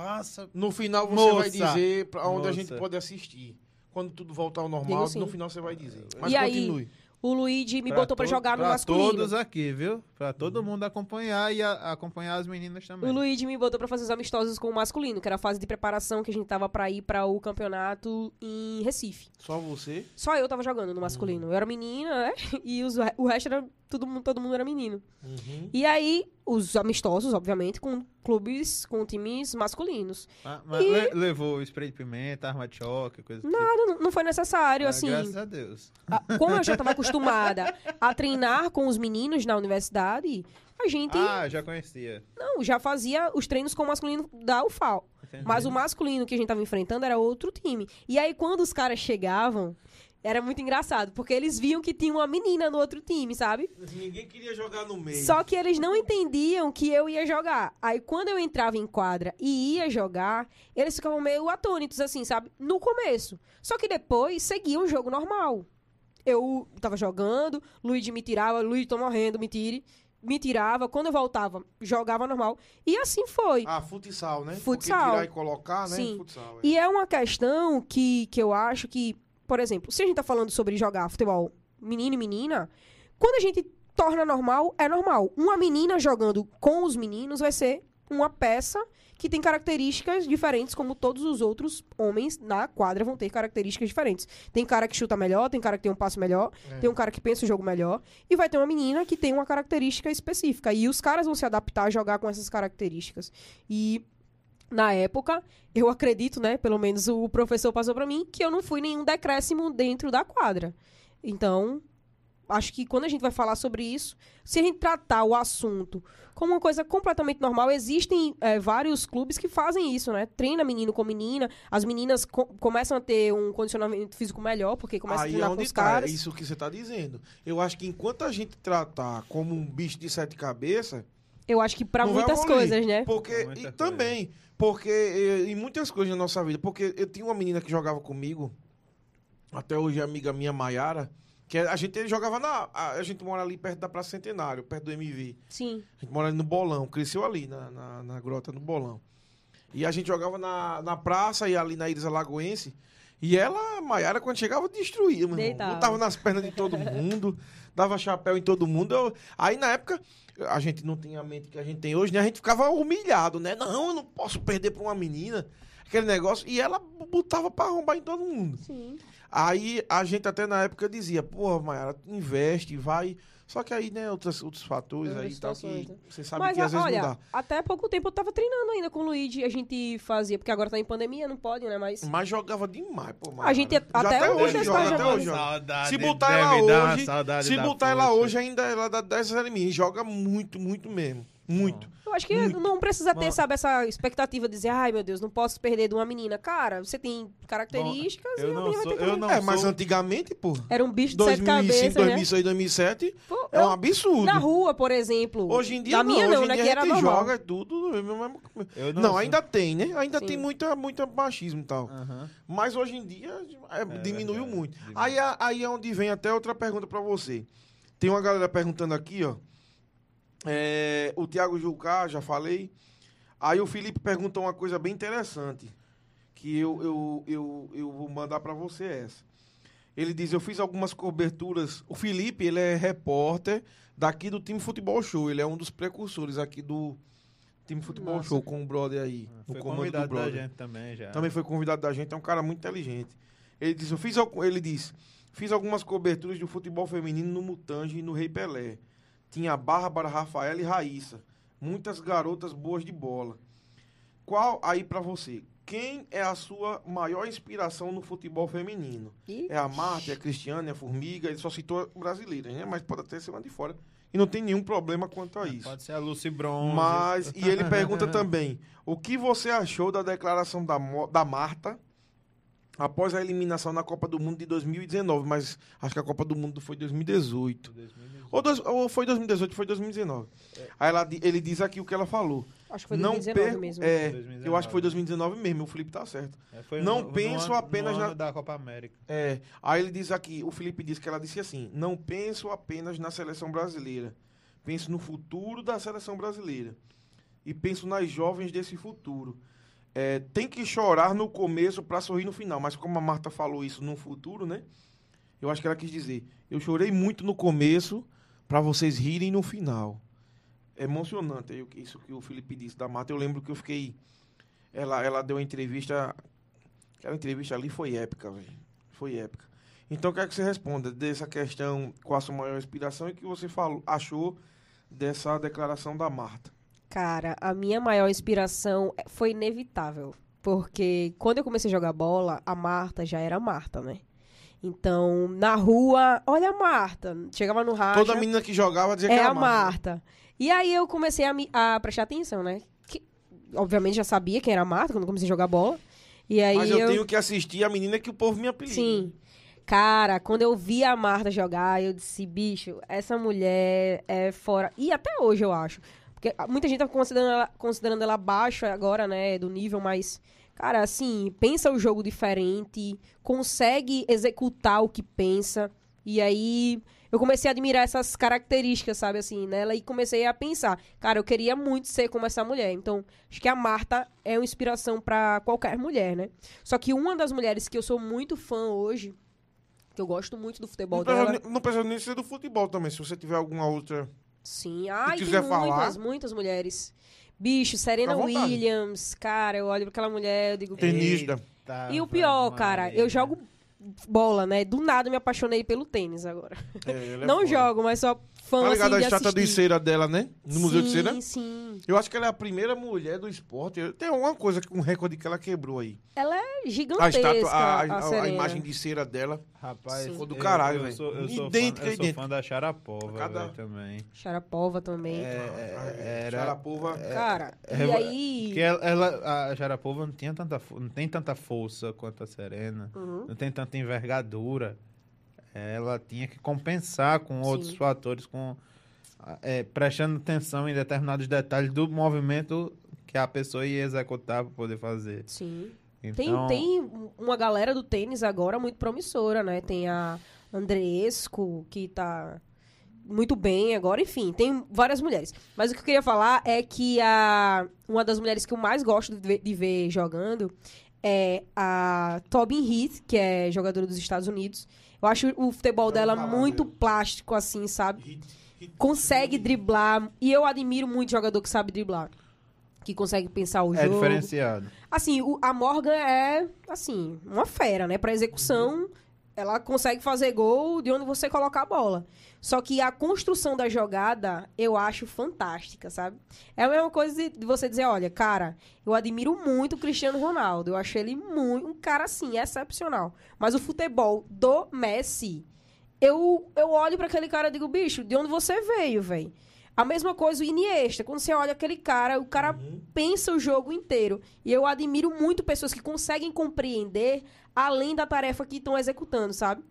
passa. No final você Moça. vai dizer pra onde a Moça. gente pode assistir. Quando tudo voltar ao normal, no final você vai dizer. Mas E aí, continue. O Luigi me Pra botou pra to- jogar no pra masculino. todos aqui, viu? Pra todo mundo acompanhar e a- acompanhar as meninas também. O Luigi me botou pra fazer os amistosos com o masculino, que era a fase de preparação que a gente tava pra ir pra o campeonato em Recife. Só você. Só eu tava jogando no masculino. Eu era menina, né? (laughs) E os, o resto era. Todo mundo, todo mundo era menino. Uhum. E aí, os amistosos, obviamente, com clubes, com times masculinos. Ah, mas E- le- levou spray de pimenta, arma de choque, coisa do tipo. Nada, não, não foi necessário, Ah, assim. Graças a Deus. a- Como eu já tava (laughs) acostumada a treinar com os meninos na universidade, a gente Ah, já conhecia. não, já fazia os treinos com o masculino da UFAL. Entendi. Mas o masculino que a gente tava enfrentando era outro time. E aí, quando os caras chegavam, era muito engraçado, porque eles viam que tinha uma menina no outro time, sabe? Ninguém queria jogar no meio. Só que eles não entendiam que eu ia jogar. Aí, quando eu entrava em quadra e ia jogar, eles ficavam meio atônitos, assim, sabe? No começo. Só que depois seguia o jogo normal. Eu tava jogando, Luigi me tirava, Luigi tô morrendo, me tire. Me tirava, quando eu voltava, jogava normal. E assim foi. Ah, futsal, né? Futsal. Porque tirar e colocar, né? Sim. Futsal. é. E é uma questão que, que eu acho que, por exemplo, se a gente tá falando sobre jogar futebol menino e menina, quando a gente torna normal, é normal. Uma menina jogando com os meninos vai ser uma peça que tem características diferentes, como todos os outros homens na quadra vão ter características diferentes. Tem cara que chuta melhor, tem cara que tem um passo melhor, É. tem um cara que pensa o jogo melhor, e vai ter uma menina que tem uma característica específica. E os caras vão se adaptar a jogar com essas características. E na época, eu acredito, né? Pelo menos o professor passou pra mim que eu não fui nenhum decréscimo dentro da quadra. Então, acho que quando a gente vai falar sobre isso, se a gente tratar o assunto como uma coisa completamente normal, existem é, vários clubes que fazem isso, né? Treina menino com menina, as meninas co- começam a ter um condicionamento físico melhor, porque começam a Aí é treinar com onde os tá, caras. é isso que você tá dizendo. Eu acho que enquanto a gente tratar como um bicho de sete cabeças, Eu acho que vai muitas coisas, né? Porque, Muita e coisa. também, porque eh, em muitas coisas na nossa vida, porque eu tinha uma menina que jogava comigo, até hoje é amiga minha, Maiara, Que a gente jogava na. A, gente mora ali perto da Praça Centenário, perto do MV. Sim. A gente mora ali no Bolão, cresceu ali na, na, na grota no Bolão. E a gente jogava na, na praça e ali na Ilha Lagoense. E ela, Maiara, quando chegava, destruía, meu irmão. Deitava. Botava nas pernas de todo mundo, dava chapéu em todo mundo. Eu- aí na época, a gente não tinha a mente que a gente tem hoje, né? A gente ficava humilhado, né? Não, eu não posso perder pra uma menina. Aquele negócio. E ela botava pra arrombar em todo mundo. Sim. Aí a gente até na época dizia, porra, Maiara, investe, vai. Só que aí, né, outros, outros fatores Outras aí e tal, que né? você sabe Mas que às vezes olha, não dá. até pouco tempo eu tava treinando ainda com o Luigi. A gente fazia, porque agora tá em pandemia, não pode, né? Mas. Mas jogava demais, pô, Maiara. A gente Já até hoje hoje está joga, até jogando. hoje. Saudade Se botar ela hoje, se botar ela hoje ainda ela dá 10 em mim, joga muito, muito mesmo. Muito. Eu acho que Muito. não precisa ter, sabe, essa expectativa de dizer, ai meu Deus, não posso perder de uma menina. Cara, você tem características eu e a não menina sou- vai ter que... eu não é, mas sou- antigamente, pô. Era um bicho de sete 2005, cabeças, né? 2006, 2007 Pô, é um eu- absurdo. Na rua, por exemplo. Hoje em dia Na não, minha hoje não, em né? dia Que a era gente normal. joga tudo. Eu Não, sou- ainda tem, né? Ainda Sim. tem muita, muita machismo e tal. Mas hoje em dia é, diminuiu verdade, muito. diminuiu. Aí, é- aí é onde vem até outra pergunta pra você. Tem uma galera perguntando aqui, ó. É, o Thiago Jucá, já falei. Aí o Felipe perguntou uma coisa bem interessante. Que eu, eu, eu, eu vou mandar pra você essa. Ele diz, eu fiz algumas coberturas. O Felipe, ele é repórter daqui do time Futebol Show. Ele é um dos precursores aqui do time Futebol Massa. Show com o brother aí. no Foi comando do convidado da brother. gente também já. Também foi convidado da gente, é um cara muito inteligente. Ele disse, eu fiz, ele diz, fiz algumas coberturas do futebol feminino no Mutange e no Rei Pelé. Tinha Bárbara, Rafaela e Raíssa. Muitas garotas boas de bola. Qual, aí pra você, quem é a sua maior inspiração no futebol feminino? Ih, É a Marta, é a Cristiane, é a Formiga, ele só citou brasileiras, né? Mas pode até ser uma de fora. E não tem nenhum problema quanto a isso. Pode ser a Lucy Bronze. Mas, e ele (laughs) pergunta também, o que você achou da declaração da, da Marta após a eliminação na Copa do Mundo de 2019? Mas acho que a Copa do Mundo foi 2018. Ou, dois- ou foi 2018, foi 2019. Aí ela ele diz aqui o que ela falou. acho que foi não 2019 perco, mesmo. É, 2019. eu acho que foi 2019 mesmo, o Felipe tá certo. É, foi Não no- no penso ano- apenas no na- ano da Copa América. É, aí ele diz aqui, o Felipe diz que ela disse assim: não penso apenas na seleção brasileira, penso no futuro da seleção brasileira e penso nas jovens desse futuro. É, tem que chorar no começo para sorrir no final, mas como a Marta falou isso no futuro, né? Eu acho que ela quis dizer: eu chorei muito no começo para vocês rirem no final. É emocionante isso que o Felipe disse da Marta. Eu lembro que eu fiquei. Ela, ela deu uma entrevista. Aquela entrevista ali foi épica, velho. Foi épica. Então, quero que você responda dessa questão, qual a sua maior inspiração e o que você falou, achou dessa declaração da Marta. Cara, a minha maior inspiração é- foi inevitável. Porque quando eu comecei a jogar bola, a Marta já era Marta, né? Então, na rua, olha a Marta. Chegava no rádio. Toda menina que jogava dizia é que era a Marta. E aí eu comecei a, me- a prestar atenção, né? Que, obviamente já sabia quem era a Marta quando eu comecei a jogar bola. E aí Mas eu, tenho que assistir a menina que o povo me apelida. Sim. Cara, quando eu vi a Marta jogar, eu disse, bicho, essa mulher é fora. E até hoje eu acho. Porque muita gente tá considerando ela, considerando ela baixa agora, né, do nível, mas, cara, assim, pensa o jogo diferente, consegue executar o que pensa. E aí eu comecei a admirar essas características, sabe, assim, nela, e comecei a pensar, cara, eu queria muito ser como essa mulher. Então, acho que a Marta é uma inspiração pra qualquer mulher, né? Só que uma das mulheres que eu sou muito fã hoje, que eu gosto muito do futebol Não precisa, dela. nem- não precisa nem ser do futebol também, se você tiver alguma outra. Sim, ai, tem quiser muitas, falar. muitas mulheres. Bicho, Serena. Williams, cara, eu olho pra aquela mulher, eu digo. Tenista. Tá, E o pior, cara, eu jogo bola, né? Do nada me apaixonei pelo tênis agora. É, é Não foda. jogo, mas só fã Tá assim, ligado a de estátua de assistir. cera dela, né? No Museu de Cera? Sim, sim. Eu acho que ela é a primeira mulher do esporte. Tem alguma coisa, um recorde que ela quebrou aí. Ela é A gigantesca, estátua, a, a, a- a Serena. imagem de cera dela. Rapaz, Sim. Ficou do eu- caralho, eu velho. sou- Eu sou, Idêntica, fã, eu sou fã da Charapova Cada- velho, também. Sharapova também. É, era, Sharapova. Cara, é, e aí... Porque ela, ela- a Sharapova não, tinha tanta, não tem tanta força quanto a Serena. Uhum. Não tem tanta envergadura. Ela tinha que compensar com outros Sim. fatores, com é, prestando atenção em determinados detalhes do movimento que a pessoa ia executar para poder fazer. Sim. Então, Tem, tem uma galera do tênis agora muito promissora, né? Tem a Andresco, que tá muito bem agora, enfim, tem várias mulheres. Mas o que eu queria falar é que a, uma das mulheres que eu mais gosto de ver, de ver jogando é a Tobin Heath, que é jogadora dos Estados Unidos. Eu acho o futebol dela muito plástico, assim, sabe? Consegue driblar. E eu admiro muito jogador que sabe driblar. Que consegue pensar o É jogo. diferenciado. Assim, o- a Morgan é, assim, uma fera, né? Pra execução, ela consegue fazer gol de onde você colocar a bola. Só que a construção da jogada, eu acho fantástica, sabe? É a mesma coisa de, você dizer, olha, cara, eu admiro muito o Cristiano Ronaldo. Eu acho ele muito, um cara, assim, excepcional. Mas o futebol do Messi, eu, eu olho pra aquele cara e digo, bicho, de onde você veio, velho? A mesma coisa o Iniesta. Quando você olha aquele cara, o cara pensa o jogo inteiro. E eu admiro muito pessoas que conseguem compreender além da tarefa que estão executando, sabe?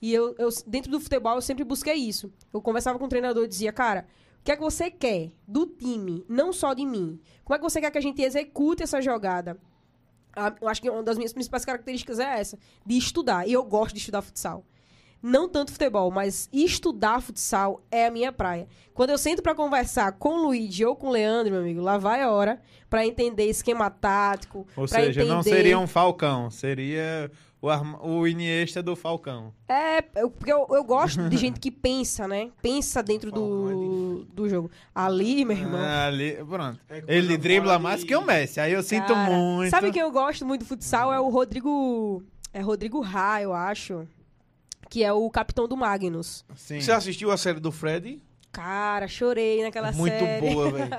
E eu, eu, dentro do futebol, eu sempre busquei isso. Eu conversava com o treinador e dizia, cara, o que é que você quer do time, não só de mim? Como é que você quer que a gente execute essa jogada? Ah, Eu acho que uma das minhas principais características é essa, de estudar. E eu gosto de estudar futsal. Não tanto futebol, mas estudar futsal é a minha praia. Quando eu sento pra conversar com o Luigi ou com o Leandro, meu amigo, lá vai a hora pra entender esquema tático, Ou seja, não entender- seria um Falcão, seria o, arma- o Iniesta do Falcão. É, eu- porque eu, eu gosto de gente que pensa, né? Pensa dentro Falcão é do, do jogo. Ali, meu irmão. Ah, ali, pronto. É Ele dribla mais que o Messi, aí eu sinto Cara, muito. Sabe quem eu gosto muito do futsal? É o Rodrigo. É Rodrigo Rá, eu acho. Que é o capitão do Magnus. Sim. Você assistiu a série do Fred? Cara, chorei naquela Muito série. boa, (laughs) velho.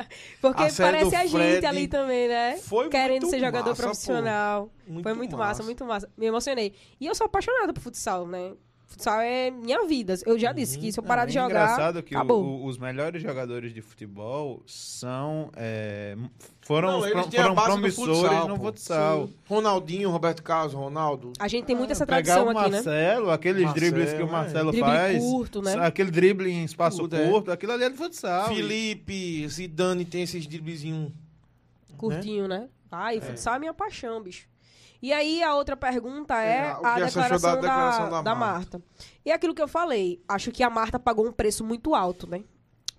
Porque A parece a gente ali também, né? Foi Querendo muito ser jogador massa, profissional. Foi muito massa. muito massa. Me emocionei. E eu sou apaixonada por futsal, né? Futsal é minha vida. Eu já disse que se eu parar É de jogar. engraçado que o- o- os melhores jogadores de futebol são é, foram, Não, os eles foram promissores futsal, no futsal. Sim. Ronaldinho, Roberto Carlos, Ronaldo. A gente tem muito essa Pegar tradição o aqui, né? Marcelo, aqueles Marcelo, dribles que o é. Marcelo Drible faz, curto, né? aquele drible em espaço Tudo, é. curto, aquilo ali é do futsal. Felipe, Zidane tem esses driblezinhos. Curtinho, né? Ai, futsal é minha paixão, bicho. E aí, a outra pergunta é, É, a declaração, da da, declaração da da Marta? Marta. E é aquilo que eu falei. Acho que a Marta pagou um preço muito alto, né?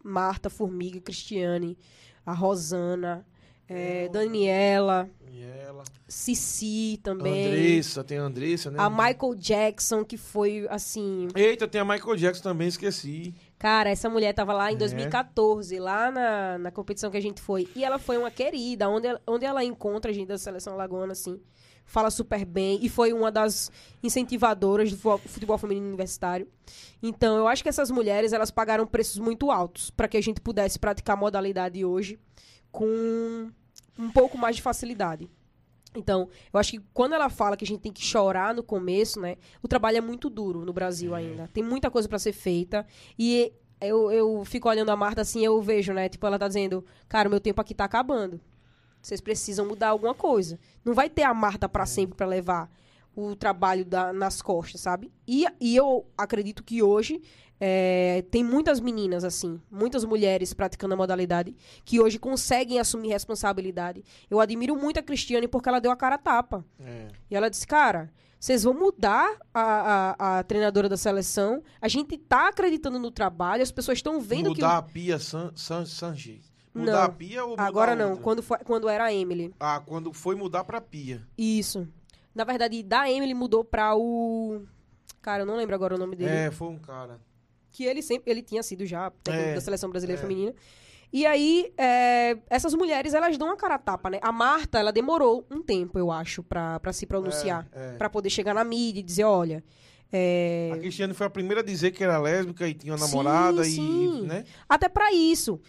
Marta, Formiga, Cristiane, a Rosana, é, Daniela, E ela. Cici também. Andressa, tem a Andressa, né? A Michael Jackson, que foi, assim... Eita, tem a Michael Jackson também, esqueci. Cara, essa mulher tava lá em É. 2014, lá na, na competição que a gente foi. E ela foi uma querida, onde ela, onde ela encontra a gente da Seleção Lagoana, assim. Fala super bem. E foi uma das incentivadoras do fu- futebol feminino universitário. Então, eu acho que essas mulheres, elas pagaram preços muito altos para que a gente pudesse praticar a modalidade hoje com um pouco mais de facilidade. Então, eu acho que quando ela fala que a gente tem que chorar no começo, né? O trabalho é muito duro no Brasil ainda. Tem muita coisa para ser feita. E eu, eu fico olhando a Marta assim, eu vejo, né? Tipo, ela tá dizendo, cara, o meu tempo aqui tá acabando. Vocês precisam mudar alguma coisa. Não vai ter a Marta para sempre para levar o trabalho da- nas costas, sabe? E, e eu acredito que hoje é, tem muitas meninas, assim, muitas mulheres praticando a modalidade que hoje conseguem assumir responsabilidade. Eu admiro muito a Cristiane porque ela deu a cara a tapa. É. E ela disse, cara, vocês vão mudar a, a, a treinadora da seleção. A gente tá acreditando no trabalho, as pessoas estão vendo mudar que. a Pia San, San, Sanji. Mudar Não. a Pia ou Agora não, quando, foi, quando era a Emily. Ah, quando foi mudar pra Pia. Isso. Na verdade, da Emily mudou pra o. Cara, eu não lembro agora o nome dele. É, foi um cara. Que ele sempre. Ele tinha sido já É, da seleção brasileira é. feminina. E aí, é, essas mulheres, elas dão a cara a tapa, né? A Marta, ela demorou um tempo, eu acho, pra, pra se pronunciar. É, é. Pra poder chegar na mídia e dizer, olha. é, A Cristiane foi a primeira a dizer que era lésbica e tinha uma namorada Sim, e, sim. né? Até pra isso.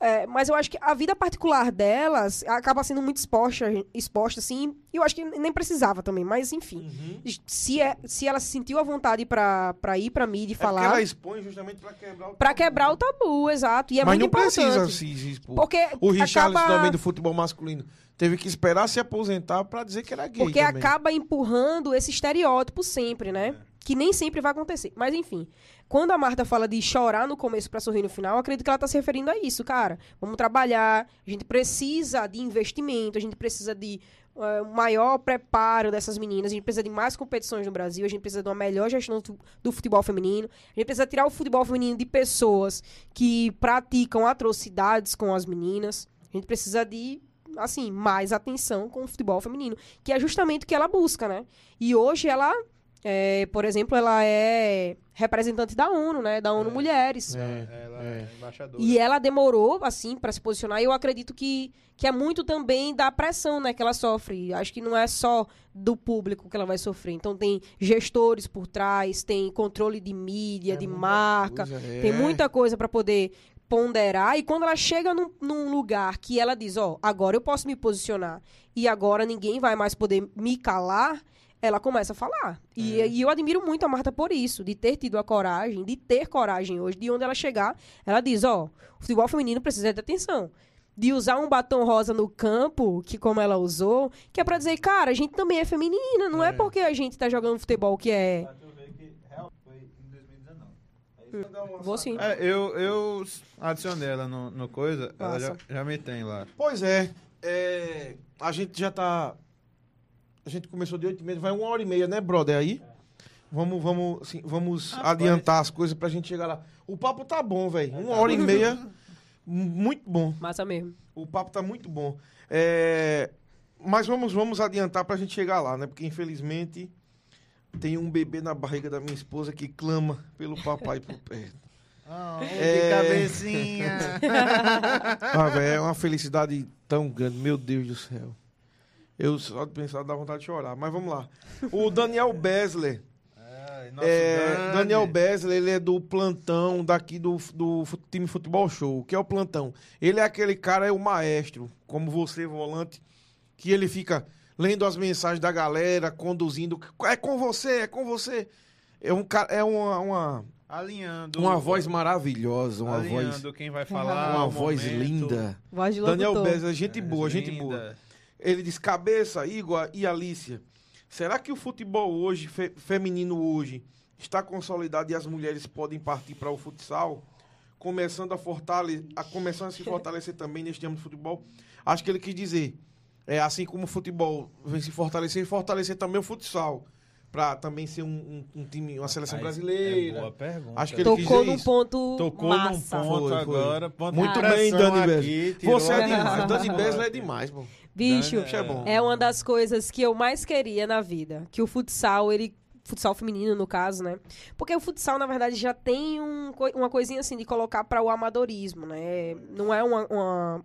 É, mas eu acho que a vida particular delas acaba sendo muito exposta, exposta assim. E eu acho que nem precisava também, mas enfim. Uhum. Se, é, se ela se sentiu à vontade pra, pra ir pra mídia e É porque falar. ela expõe justamente pra quebrar o Pra tabu. quebrar o tabu, exato. E é Mas muito não importante. precisa se, expor. Porque O Richarlison acaba, também do futebol masculino teve que esperar se aposentar pra dizer que era gay Porque também. acaba empurrando esse estereótipo sempre, né? Que nem sempre vai acontecer. Mas enfim, quando a Marta fala de chorar no começo pra sorrir no final, acredito que ela tá se referindo a isso, cara. Vamos trabalhar, a gente precisa de investimento, a gente precisa de o maior preparo dessas meninas. A gente precisa de mais competições no Brasil. A gente precisa de uma melhor gestão do futebol feminino. A gente precisa tirar o futebol feminino de pessoas que praticam atrocidades com as meninas. A gente precisa de assim, mais atenção com o futebol feminino, que é justamente o que ela busca, né? E hoje ela, é, por exemplo, ela é representante da ONU, né? Da ONU É. Mulheres. É, Ela é. é embaixadora. E ela demorou, assim, para se posicionar. E eu acredito que, que é muito também da pressão, né, que ela sofre. Acho que não é só do público que ela vai sofrer. Então tem gestores por trás, tem controle de mídia, É de marca, coisa, é. tem muita coisa para poder ponderar. E quando ela chega num, num lugar que ela diz, ó, agora eu posso me posicionar e agora ninguém vai mais poder me calar, ela começa a falar. E, É. e eu admiro muito a Marta por isso, de ter tido a coragem, de ter coragem hoje, de onde ela chegar, ela diz, ó, o futebol feminino precisa de atenção. De usar um batom rosa no campo, que como ela usou, que é pra dizer, cara, a gente também é feminina, não é, É. porque a gente tá jogando futebol que é. Em 2019. Vou sim. É, eu, eu adicionei ela no, no coisa, ela já, já me tem lá. Pois é, é, a gente já tá. A gente começou de 8 e meia, vai uma hora e meia, né, brother? Aí. Vamos, vamos, assim, vamos Rapaz. adiantar as coisas pra gente chegar lá. O papo tá bom, velho. Uma hora e meia. (laughs) Muito bom. Massa mesmo. O papo tá muito bom. É, mas vamos, vamos adiantar pra gente chegar lá, né? Porque infelizmente tem um bebê na barriga da minha esposa que clama pelo papai por perto. (laughs) Ah, É. Que cabecinha! (laughs) Ah, velho, é uma felicidade tão grande, meu Deus do céu. Eu só de pensar dá vontade de chorar. Mas vamos lá. O Daniel Besler. É, grande. Daniel Besler, ele é do plantão daqui do, do time Futebol Show. O que é o plantão? Ele é aquele cara, é o maestro, como você, volante, que ele fica lendo as mensagens da galera, conduzindo. É com você, é com você. É, um, cara- é uma, uma, Alinhando. uma voz maravilhosa, uma voz, alinhando quem vai falar. uma voz momento. linda. Voz de Daniel. Besler, gente É, boa, gente linda. boa. Ele diz: cabeça, Igor e Alícia. Será que o futebol hoje, fe- feminino hoje, está consolidado e as mulheres podem partir para o futsal? Começando a, fortale a, começando a se fortalecer também neste âmbito do futebol? Acho que ele quis dizer, é, assim como o futebol vem se fortalecer, fortalecer também o futsal. Para também ser um, um- um time, uma seleção Rapaz, brasileira. É boa pergunta. Acho que ele quis Tocou num ponto Tocou massa. num ponto Foi, foi. agora. Ponto Muito bem, Dani Besler. Você é demais. Dani Besler é demais, pô. Bicho, é é uma das coisas que eu mais queria na vida. Que o futsal, ele. Futsal feminino, no caso, né? Porque o futsal, na verdade, já tem um, uma coisinha assim de colocar para o amadorismo, né? Não é uma, uma,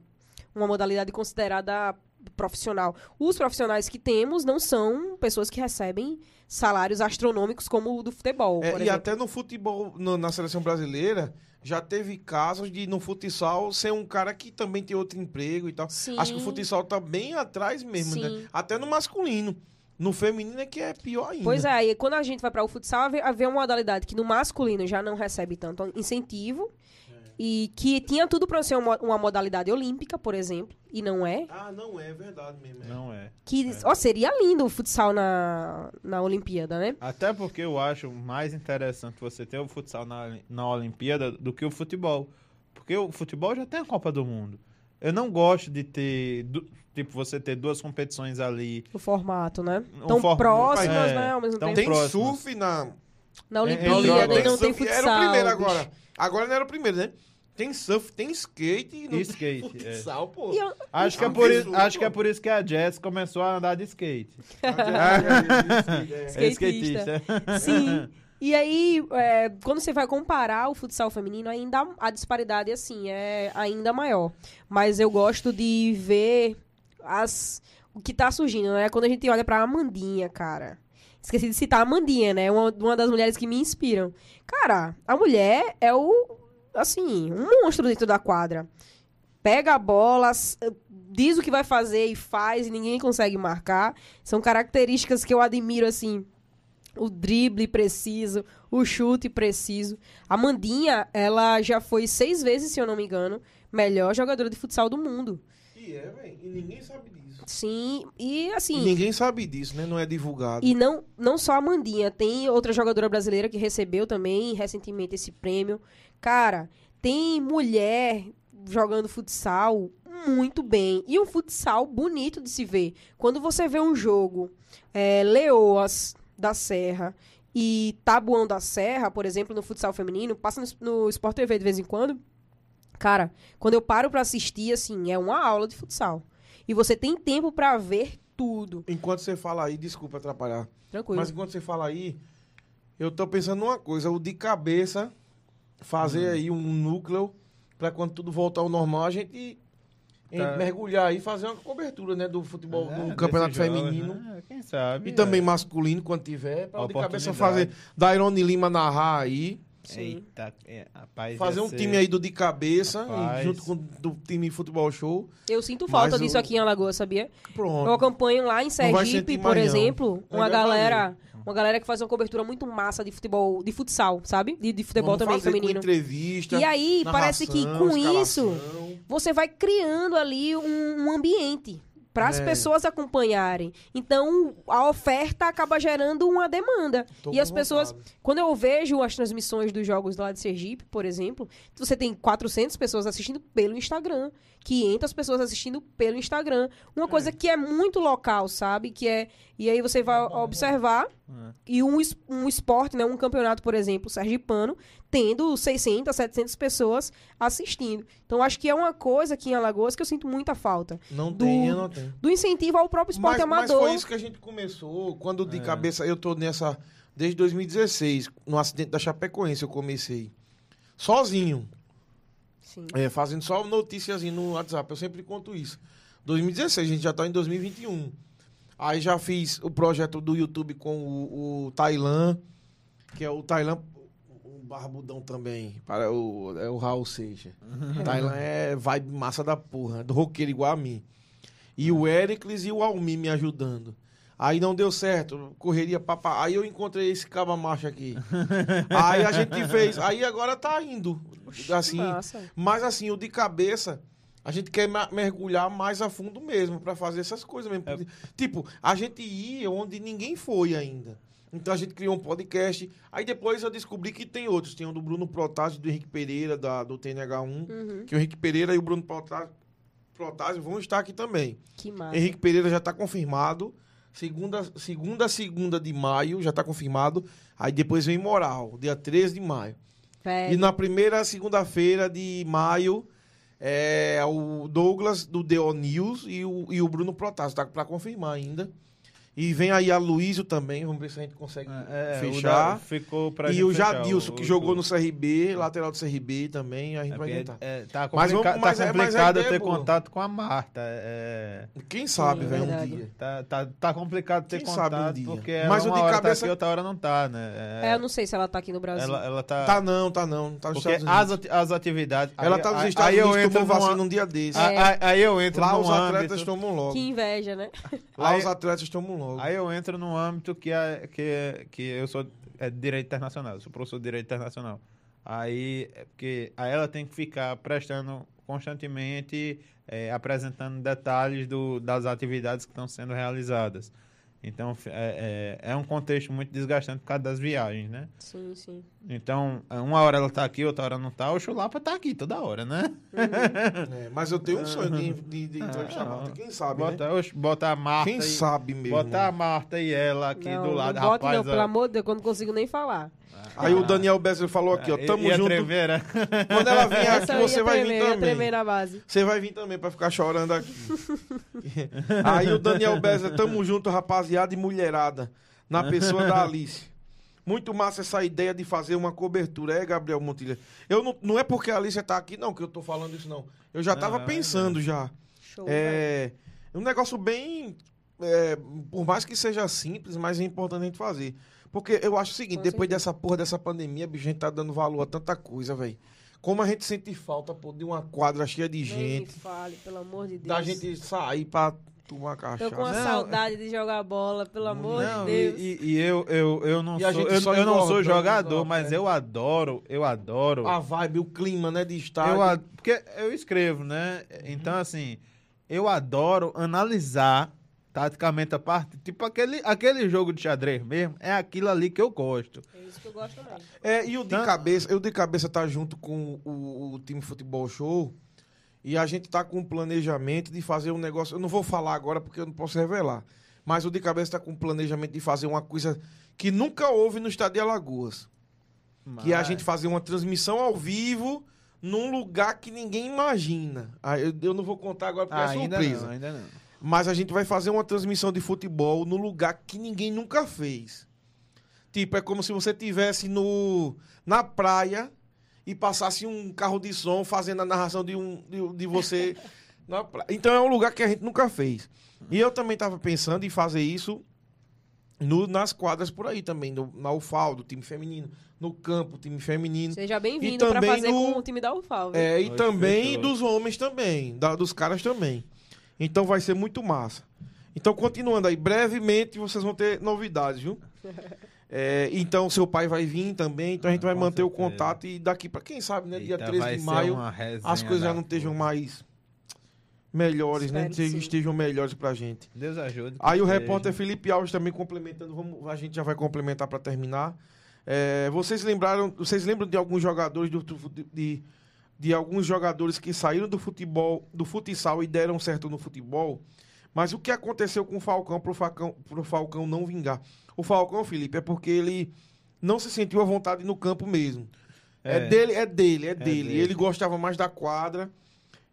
uma modalidade considerada profissional. Os profissionais que temos não são pessoas que recebem salários astronômicos como o do futebol, É, e até no futebol, no- na seleção brasileira, já teve casos de no futsal ser um cara que também tem outro emprego e tal. Sim. Acho que o futsal tá bem atrás mesmo, né? Até no masculino. No feminino é que é pior ainda. Pois é, e quando a gente vai para o futsal, havia uma modalidade que no masculino já não recebe tanto incentivo e que tinha tudo para ser uma, uma modalidade olímpica, por exemplo, e não é. Ah, não é verdade mesmo. é. Não é. Que, ó, seria lindo o futsal na, na Olimpíada, né? Até porque eu acho mais interessante você ter o futsal na, na Olimpíada do que o futebol. Porque o futebol já tem a Copa do Mundo. Eu não gosto de ter, du- tipo, você ter duas competições ali. O formato, né? Um Tão for- próximas, é, né? Ao mesmo tão tempo. Tem próximas. surf na. Na É, Olimpíada é, e não tem surf, futsal. Era o primeiro bicho. agora. Agora não era o primeiro, né? Tem surf, tem skate e não skate, tem é. futsal, pô. E eu- Acho que, é Ah, por, isso, acho que é pô. por isso que a Jess começou a andar de skate. (laughs) É, É (laughs) Skatista. Sim. E aí, é, quando você vai comparar o futsal feminino, ainda a disparidade, assim, é ainda maior. Mas eu gosto de ver as, o que tá surgindo, né? Quando a gente olha pra Amandinha, cara. Esqueci de citar a Amandinha, né? Uma, uma das mulheres que me inspiram. Cara, a mulher é o, assim, um monstro dentro da quadra. Pega a bola, diz o que vai fazer e faz e ninguém consegue marcar. São características que eu admiro, assim, o drible preciso, o chute preciso. A Mandinha, ela já foi seis vezes, se eu não me engano, melhor jogadora de futsal do mundo. E é, velho. E ninguém sabe disso. Sim, e E assim. ninguém sabe disso, né? Não é divulgado. E não, não só a Mandinha, tem outra jogadora brasileira que recebeu também recentemente esse prêmio. Cara, tem mulher jogando futsal muito bem. E um futsal bonito de se ver. Quando você vê um jogo é, Leoas da Serra e Tabuão da Serra, por exemplo, no futsal feminino, passa no, no Sport TV de vez em quando. Cara, quando eu paro pra assistir, assim, é uma aula de futsal. E você tem tempo pra ver tudo. Enquanto você fala aí, desculpa atrapalhar. Tranquilo. Mas enquanto você fala aí, eu tô pensando numa coisa, o de cabeça, fazer Hum. aí um núcleo pra quando tudo voltar ao normal, a gente Tá. mergulhar aí e fazer uma cobertura, né, do futebol, É, do campeonato jogos, feminino. né? Quem sabe? E também é. masculino, quando tiver, pra o de cabeça fazer. Dairone Lima narrar aí. Sim. Eita, é, rapaz, Fazer um ser- time aí do de cabeça, Rapaz. junto com o do time futebol show. Eu sinto falta disso o- aqui em Alagoas, sabia? Eu Pronto. acompanho lá em Sergipe, por não. exemplo, uma vai galera, uma galera que faz uma cobertura muito massa de futebol, de futsal, sabe? De, de futebol Vamos também feminino. Com entrevista. E aí, parece que com isso, escalação. você vai criando ali um, um ambiente para as É. pessoas acompanharem. Então, a oferta acaba gerando uma demanda. Tô e as pessoas, vontade. quando eu vejo as transmissões dos jogos lá de Sergipe, por exemplo, você tem 400 pessoas assistindo pelo Instagram, 500 pessoas assistindo pelo Instagram. Uma coisa que é muito local, sabe? Que é e aí você vai observar É. e um, um esporte, né, um campeonato, por exemplo, sergipano, tendo 600, 700 pessoas assistindo. Então acho que é uma coisa aqui em Alagoas que eu sinto muita falta, Não do- tem, eu não tenho. do incentivo ao próprio esporte Mas, mas amador. foi isso que a gente começou. Quando de É. cabeça, eu tô nessa. Desde 2016, no acidente da Chapecoense, eu comecei. Sozinho. Sim. É, fazendo só noticiazinho no WhatsApp. Eu sempre conto isso. 2016, a gente já tá em 2021. Aí já fiz o projeto do YouTube com o, o Tailan, que é o Tailan, barbudão também, para o, é o Raul Seixas. Tailan é vibe massa da porra, do roqueiro igual a mim. E o Éricles e o Almi me ajudando. Aí não deu certo, correria papá. Aí eu encontrei esse caba macho aqui. (laughs) aí a gente fez, aí agora tá indo. Assim, Massa. mas assim, o de cabeça, a gente quer mergulhar mais a fundo mesmo pra fazer essas coisas mesmo. Tipo, a gente ia onde ninguém foi ainda. Então a gente criou um podcast. Aí depois eu descobri que tem outros. Tem o do Bruno Protásio, do Henrique Pereira, da, do TNH1. Uhum. Que o Henrique Pereira e o Bruno Protásio, Protásio vão estar aqui também. Que massa. Henrique Pereira já está confirmado. Segunda, segunda, segunda de maio já está confirmado. Aí depois vem Moral, dia 13 de maio. Velho. E na primeira segunda-feira de maio é o Douglas do DO News e o, e o Bruno Protásio, tá para confirmar ainda. E vem aí a Luísio também, vamos ver se a gente consegue É, o fechar. da- ficou pra E o Jadilson, o- que o- jogou no CRB, lateral do CRB também, a gente É vai tentar. é, tá, Mas vamos- mas tá é- mas a complicado é ter boa. contato com a Marta. é- Quem sabe, é velho, um dia. tá, tá, tá complicado ter Quem sabe um contato, dia. porque Mas o de uma hora cabeça- tá aqui, outra hora não tá, né? É, eu não sei se ela tá aqui no Brasil. ela, ela tá... Tá não, tá não, tá nos porque Estados Unidos. as, ati- as atividades... Ela aí- tá nos aí- Estados aí eu Unidos, entro tomou numa- vacina um dia desse. aí- eu entro Lá os atletas tomam logo. Que inveja, né? Lá os atletas tomam logo. Aí eu entro num âmbito que, é, que, que eu sou é, direito internacional, eu sou professor de direito internacional. Aí, é porque, aí ela tem que ficar prestando constantemente, é, apresentando detalhes do, das atividades que estão sendo realizadas. Então, é, é, é um contexto muito desgastante por causa das viagens, né? Sim, sim. Então, é, uma hora ela tá aqui, outra hora não tá, o Chulapa tá aqui toda hora, né? É, mas eu tenho um (laughs) sonho de, de, de entrevistar a Ah, Marta. Quem sabe, né? Bota, oxe, bota a Marta Quem e, sabe mesmo. Bota a Marta e ela aqui não, do lado, não rapaz. não, ó. pelo amor de Deus, que eu não consigo nem falar. Aí o Daniel Besser falou aqui, ó, E- tamo e a junto. treveira? (laughs) Quando ela vier aqui, você vai vir tremer, também. na base. Você vai vir também pra ficar chorando aqui. (laughs) Aí o Daniel Besser, tamo junto, rapaziada e mulherada, na pessoa da Alice. Muito massa essa ideia de fazer uma cobertura, é, Gabriel Montilha? Eu não, não é porque a Alice tá aqui, não, que eu tô falando isso, não. Eu já tava é pensando já. Show. velho. É um negócio bem. é, por mais que seja simples, mas é importante a gente fazer. Porque eu acho o seguinte: Com depois certeza. dessa porra dessa pandemia, a gente tá dando valor a tanta coisa, velho. Como a gente sente falta pô, de uma quadra cheia de Nem me gente, fale, pelo amor de Deus. da gente sair pra tomar Tô cachaça. com uma Não, saudade de jogar bola, pelo amor Não, de e, Deus. e- e eu, eu, eu não E a sou, gente eu, só eu não sou engordando, jogador, engorda, mas né? eu adoro, eu adoro. A vibe, o clima, né, de estádio. eu, ad- porque eu escrevo, né? Então, assim, eu adoro analisar taticamente a parte. Tipo, aquele, aquele jogo de xadrez mesmo, é aquilo ali que eu gosto. É isso que eu gosto também. É, e o de Não. cabeça, eu de cabeça tá junto com o, o time Futebol Show. E a gente está com um planejamento de fazer um negócio. Eu não vou falar agora porque eu não posso revelar. Mas o de cabeça está com um planejamento de fazer uma coisa que nunca houve no estado de Alagoas. Que é a gente fazer uma transmissão ao vivo num lugar que ninguém imagina. Ah, eu, não vou contar agora porque Ah, é surpresa. não, ainda não. Mas a gente vai fazer uma transmissão de futebol no lugar que ninguém nunca fez. Tipo, é como se você tivesse no na praia e passasse um carro de som fazendo a narração de um de, de você. Então é um lugar que a gente nunca fez. E eu também estava pensando em fazer isso no- nas quadras por aí também, no, na UFAL, do time feminino, no campo, time feminino. Seja bem-vindo pra também fazer no- com o time da UFAL. viu? É, e Hoje também fechou. dos homens também, da- dos caras também. Então vai ser muito massa. Então, continuando aí, brevemente vocês vão ter novidades, viu? (laughs) É, então, seu pai vai vir também, então a gente Ah, vai com manter o certeza. contato e daqui para quem sabe, né? Dia Eita, 13 vai de ser maio, as coisas já não estejam mais melhores, né? Espero que Estejam, sim. estejam melhores pra gente. Deus ajude. Aí o seja. repórter Felipe Alves também complementando, vamos, a gente já vai complementar para terminar. É, vocês lembraram, vocês lembram de alguns jogadores do, do- de, de alguns jogadores que saíram do futebol, do futsal e deram certo no futebol? Mas o que aconteceu com o Falcão pro Falcão, pro Falcão não vingar? O Falcão, Felipe, é porque ele não se sentiu à vontade no campo mesmo. É, É. dele, é dele, é, dele. dele. Ele gostava mais da quadra,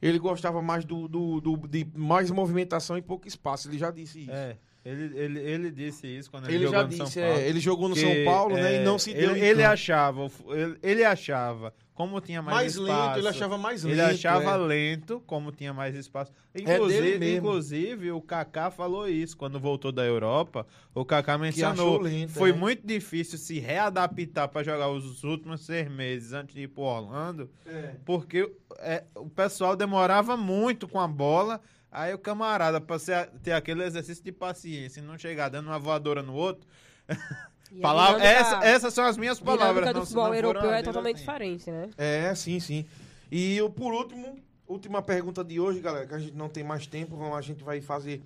ele gostava mais do, do, do- de mais movimentação e pouco espaço. Ele já disse isso. É, ele, ele, ele disse isso quando ele, Ele jogou no São Paulo. é, ele jogou no que, São Paulo, né? é, E não se deu. Ele, ele campo. achava, ele, ele achava, como tinha mais, mais espaço, lento, ele achava mais lento. Ele achava é. lento, como tinha mais espaço. dele Inclusive, mesmo. inclusive, o Kaká falou isso quando voltou da Europa. O Kaká mencionou. lento, foi é. muito difícil se readaptar para jogar os últimos seis meses antes de ir pro Orlando, É. porque é, o pessoal demorava muito com a bola. Aí o camarada, ser- ter aquele exercício de paciência e não chegar dando uma voadora no outro. (laughs) A Palavra, essa- essas são as minhas a palavras. dinâmica do futebol europeu é totalmente assim. diferente, né? É, sim, sim. E eu, por último, última pergunta de hoje, galera, que a gente não tem mais tempo, vamos, a gente vai fazer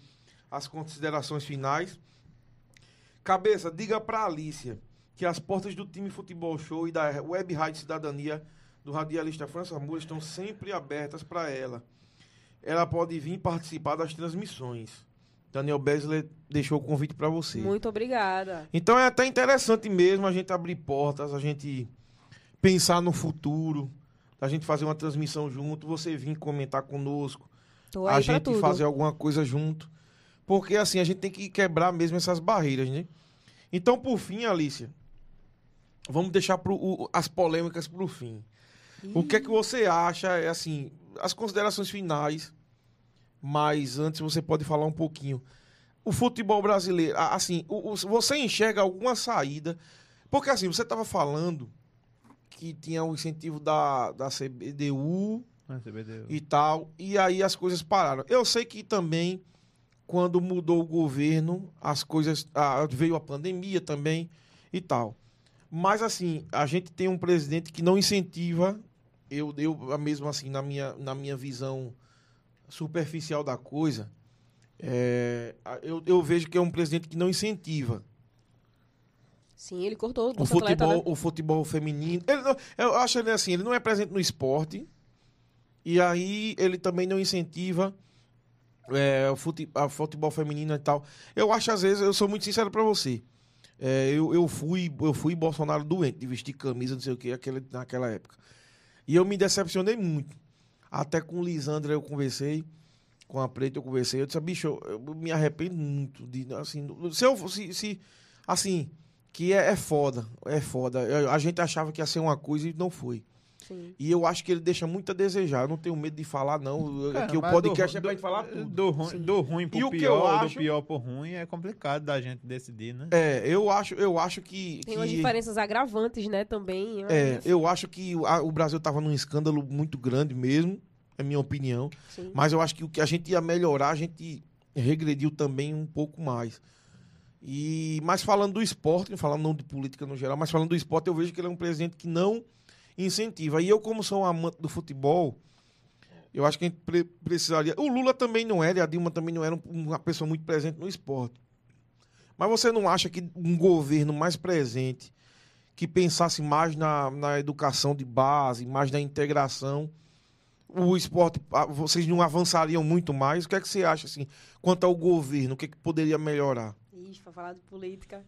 as considerações finais. Cabeça, diga pra Alícia que as portas do time Futebol Show e da Web Rádio Cidadania do radialista França Moura estão sempre abertas para ela. Ela pode vir participar das transmissões. Daniel Besler deixou o convite para você. Muito obrigada. Então é até interessante mesmo a gente abrir portas, a gente pensar no futuro, a gente fazer uma transmissão junto, você vir comentar conosco, Tô a gente fazer alguma coisa junto. Porque assim, a gente tem que quebrar mesmo essas barreiras, né? Então, por fim, Alicia, vamos deixar pro, o- as polêmicas pro fim. O que é que você acha, é assim, as considerações finais, mas antes você pode falar um pouquinho. O futebol brasileiro, assim, o- o- você enxerga alguma saída? Porque assim, você estava falando que tinha o incentivo da, da CBDU Ah, CBDU. e tal, e aí as coisas pararam. Eu sei que também, quando mudou o governo, as coisas. ah, veio a pandemia também e tal. Mas assim, a gente tem um presidente que não incentiva, eu, eu mesmo assim, na minha, na minha visão superficial da coisa, é, eu, eu vejo que é um presidente que não incentiva Sim, ele cortou o o Bolsa Atleta, futebol, né? o futebol feminino. Ele não- eu acho ele assim, ele não é presente no esporte. E aí ele também não incentiva é, o fute, a futebol feminino e tal. Eu acho, às vezes, eu sou muito sincero pra você. É, eu, eu fui eu fui Bolsonaro doente de vestir camisa, não sei o que, naquela época. E eu me decepcionei muito. Até com o Lisandra eu conversei, com a Preta eu conversei. Eu disse, bicho, eu, eu me arrependo muito de, assim, se eu se, assim, que é, é foda, é foda. Eu- A gente achava que ia ser uma coisa e não foi. Sim. E eu acho que ele deixa muito a desejar. Eu não tenho medo de falar, não. Cara, Aqui o podcast do- é pra gente falar tudo. Do ruim, do ruim pro E o que pior, eu do acho- pior pro ruim é complicado da gente decidir, né? É, eu acho, eu acho que. Tem que- umas diferenças agravantes, né, também. É, mas- eu acho que o- a- o Brasil tava num escândalo muito grande mesmo, é minha opinião. Sim. Mas eu acho que o que a gente ia melhorar, a gente regrediu também um pouco mais. E, mas falando do esporte, falando não de política no geral, mas falando do esporte, eu vejo que ele é um presidente que não incentiva. E eu, como sou um amante do futebol, eu acho que a gente pre- precisaria. O Lula também não era, e a Dilma também não era um- uma pessoa muito presente no esporte. Mas você não acha que um governo mais presente, que pensasse mais na, na educação de base, mais na integração, o esporte, vocês não avançariam muito mais? O que é que você acha, assim, quanto ao governo? O que, é que poderia melhorar? Ixi, pra falar de política.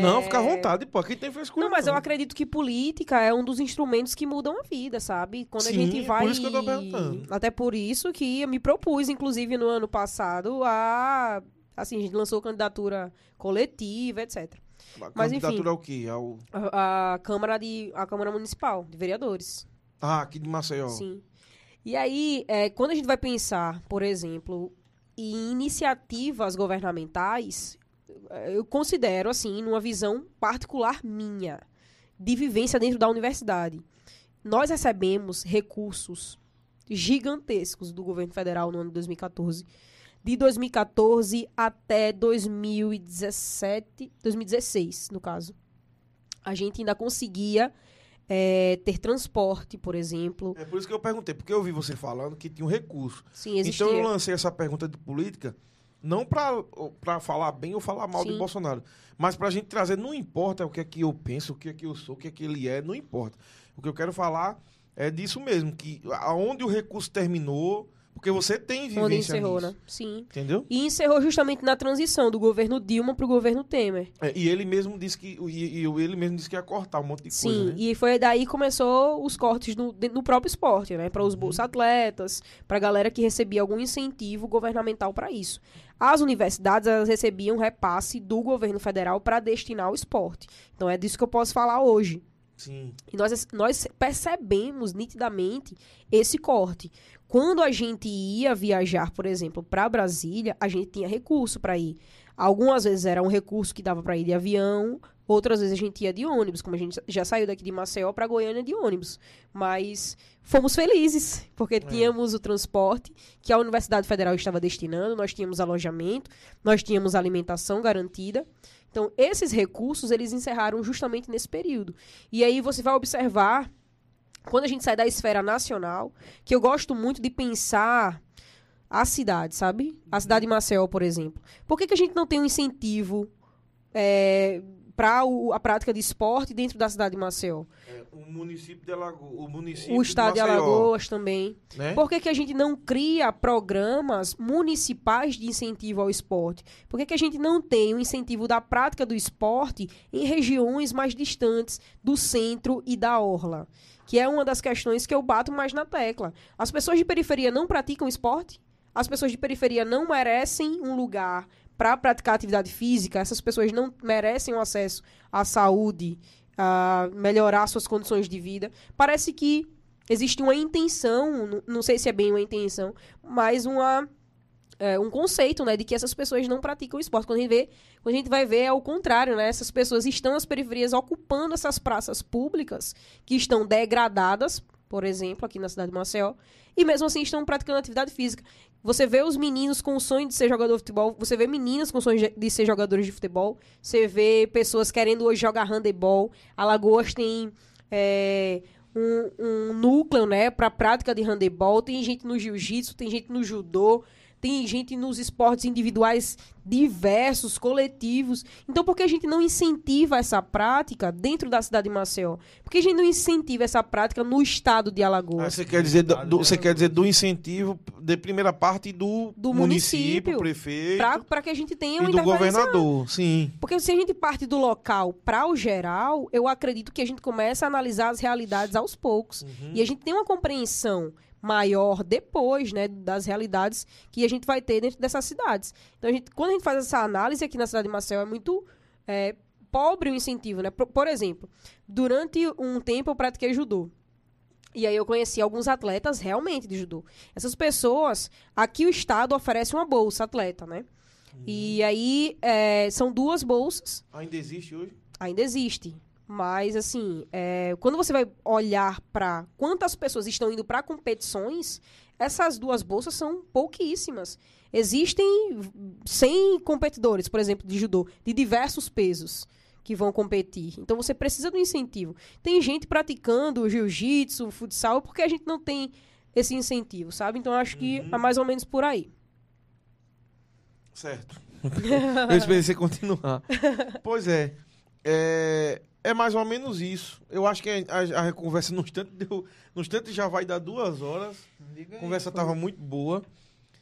Não, é, fica à vontade, pô. Aqui tem frescura. Não, mas eu acredito que política é um dos instrumentos que mudam a vida, sabe? Quando a Sim, gente por vai. isso que eu tô perguntando. Até por isso que eu me propus, inclusive, no ano passado, a. Assim, a gente lançou candidatura coletiva, etc. A mas, enfim. candidatura ao quê? Ao... A, a Câmara de. A Câmara Municipal de Vereadores. Ah, aqui de Maceió. Sim. E aí, é, quando a gente vai pensar, por exemplo, em iniciativas governamentais, eu considero, assim, numa visão particular minha, de vivência dentro da universidade. Nós recebemos recursos gigantescos do governo federal no ano de 2014. De 2014 até 2017, 2016, no caso. A gente ainda conseguia eh, ter transporte, por exemplo. É por isso que eu perguntei, porque eu vi você falando que tinha um recurso. Sim, existia. Então eu lancei essa pergunta de política, não pra falar bem ou falar mal de Sim. Bolsonaro, mas pra gente trazer, não importa o que é que eu penso, o que é que eu sou, o que é que ele é, não importa. O que eu quero falar é disso mesmo, que aonde o recurso terminou, porque você tem vivência Onde encerrou, nisso, né? Sim. Entendeu? E encerrou justamente na transição do governo Dilma para o governo Temer. É, e ele mesmo disse que e, e ele mesmo disse que ia cortar um monte de Sim, coisa, né? e foi daí que começou os cortes no, no próprio esporte, né? Uhum. Para os bolsa atletas, para a galera que recebia algum incentivo governamental para isso. As universidades elas recebiam repasse do governo federal para destinar ao esporte. Então é disso que eu posso falar hoje. Sim. E nós, nós percebemos nitidamente esse corte. Quando a gente ia viajar, por exemplo, para Brasília, a gente tinha recurso para ir. Algumas vezes era um recurso que dava para ir de avião, outras vezes a gente ia de ônibus, como a gente já saiu daqui de Maceió para Goiânia de ônibus. Mas fomos felizes, porque tínhamos o transporte que a Universidade Federal estava destinando, nós tínhamos alojamento, nós tínhamos alimentação garantida. Então, esses recursos, eles encerraram justamente nesse período. E aí você vai observar, quando a gente sai da esfera nacional, que eu gosto muito de pensar a cidade, sabe? A cidade de Maceió, por exemplo. Por que, que a gente não tem um incentivo para a prática de esporte dentro da cidade de Maceió? É, o município de Alagoas, o município O estado de Maceió, Alagoas também. né? Por que, que a gente não cria programas municipais de incentivo ao esporte? Por que, que a gente não tem o incentivo da prática do esporte em regiões mais distantes do centro e da orla? Que é uma das questões que eu bato mais na tecla. As pessoas de periferia não praticam esporte? As pessoas de periferia não merecem um lugar para praticar atividade física? Essas pessoas não merecem o acesso à saúde, a melhorar suas condições de vida? Parece que existe uma intenção, não- sei se é bem uma intenção, mas uma é, um conceito, né, de que essas pessoas não praticam esporte. Quando a gente vê, quando a gente vai ver é o contrário, né? Essas pessoas estão nas periferias ocupando essas praças públicas que estão degradadas, por exemplo, aqui na cidade de Maceió, e mesmo assim estão praticando atividade física. Você vê os meninos com o sonho de ser jogador de futebol, você vê meninas com o sonho de- ser jogadores de futebol, você vê pessoas querendo hoje jogar handebol. Alagoas tem é, um, um núcleo, né, para prática de handebol. Tem gente no jiu-jitsu, tem gente no judô, tem gente nos esportes individuais diversos, coletivos. Então, por que a gente não incentiva essa prática dentro da cidade de Maceió? Por que a gente não incentiva essa prática no estado de Ah, Alagoas? você quer dizer do, do- você quer dizer do incentivo de primeira parte do, Do município, município, prefeito Para que a gente tenha uma do governador, sim. Porque se a gente parte do local para o geral, eu acredito que a gente começa a analisar as realidades aos poucos. E a gente tem uma compreensão maior depois, né, das realidades que a gente vai ter dentro dessas cidades. Então, a gente, quando a gente faz essa análise aqui na cidade de Maceió, é muito é, pobre o incentivo, né? Por, por exemplo, durante um tempo eu pratiquei judô. E aí eu conheci alguns atletas realmente de judô. Essas pessoas, aqui o Estado oferece uma bolsa atleta, né? E aí é, são duas bolsas Ainda existe hoje? ainda existe. Mas, assim, é, quando você vai olhar para quantas pessoas estão indo para competições, essas duas bolsas são pouquíssimas. Existem 100 competidores, por exemplo, de judô, de diversos pesos que vão competir. Então, você precisa do incentivo. Tem gente praticando jiu-jitsu, futsal, porque a gente não tem esse incentivo, sabe? Então, acho que é mais ou menos por aí. Certo. (laughs) eu esperei você continuar. (laughs) pois é, é, é mais ou menos isso. Eu acho que a, a, a conversa no instante deu. No instante já vai dar duas horas. A conversa tava muito boa.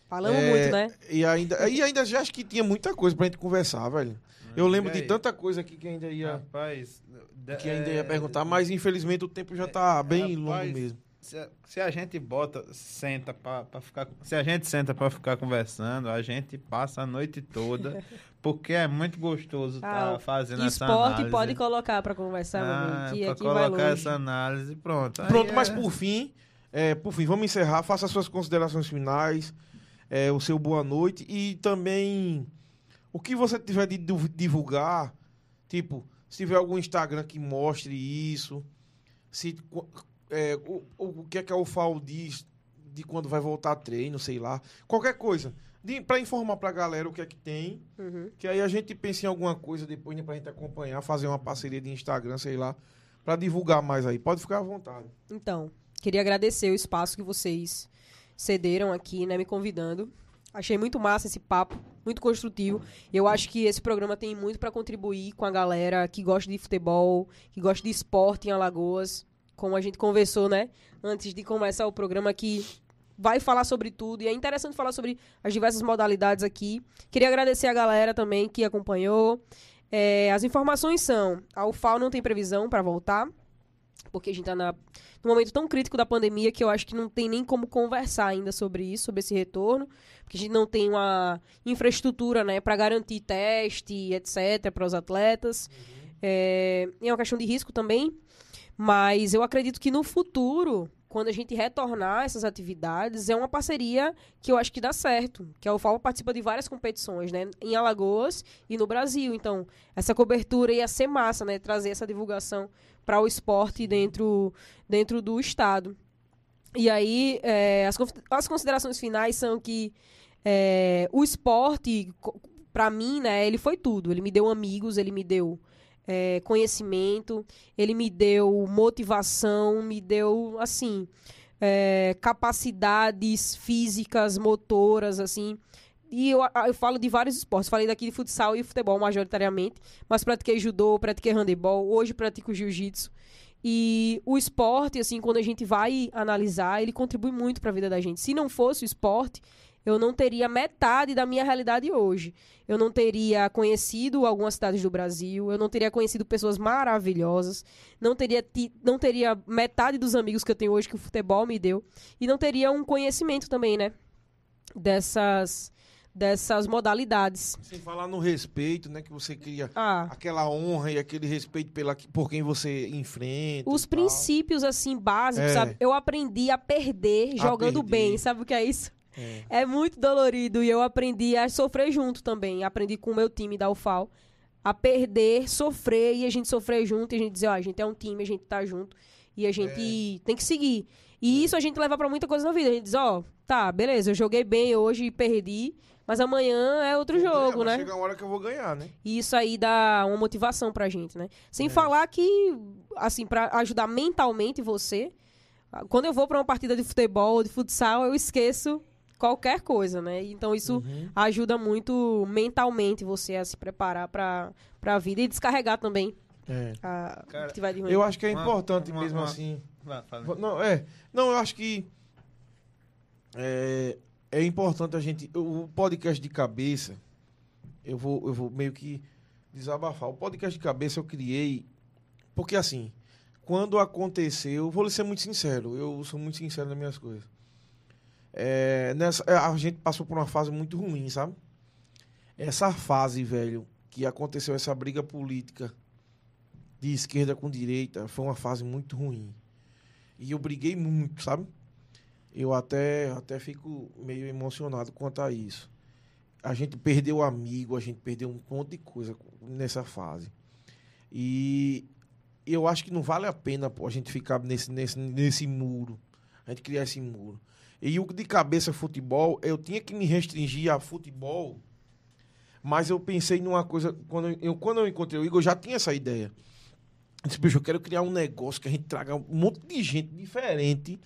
Falamos É, muito, né? E ainda, e ainda já acho que tinha muita coisa pra gente conversar, velho. Eu lembro de aí. tanta coisa aqui que ainda ia, Rapaz, que ainda ia é, perguntar, mas infelizmente o tempo já tá bem longo rapaz, mesmo. Se a, se a gente bota, senta pra, pra ficar. Se a gente senta pra ficar conversando, a gente passa a noite toda, (laughs) porque é muito gostoso estar Ah, fazendo essa Esporte análise. pode colocar pra conversar, meu ah, aqui vai colocar longe. essa análise, pronto. Aí Pronto, é- mas por fim, é, por fim, vamos encerrar. Faça as suas considerações finais, é, o seu boa noite e também o que você tiver de divulgar, tipo, se tiver algum Instagram que mostre isso, se é, o, o que é que a UFAO diz de quando vai voltar a treino, sei lá, qualquer coisa. Pra informar pra galera o que é que tem, Uhum. que aí a gente pensa em alguma coisa depois né, pra gente acompanhar, fazer uma parceria de Instagram, sei lá, pra divulgar mais aí. Pode ficar à vontade. Então, queria agradecer o espaço que vocês cederam aqui, né, me convidando. Achei muito massa esse papo, muito construtivo. Eu acho que esse programa tem muito para contribuir com a galera que gosta de futebol, que gosta de esporte em Alagoas. Como a gente conversou, né, antes de começar o programa que vai falar sobre tudo e é interessante falar sobre as diversas modalidades aqui. Queria agradecer a galera também que acompanhou. É, as informações são: a UFAO não tem previsão para voltar, porque a gente está num momento tão crítico da pandemia que eu acho que não tem nem como conversar ainda sobre isso, sobre esse retorno, porque a gente não tem uma infraestrutura né, para garantir teste, etc., para os atletas. É, e é uma questão de risco também, mas eu acredito que no futuro, quando a gente retornar essas atividades, é uma parceria que eu acho que dá certo. Que a UFAL participa de várias competições, né? Em Alagoas e no Brasil. Então, essa cobertura ia ser massa, né? Trazer essa divulgação para o esporte dentro, dentro do estado. E aí, é, as, as considerações finais são que é, o esporte, para mim, né, ele foi tudo. Ele me deu amigos, ele me deu é, conhecimento, ele me deu motivação, me deu, assim, é, capacidades físicas, motoras, assim. E eu, eu falo de vários esportes. Falei daqui de futsal e futebol majoritariamente, mas pratiquei judô, pratiquei handebol, hoje pratico jiu-jitsu. E o esporte, assim, quando a gente vai analisar, ele contribui muito para a vida da gente. Se não fosse o esporte, eu não teria metade da minha realidade hoje. Eu não teria conhecido algumas cidades do Brasil, eu não teria conhecido pessoas maravilhosas, não teria, não teria metade dos amigos que eu tenho hoje que o futebol me deu, e não teria um conhecimento também, né? Dessas, dessas modalidades. Sem falar no respeito, né? Que você cria Ah, aquela honra e aquele respeito pela, por quem você enfrenta. os tal. princípios, assim, básicos, É. sabe? Eu aprendi a perder A jogando perder. bem, sabe o que é isso? É. É muito dolorido e eu aprendi a sofrer junto também. Aprendi com o meu time da UFAL a perder, sofrer e a gente sofrer junto e a gente dizer, ó, a gente é um time, a gente tá junto e a gente tem que seguir. E isso a gente leva pra muita coisa na vida. A gente diz, ó, tá, beleza, eu joguei bem hoje e perdi, mas amanhã é outro jogo, vai né? Chega uma hora que eu vou ganhar, né? E isso aí dá uma motivação pra gente, né? Sem É. falar que, assim, pra ajudar mentalmente você, quando eu vou pra uma partida de futebol, de futsal, eu esqueço qualquer coisa, né? Então isso Uhum. ajuda muito mentalmente você a se preparar pra, pra vida e descarregar também É. a Cara, o que tiver de ruim. Eu acho que é Uma- importante uma- mesmo uma- assim. Fala. Não, é. Não, eu acho que é, é importante a gente. O podcast de cabeça, eu vou, eu vou meio que desabafar. O podcast de cabeça eu criei porque assim, quando aconteceu, vou lhe ser muito sincero, eu sou muito sincero nas minhas coisas. É, nessa, é, a gente passou por uma fase muito ruim, sabe? Essa fase, velho, que aconteceu essa briga política de esquerda com direita, foi uma fase muito ruim. E eu briguei muito, sabe? Eu até, até fico meio emocionado quanto a isso. A gente perdeu amigo, a gente perdeu um monte de coisa nessa fase. E eu acho que não vale a pena pô, a gente ficar nesse, nesse, nesse muro. A gente criar esse muro. E o de cabeça futebol, eu tinha que me restringir a futebol, mas eu pensei numa coisa. Quando eu, quando eu encontrei o Igor, eu já tinha essa ideia. Eu disse, bicho, eu quero criar um negócio que a gente traga um monte de gente diferente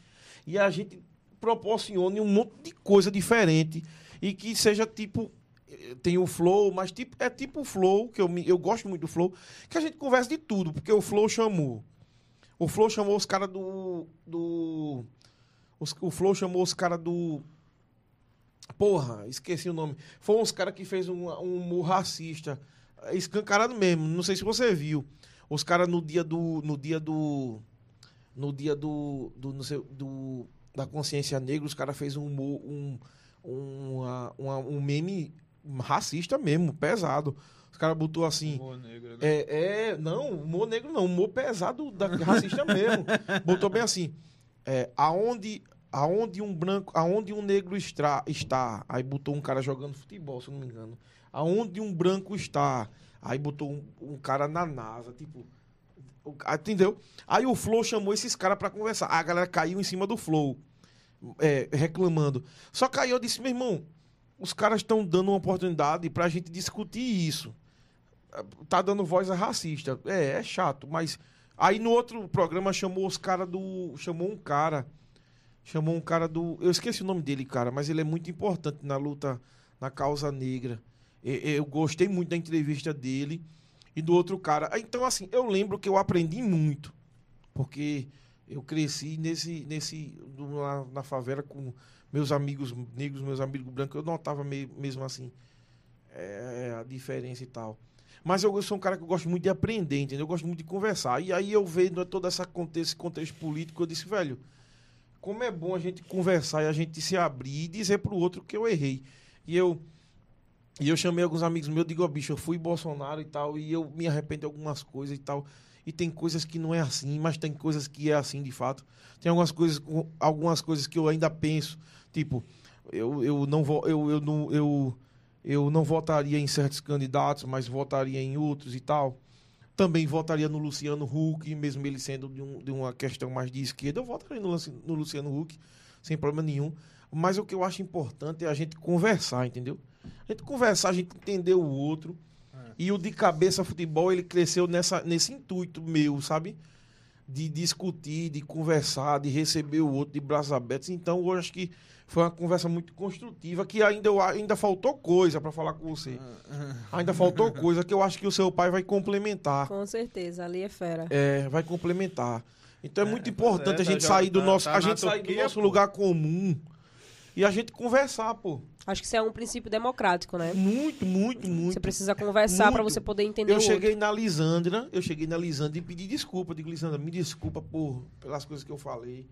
e a gente proporcione um monte de coisa diferente e que seja tipo. eh, tem o Flow, mas tipo, é tipo o Flow, que eu, eu gosto muito do Flow, que a gente conversa de tudo, porque o Flow chamou. O Flow chamou os caras do. do os- o Flow chamou os caras do. Porra, esqueci o nome. Foi uns caras que fez um, um humor racista. Escancarado mesmo. Não sei se você viu. Os caras no dia do. No dia do. No dia do. do, sei, do da consciência negra, os caras fez um humor. Um, um, uma- um meme racista mesmo, pesado. Os caras botou assim. Humor negro, né? É, é, não, humor negro não, humor pesado da racista mesmo. (laughs) Botou bem assim, é, aonde, aonde um branco, aonde um negro estra, está, aí botou um cara jogando futebol, se eu não me engano. Aonde um branco está, aí botou um, um cara na NASA, tipo, entendeu? Aí o Flow chamou esses caras pra conversar. A galera caiu em cima do Flow, é, reclamando. Só aí eu disse, meu irmão, os caras estão dando uma oportunidade pra gente discutir isso tá dando voz a racista. É, é chato, mas aí no outro programa chamou os caras do, chamou um cara, chamou um cara do, eu esqueci o nome dele, cara, mas ele é muito importante na luta na causa negra. Eu gostei muito da entrevista dele e do outro cara. Ah, Então assim, eu lembro que eu aprendi muito, porque eu cresci nesse nesse na, na favela com meus amigos negros, meus amigos brancos, eu notava me- mesmo assim é, a diferença e tal. Mas eu sou um cara que eu gosto muito de aprender, entendeu? Eu gosto muito de conversar. E aí eu vendo todo essa esse contexto político, eu disse, velho, como é bom a gente conversar e a gente se abrir e dizer pro outro que eu errei. E eu e eu chamei alguns amigos meus, digo, ó, bicho, eu fui Bolsonaro e tal, e eu me arrependo de algumas coisas e tal. E tem coisas que não é assim, mas tem coisas que é assim de fato. Tem algumas coisas, algumas coisas que eu ainda penso, tipo, eu, eu não vou, eu, eu não, eu, eu não votaria em certos candidatos, mas votaria em outros e tal. Também votaria no Luciano Huck, mesmo ele sendo de, um- de uma questão mais de esquerda, eu votaria no, no Luciano Huck, sem problema nenhum. Mas o que eu acho importante é a gente conversar, entendeu? A gente conversar, a gente entender o outro. E o de cabeça futebol, ele cresceu nessa, nesse intuito meu, sabe? De discutir, de conversar, de receber o outro de braços abertos. Então, eu acho que foi uma conversa muito construtiva, que ainda, eu- ainda faltou coisa para falar com você. Ainda faltou coisa que eu acho que o seu pai vai complementar. Com certeza, ali é fera. É, vai complementar. Então é, É, muito pois importante é, a gente tá- sair do tá- nosso, tá a gente sair do nosso pô. lugar comum e a gente conversar, pô. Acho que isso é um princípio democrático, né? Muito, muito, muito. Você precisa conversar pra Muito. você poder entender Eu o cheguei na Lisandra, eu cheguei na Lisandra e pedi desculpa. Eu Digo, Lisandra, me desculpa por, pelas coisas que eu falei,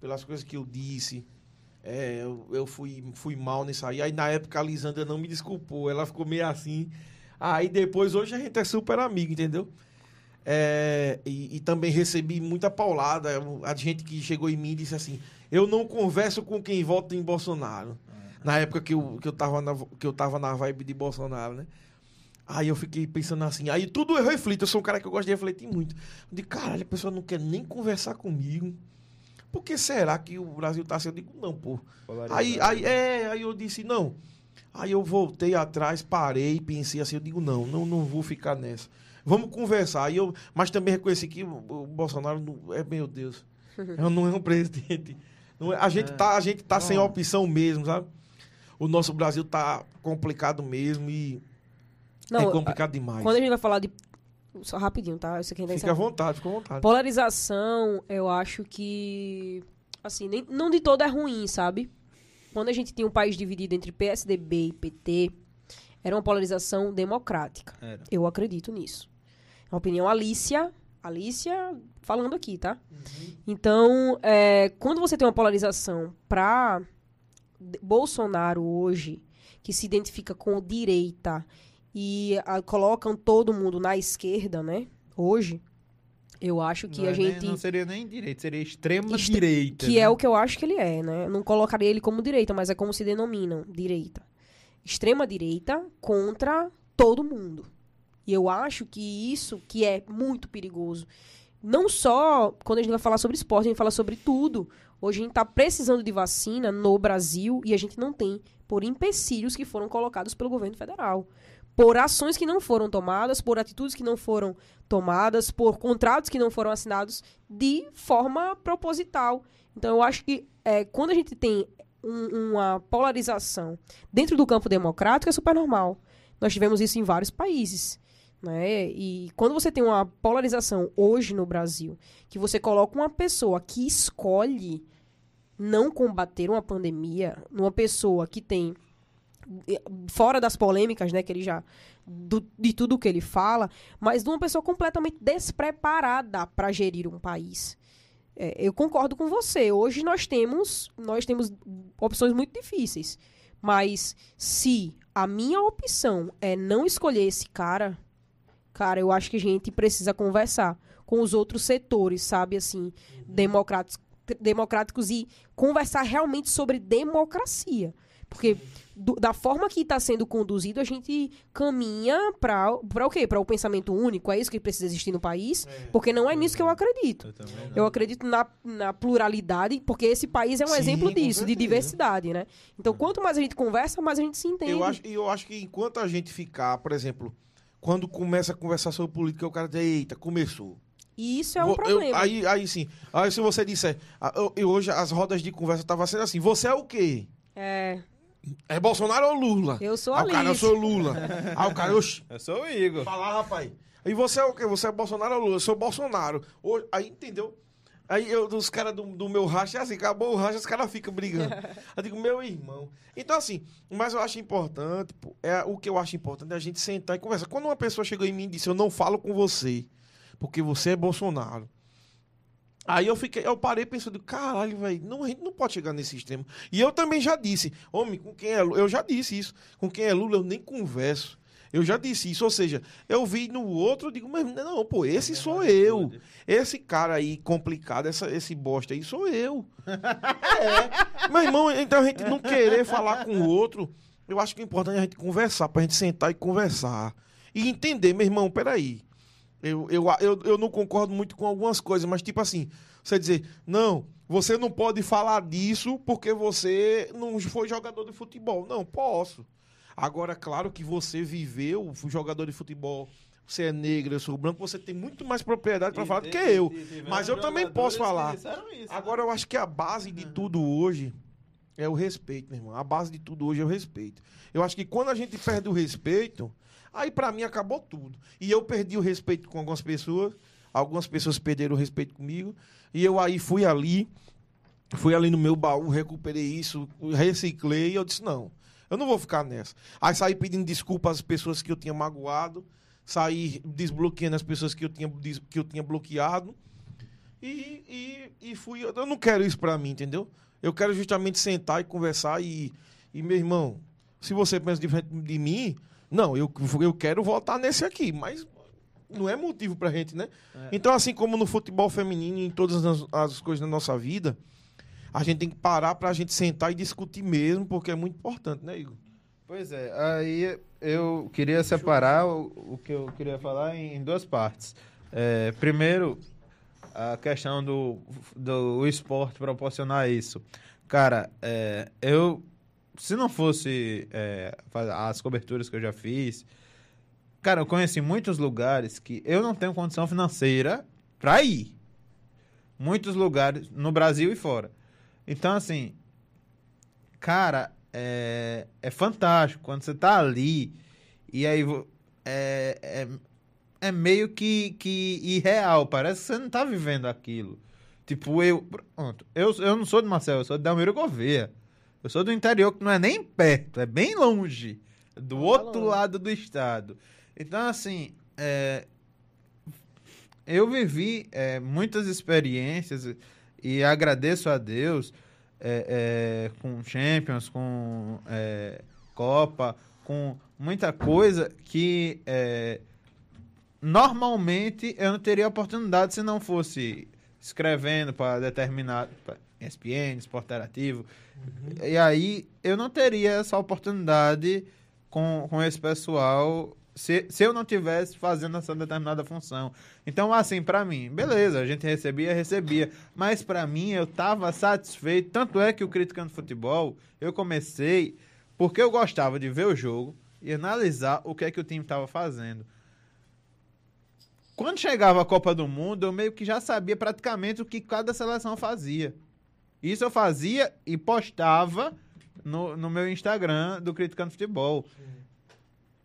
pelas coisas que eu disse. É, eu, eu fui, fui mal nisso aí. Aí na época a Lisandra não me desculpou, ela ficou meio assim. Aí depois, hoje a gente é super amigo, entendeu? É, e, e também recebi muita paulada. A gente que chegou em mim e disse assim: Eu não converso com quem vota em Bolsonaro. Na época que eu, que, eu tava na, que eu tava na vibe de Bolsonaro, né? Aí eu fiquei pensando assim, aí tudo eu reflito, eu sou um cara que eu gosto de refletir muito. Digo, caralho, a pessoa não quer nem conversar comigo. Por que será que o Brasil tá assim? Eu digo, não, pô. Aí, aí, é, aí eu disse, não. Aí eu voltei atrás, parei, pensei assim, eu digo, não, não, não vou ficar nessa. Vamos conversar. Aí eu, mas também reconheci que o, Bolsonaro não, é, meu Deus, (laughs) não é um presidente. Não é- a gente tá, a gente tá sem opção mesmo, sabe? O nosso Brasil tá complicado mesmo e Não, é complicado demais. Quando a gente vai falar de. Só rapidinho, tá? Isso aqui ainda Fica à vontade, fica à vontade. Polarização, eu acho que. Assim, nem, não de todo é ruim, sabe? Quando a gente tinha um país dividido entre PSDB e PT, era uma polarização democrática. Era. Eu acredito nisso. É uma opinião Alicia. Alicia falando aqui, tá? Então, é, quando você tem uma polarização pra D- Bolsonaro hoje, que se identifica com direita e ah, colocam todo mundo na esquerda, né? Hoje, eu acho que Não a é gente. não seria nem direita, seria extrema Extre- direita. Que né? é o que eu acho que ele é, né? Não colocaria ele como direita, mas é como se denominam, direita. Extrema direita contra todo mundo. E eu acho que isso que é muito perigoso. Não só quando a gente vai falar sobre esporte, a gente fala sobre tudo. Hoje a gente está precisando de vacina no Brasil e a gente não tem por empecilhos que foram colocados pelo governo federal. Por ações que não foram tomadas, por atitudes que não foram tomadas, por contratos que não foram assinados de forma proposital. Então, eu acho que é, quando a gente tem um- uma polarização dentro do campo democrático é super normal. Nós tivemos isso em vários países. Né? E quando você tem uma polarização hoje no Brasil, que você coloca uma pessoa que escolhe não combater uma pandemia, numa pessoa que tem fora das polêmicas, né, que ele já do- de tudo que ele fala, mas de uma pessoa completamente despreparada para gerir um país. É, eu concordo com você. Hoje nós temos nós temos opções muito difíceis, mas se a minha opção é não escolher esse cara, cara, eu acho que a gente precisa conversar com os outros setores, sabe, assim, democráticos, democráticos e conversar realmente sobre democracia. Porque do- da forma que está sendo conduzido, a gente caminha para o quê? Para o pensamento único? É isso que precisa existir no país? Porque não é nisso que eu acredito. Eu. Eu acredito na, na pluralidade, porque esse país é um Sim, exemplo disso, de diversidade, né? Então, quanto mais a gente conversa, mais a gente se entende. Eu acho, e eu acho que enquanto a gente ficar, por exemplo, quando começa a conversar sobre política, o cara diz, eita, começou. E isso é um eu- problema. aí, aí sim. Aí se você disser, ah, eu, eu hoje as rodas de conversa estavam sendo assim, você é o quê? É, É Bolsonaro ou Lula? eu sou Aí a o cara, eu Alice. sou Lula. Aí (laughs) o cara, oxi, Eu sou o Igor. falar, rapaz. E você é o quê? Você é Bolsonaro ou Lula? Eu sou Bolsonaro. Hoje- Aí, entendeu? Aí eu, os caras do, do meu racha, é assim, acabou o racha, os caras ficam brigando. (laughs) Eu digo, meu irmão. Então, assim, mas eu acho importante, pô, é, o que eu acho importante é a gente sentar e conversar. Quando uma pessoa chegou em mim e disse, eu não falo com você, porque você é Bolsonaro. Aí eu fiquei, eu parei pensando, caralho, velho, não, a gente não pode chegar nesse extremo. E eu também já disse, homem, com quem é Lula, eu já disse isso, com quem é Lula eu nem converso. Eu já disse isso, ou seja, eu vi no outro, eu digo, mas não, pô, esse sou eu. Esse cara aí complicado, essa, esse bosta aí sou eu. (laughs) é. Meu irmão, então a gente não querer falar com o outro, eu acho que o importante é a gente conversar, pra gente sentar e conversar. E entender, meu irmão, peraí. Eu, eu, eu, eu não concordo muito com algumas coisas, mas tipo assim, você dizer, não, você não pode falar disso porque você não foi jogador de futebol. Não, posso. Agora, claro que você viveu, jogador de futebol, você é negro, eu sou branco, você tem muito mais propriedade para falar do que eu. Mas eu também posso falar. Agora, eu acho que a base de tudo hoje é o respeito, meu irmão. A base de tudo hoje é o respeito. Eu acho que quando a gente perde o respeito, aí pra mim acabou tudo. E eu perdi o respeito com algumas pessoas, algumas pessoas perderam o respeito comigo, e eu aí fui ali, fui ali no meu baú, recuperei isso, reciclei, e eu disse, não, eu não vou ficar nessa. Aí saí pedindo desculpa às pessoas que eu tinha magoado, saí desbloqueando as pessoas que eu tinha, que eu tinha bloqueado, e, e, e fui. Eu não quero isso pra mim, entendeu? Eu quero justamente sentar e conversar e, e meu irmão, se você pensa diferente de mim, não, eu, eu quero votar nesse aqui, mas não é motivo pra gente, né? Então, assim como no futebol feminino e em todas as, as coisas da nossa vida, a gente tem que parar pra gente sentar e discutir mesmo, porque é muito importante, né, Igor? Pois é, aí eu queria separar o, o que eu queria falar em, em duas partes. É, primeiro, a questão do, do esporte proporcionar isso. Cara, é, eu, se não fosse é, as coberturas que eu já fiz, cara, eu conheci muitos lugares que eu não tenho condição financeira pra ir. Muitos lugares no Brasil e fora. Então, assim, cara, é, é fantástico quando você tá ali e aí é, é, é meio que, que irreal, parece que você não tá vivendo aquilo. Tipo, eu, pronto, eu, eu não sou de Marcel, eu sou de Delmiro Gouveia. Eu sou do interior que não é nem perto, é bem longe, do Tá outro lado do estado. Então, assim, é, eu vivi é, muitas experiências e agradeço a Deus é, é, com Champions, com é, Copa, com muita coisa que é, normalmente eu não teria oportunidade se não fosse escrevendo para determinado pra ESPN, Esporte Interativo. E aí eu não teria essa oportunidade com, com esse pessoal se, se eu não tivesse fazendo essa determinada função. Então, assim, pra mim, beleza, a gente recebia, recebia. Mas pra mim, eu tava satisfeito. Tanto é que o Criticando Futebol, eu comecei porque eu gostava de ver o jogo e analisar o que é que o time tava fazendo. Quando chegava a Copa do Mundo, eu meio que já sabia praticamente o que cada seleção fazia. Isso eu fazia e postava no, no meu Instagram do Criticando Futebol.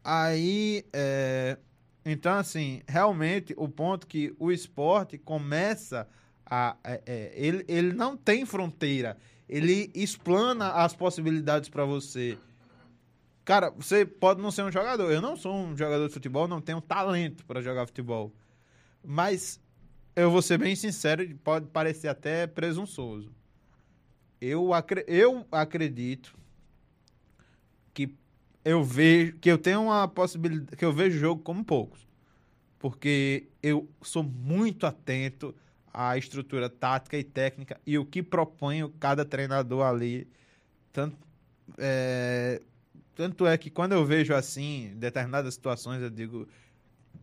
Aí, é, então, assim, realmente, o ponto que o esporte começa a. é, é, ele, ele não tem fronteira. Ele explana as possibilidades para você. Cara, você pode não ser um jogador. Eu não sou um jogador de futebol, não tenho talento para jogar futebol. Mas eu vou ser bem sincero, pode parecer até presunçoso. Eu, acre- eu acredito que eu vejo que eu tenho uma possibilidade que eu vejo o jogo como poucos. Porque eu sou muito atento à estrutura tática e técnica e o que propõe cada treinador ali. Tanto é, tanto é que quando eu vejo assim, determinadas situações, eu digo,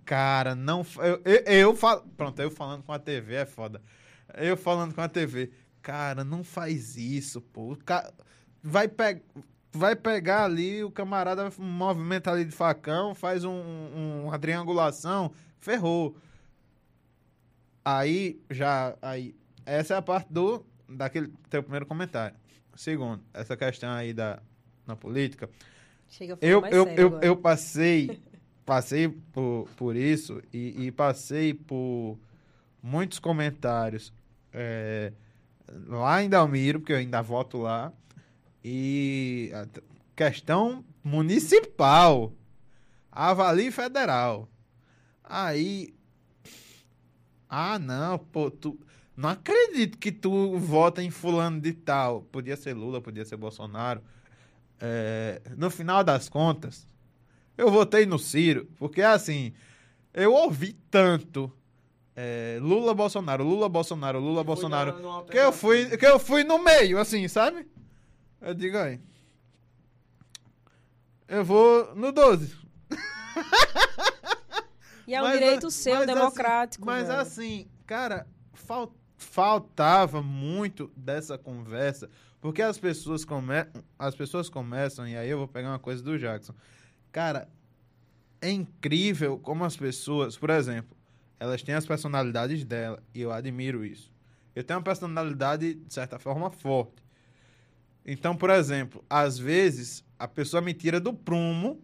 cara, não. Eu, eu, eu falo. Pronto, eu falando com a TV é foda. Eu falando com a TV, cara, não faz isso, pô. Ca- Vai, pe... vai pegar ali, o camarada movimenta ali de facão, faz um, um- uma triangulação, ferrou. Aí, já. Aí, essa é a parte do. Daquele teu primeiro comentário. Segundo, essa questão aí da na política. Chega Eu, eu, eu, eu passei, passei por, por isso e, e passei por muitos comentários é, lá em Dalmiro, porque eu ainda voto lá, e questão municipal, avalie federal. Aí, ah não, pô, tu, não acredito que tu vota em fulano de tal. Podia ser Lula, podia ser Bolsonaro. É, no final das contas, eu votei no Ciro, porque assim, eu ouvi tanto é, Lula Bolsonaro, Lula Bolsonaro, Lula Bolsonaro, que eu fui, que eu fui no meio, assim, sabe? Eu digo aí. Eu vou no 12. E é um Mas, direito seu, mas democrático. Mas velho. assim, cara, fal- faltava muito dessa conversa, porque as pessoas, come as pessoas começam, e aí eu vou pegar uma coisa do Jackson. Cara, é incrível como as pessoas, por exemplo, elas têm as personalidades dela, e eu admiro isso. Eu tenho uma personalidade, de certa forma, forte. Então, por exemplo, às vezes a pessoa me tira do prumo,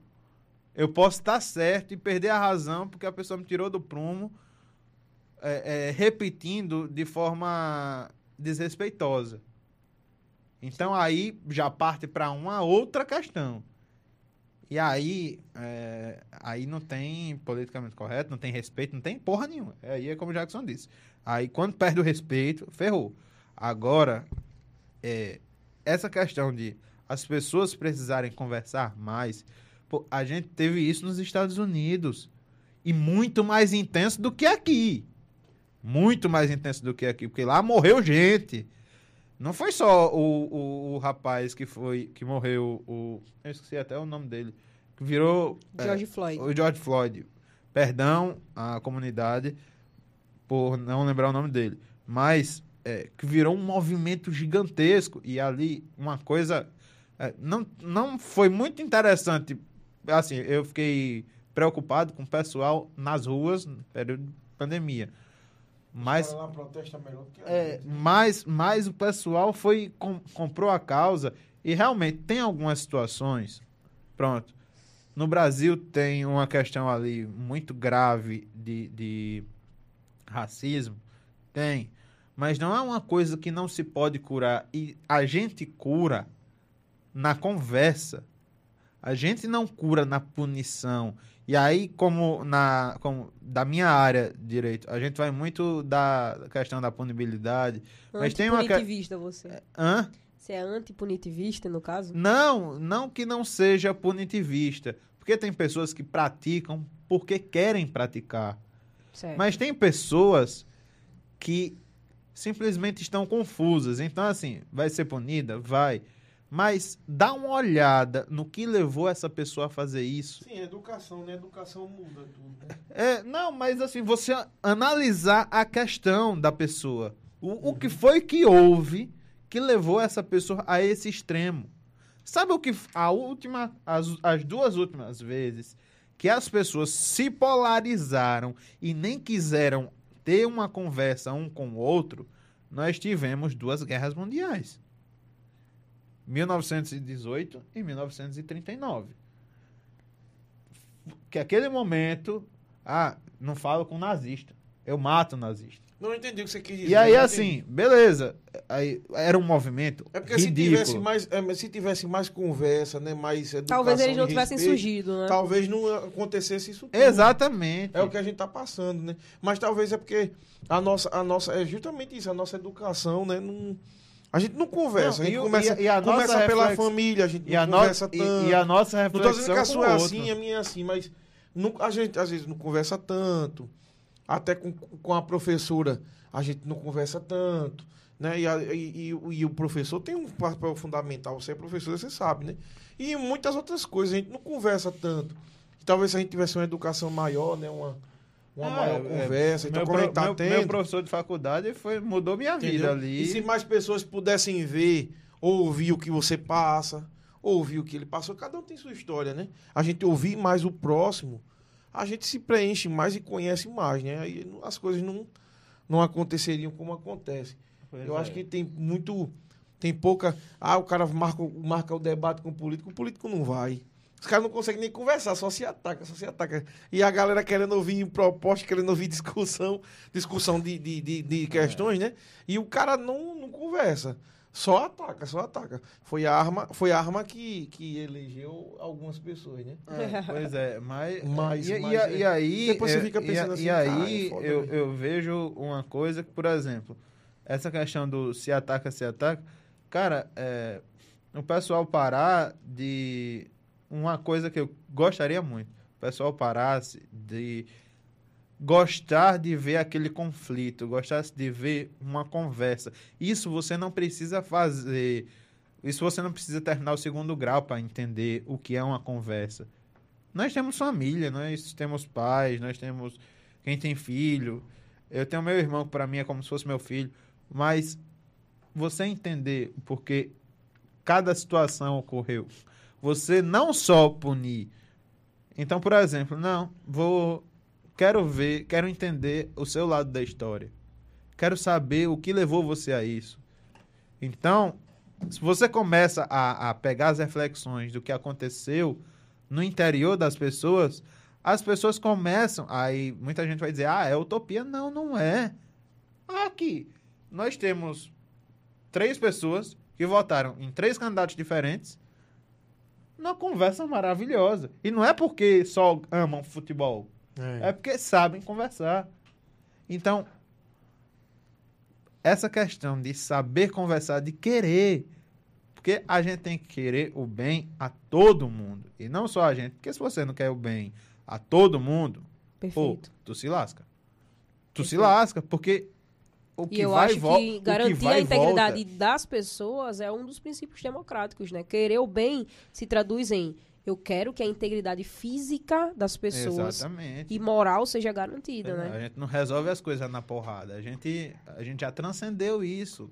eu posso estar certo e perder a razão porque a pessoa me tirou do prumo, é, é, repetindo de forma desrespeitosa. Então aí já parte para uma outra questão. E aí, é, aí não tem politicamente correto, não tem respeito, não tem porra nenhuma. Aí é como o Jackson disse. Aí quando perde o respeito, ferrou. Agora, é, essa questão de as pessoas precisarem conversar mais, pô, a gente teve isso nos Estados Unidos. E muito mais intenso do que aqui. Muito mais intenso do que aqui, porque lá morreu gente. Não foi só o, o, o rapaz que foi que morreu, o eu esqueci até o nome dele, que virou é, George Floyd. o George Floyd. Perdão à comunidade por não lembrar o nome dele, mas é, que virou um movimento gigantesco e ali uma coisa é, não, não foi muito interessante. Assim, eu fiquei preocupado com o pessoal nas ruas no período de pandemia. Mas lá é, mas, mas o pessoal foi com- comprou a causa e realmente tem algumas situações. Pronto. No Brasil tem uma questão ali muito grave de, de racismo. Tem. Mas não é uma coisa que não se pode curar. E a gente cura na conversa. A gente não cura na punição. E aí, como na como da minha área de direito, a gente vai muito da questão da punibilidade. Mas tem uma Antipunitivista você. Hã? Você é antipunitivista, no caso? Não, não que não seja punitivista. Porque tem pessoas que praticam porque querem praticar. Certo. Mas tem pessoas que simplesmente estão confusas. Então, assim, vai ser punida? Vai. Mas dá uma olhada no que levou essa pessoa a fazer isso. Sim, educação, né? Educação muda tudo, né? É, não, mas assim, você analisar a questão da pessoa. O, o que foi que houve que levou essa pessoa a esse extremo? Sabe o que a última, as, as duas últimas vezes que as pessoas se polarizaram e nem quiseram ter uma conversa um com o outro, nós tivemos duas guerras mundiais. 1918 e 1939. Que aquele momento, ah, não falo com nazista, eu mato nazista. Não entendi o que você quis dizer. E aí, assim, entendi. beleza. Aí, era um movimento É porque se ridículo. tivesse, mais, é, se tivesse mais conversa, né? Mais educação Talvez eles não tivessem respeito, surgido, né? Talvez não acontecesse isso tudo. Exatamente. É o que a gente tá passando, né? Mas talvez é porque a nossa, a nossa é justamente isso, a nossa educação, né? Não, a gente não conversa, Não, a gente e começa, e a- e a começa pela reflex- família, a gente e, não a no- conversa e- tanto. e a nossa Não reflexão tô dizendo que a sua é outro. assim, a minha é assim, mas não- a gente às vezes não conversa tanto. Até com, com a professora a gente não conversa tanto. Né? E, a- o- e o professor tem um papel fundamental. Você é professor, você sabe, né? E muitas outras coisas a gente não conversa tanto. Talvez se a gente tivesse uma educação maior, né? Uma, uma Ah, maior é, conversa. Então, meu, como a pro- tá meu- tendo, meu professor de faculdade foi, mudou minha vida Entendeu? ali. E se mais pessoas pudessem ver, ouvir o que você passa, ouvir o que ele passou, cada um tem sua história, né? A gente ouvir mais o próximo, a gente se preenche mais e conhece mais, né? Aí as coisas não, não aconteceriam como acontece. Pois Eu é. acho que tem muito. Tem pouca. Ah, o cara marca, marca o debate com o político, o político não vai. Os caras não conseguem nem conversar, só se ataca, só se ataca. E a galera querendo ouvir proposta, querendo ouvir (laughs) discussão, discussão de, de, de, de questões, né? E o cara não, não conversa. Só ataca, só ataca. Foi a arma, foi a arma que, que elegeu algumas pessoas, né? É, (laughs) pois é, mas. Mas- e, mas e, é- e aí. depois você é, fica e- pensando e, assim, E aí é eu, né? eu vejo uma coisa que, por exemplo, essa questão do se ataca, se ataca. Cara, é, o pessoal parar de. Uma coisa que eu gostaria muito. O pessoal parasse de gostar de ver aquele conflito, gostasse de ver uma conversa. Isso você não precisa fazer. Isso você não precisa terminar o segundo grau para entender o que é uma conversa. Nós temos família, nós temos pais, nós temos quem tem filho. Eu tenho meu irmão que para mim é como se fosse meu filho, mas você entender porque cada situação ocorreu, você não só punir. Então, por exemplo, não, vou quero ver, quero entender o seu lado da história. Quero saber o que levou você a isso. Então, se você começa a, a pegar as reflexões do que aconteceu no interior das pessoas, as pessoas começam. Aí muita gente vai dizer, ah, é utopia. Não, não é. Aqui, nós temos três pessoas que votaram em três candidatos diferentes numa conversa maravilhosa. E não é porque só amam futebol. É porque sabem conversar. Então, essa questão de saber conversar, de querer. Porque a gente tem que querer o bem a todo mundo. E não só a gente. Porque se você não quer o bem a todo mundo, pô, Perfeito. tu se lasca. Tu se Perfeito. lasca, porque o que E eu vai acho que garantir a integridade volta- das pessoas é um dos princípios democráticos, né? Querer o bem se traduz em eu quero que a integridade física das pessoas Exatamente. e moral seja garantida, É, né? A gente não resolve as coisas na porrada. A gente, a gente já transcendeu isso.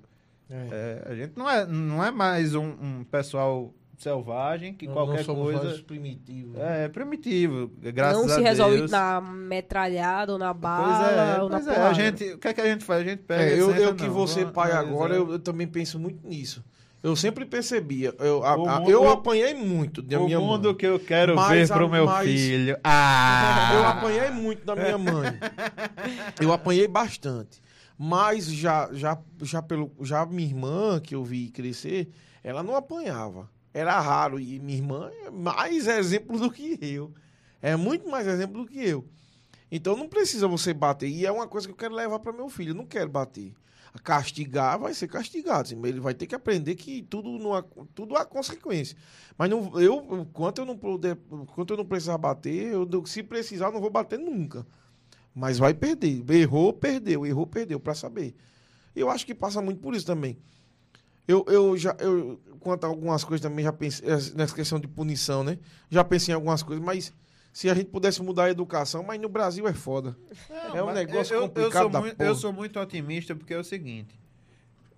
É. É, a gente não é, não é mais um, um pessoal selvagem que Não- qualquer não coisa. mais primitivos. né? É primitivo. Graças não a se resolve Deus. na metralhada ou na Pois bala é, ou na pois é. A gente, o que é que a gente faz? A gente pega. É, eu, eu que não, vou ser vamos pai agora, eu, eu também penso muito nisso. Eu sempre percebia. Eu, a- O a- mundo- eu apanhei muito da o minha mundo mãe. que eu quero Mas ver pro meu mas- filho. (laughs) Ah! Eu apanhei muito da minha mãe. Eu apanhei bastante. Mas já, já, já, pelo, já minha irmã, que eu vi crescer, ela não apanhava. Era raro. E minha irmã é mais exemplo do que eu. É muito mais exemplo do que eu. Então não precisa você bater. E é uma coisa que eu quero levar para meu filho. Eu não quero bater. Castigar vai ser castigado. assim, Ele vai ter que aprender que tudo, não há, tudo há consequência. Mas não, eu, enquanto eu não puder, enquanto eu não precisar bater, eu, se precisar, não vou bater nunca. Mas vai perder. Errou, perdeu. Errou, perdeu, para saber. Eu acho que passa muito por isso também. Eu, eu já, eu, quanto a algumas coisas também já pensei, eh, nessa questão de punição, né? Já pensei em algumas coisas, mas se a gente pudesse mudar a educação, mas no Brasil é foda. é um negócio eu, eu, complicado sou da muito, porra. eu sou muito otimista porque é o seguinte.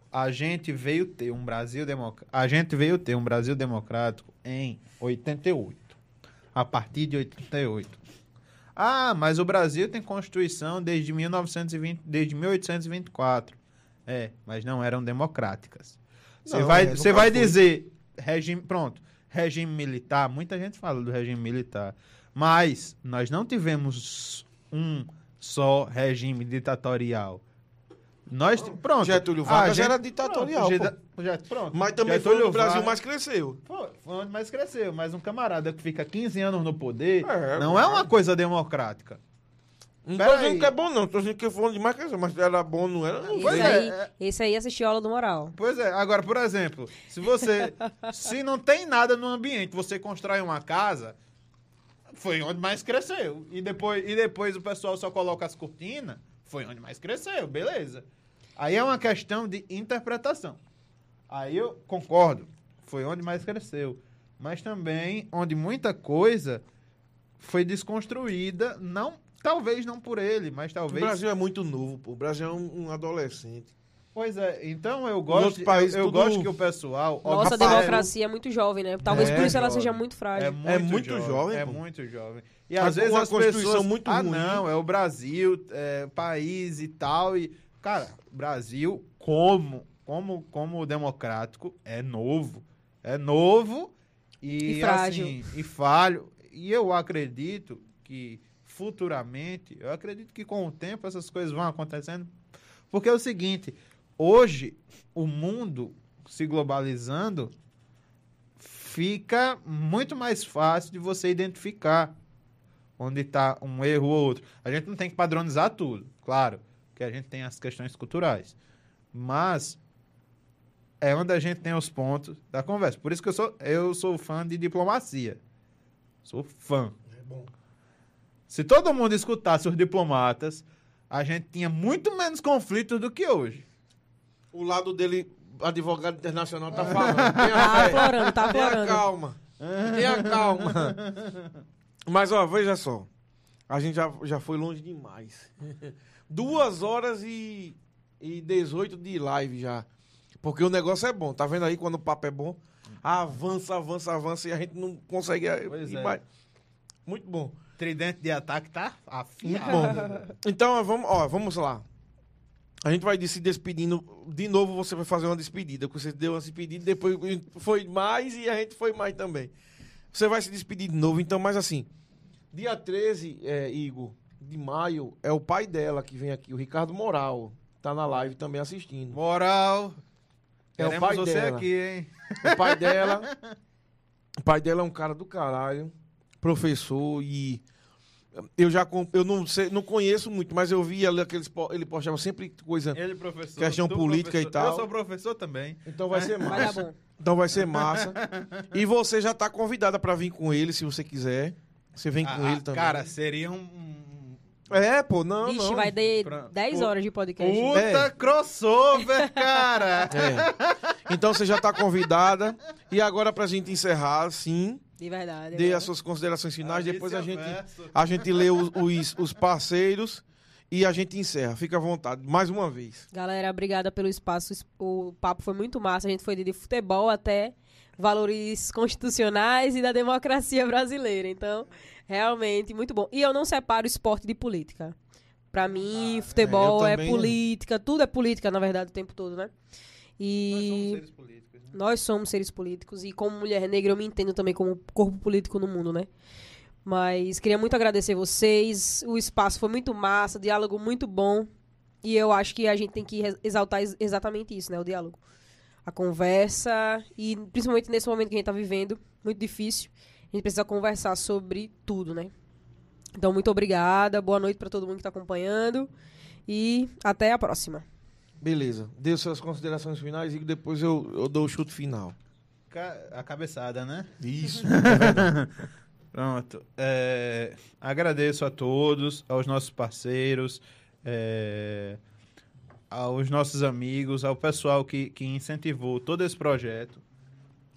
A gente veio ter um Brasil democrático. A gente veio ter um Brasil democrático em 88. A partir de 88. Ah, mas o Brasil tem Constituição desde 1920, desde 1824. É, mas não eram democráticas. Você vai, é, você vai foi. dizer regime, pronto, regime militar, muita gente fala do regime militar, mas nós não tivemos um só regime ditatorial. Nós, pronto. Getúlio Vargas gente- era ditatorial, Pronto, pronto. Mas também foi Getúlio onde o Brasil Vargas- mais cresceu. foi, foi onde mais cresceu, mas um camarada que fica 15 anos no poder É, não é uma coisa democrática. Não Pera tô dizendo aí. que é bom, não. Tô dizendo que foi onde mais cresceu. Mas era bom, não era? Não Esse Pois é, aí, é. esse aí assistiu a aula do moral. Pois é, agora, por exemplo, se você. (laughs) se não tem nada no ambiente, você constrói uma casa, foi onde mais cresceu. E depois, e depois o pessoal só coloca as cortinas, foi onde mais cresceu, beleza. Aí é uma questão de interpretação. Aí eu concordo, foi onde mais cresceu. Mas também onde muita coisa foi desconstruída, não, talvez não por ele, mas O talvez Brasil é muito novo, pô. O Brasil é um, um adolescente. Pois é, então eu gosto, países eu, eu tudo- gosto que o pessoal. Nossa observe- democracia é muito jovem, né? Talvez É, por isso ela jovem. seja muito frágil. É muito, É muito jovem, É pô. muito jovem. E às vezes as Constituição pessoas. muito ah, ruim. não, é o Brasil, é país e tal. E, cara, Brasil, como, como, como democrático, é novo. É novo e, E frágil. assim, e falho. E eu acredito que futuramente, eu acredito que com o tempo essas coisas vão acontecendo. Porque é o seguinte, hoje o mundo se globalizando fica muito mais fácil de você identificar onde está um erro ou outro. A gente não tem que padronizar tudo, claro, que a gente tem as questões culturais. Mas é onde a gente tem os pontos da conversa. Por isso que eu sou, eu sou fã de diplomacia. Sou fã. É bom. Se todo mundo escutasse os diplomatas, a gente tinha muito menos conflitos do que hoje. O lado dele, advogado internacional, tá falando. (laughs) Tenha Tá aflorando, tá Tenha aflorando. calma. Tenha calma. (laughs) Mas, ó, veja só. A gente já, já foi longe demais. Duas horas e, e 18 de live já. Porque o negócio é bom. Tá vendo aí quando o papo é bom? Avança, avança, avança e a gente não consegue Pois ir é. mais. Muito bom. Tridente de ataque tá afiado. Então, ó, vamos, ó, vamos lá. A gente vai se despedindo. De novo, você vai fazer uma despedida. porque Você deu uma despedida, depois foi mais e a gente foi mais também. Você vai se despedir de novo. Então, mas assim, dia 13, é, Igor, de maio, é o pai dela que vem aqui, o Ricardo Moral. Tá na live também assistindo. Moral. É o pai você dela. aqui, hein? O pai (laughs) dela. o pai dela é um cara do caralho, professor e eu já com- eu não sei, não conheço muito, mas eu vi ali aqueles ele postava sempre coisa. Ele, professor. Questão política e professor. tal. Eu sou professor também. Então vai ser Vai massa. bom. Então vai ser massa. E você já tá convidada pra vir com ele, se você quiser. Você vem com Ah, ele também. Cara, seria um. é, pô, não, Vixe, não. vai ter Pra- 10 Pô, horas de podcast. Puta É. crossover, cara! É. Então você já tá convidada. E agora pra gente encerrar, sim, De verdade. dê é as suas considerações finais, depois a gente Verso. A gente lê os, os, os parceiros e a gente encerra. Fica à vontade. Mais uma vez. Galera, obrigada pelo espaço. O papo foi muito massa. A gente foi de futebol até valores constitucionais e da democracia brasileira. Então, realmente, muito bom. E eu não separo esporte de política. Pra mim, futebol é, eu é, também- política. Tudo é política, na verdade, o tempo todo, né? Nós E somos seres políticos, né? Nós somos seres políticos. E como mulher negra, eu me entendo também como corpo político no mundo, né? Mas queria muito agradecer vocês. O espaço foi muito massa, diálogo muito bom. E eu acho que a gente tem que exaltar ex- exatamente isso, né? O diálogo. A conversa. E principalmente nesse momento que a gente tá vivendo, muito difícil. A gente precisa conversar sobre tudo, né? Então, muito obrigada. Boa noite para todo mundo que tá acompanhando. E até a próxima. Beleza. Dê suas considerações finais e depois eu, eu dou o chute final. Ca- A cabeçada, né? Isso. (laughs) Pronto. É, agradeço a todos, aos nossos parceiros, é, aos nossos amigos, ao pessoal que, que incentivou todo esse projeto,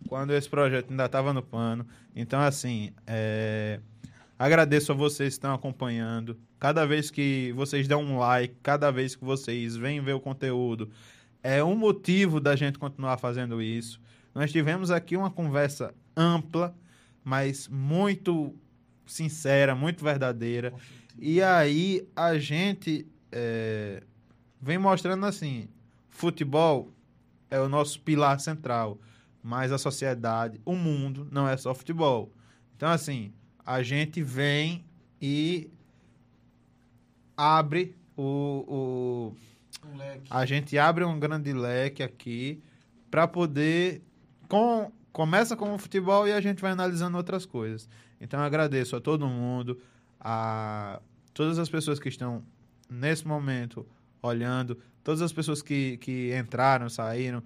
quando esse projeto ainda estava no pano. Então, assim, é, agradeço a vocês que estão acompanhando. Cada vez que vocês dão um like, cada vez que vocês vêm ver o conteúdo, é um motivo da gente continuar fazendo isso. Nós tivemos aqui uma conversa ampla, mas muito sincera, muito verdadeira. E aí a gente é, vem mostrando assim: futebol é o nosso pilar central, mas a sociedade, o mundo, não é só futebol. Então, assim, a gente vem e abre o, o Um a gente abre um grande leque aqui para poder com começa com o futebol e a gente vai analisando outras coisas. Então eu agradeço a todo mundo, a todas as pessoas que estão nesse momento olhando, todas as pessoas que, que entraram, saíram,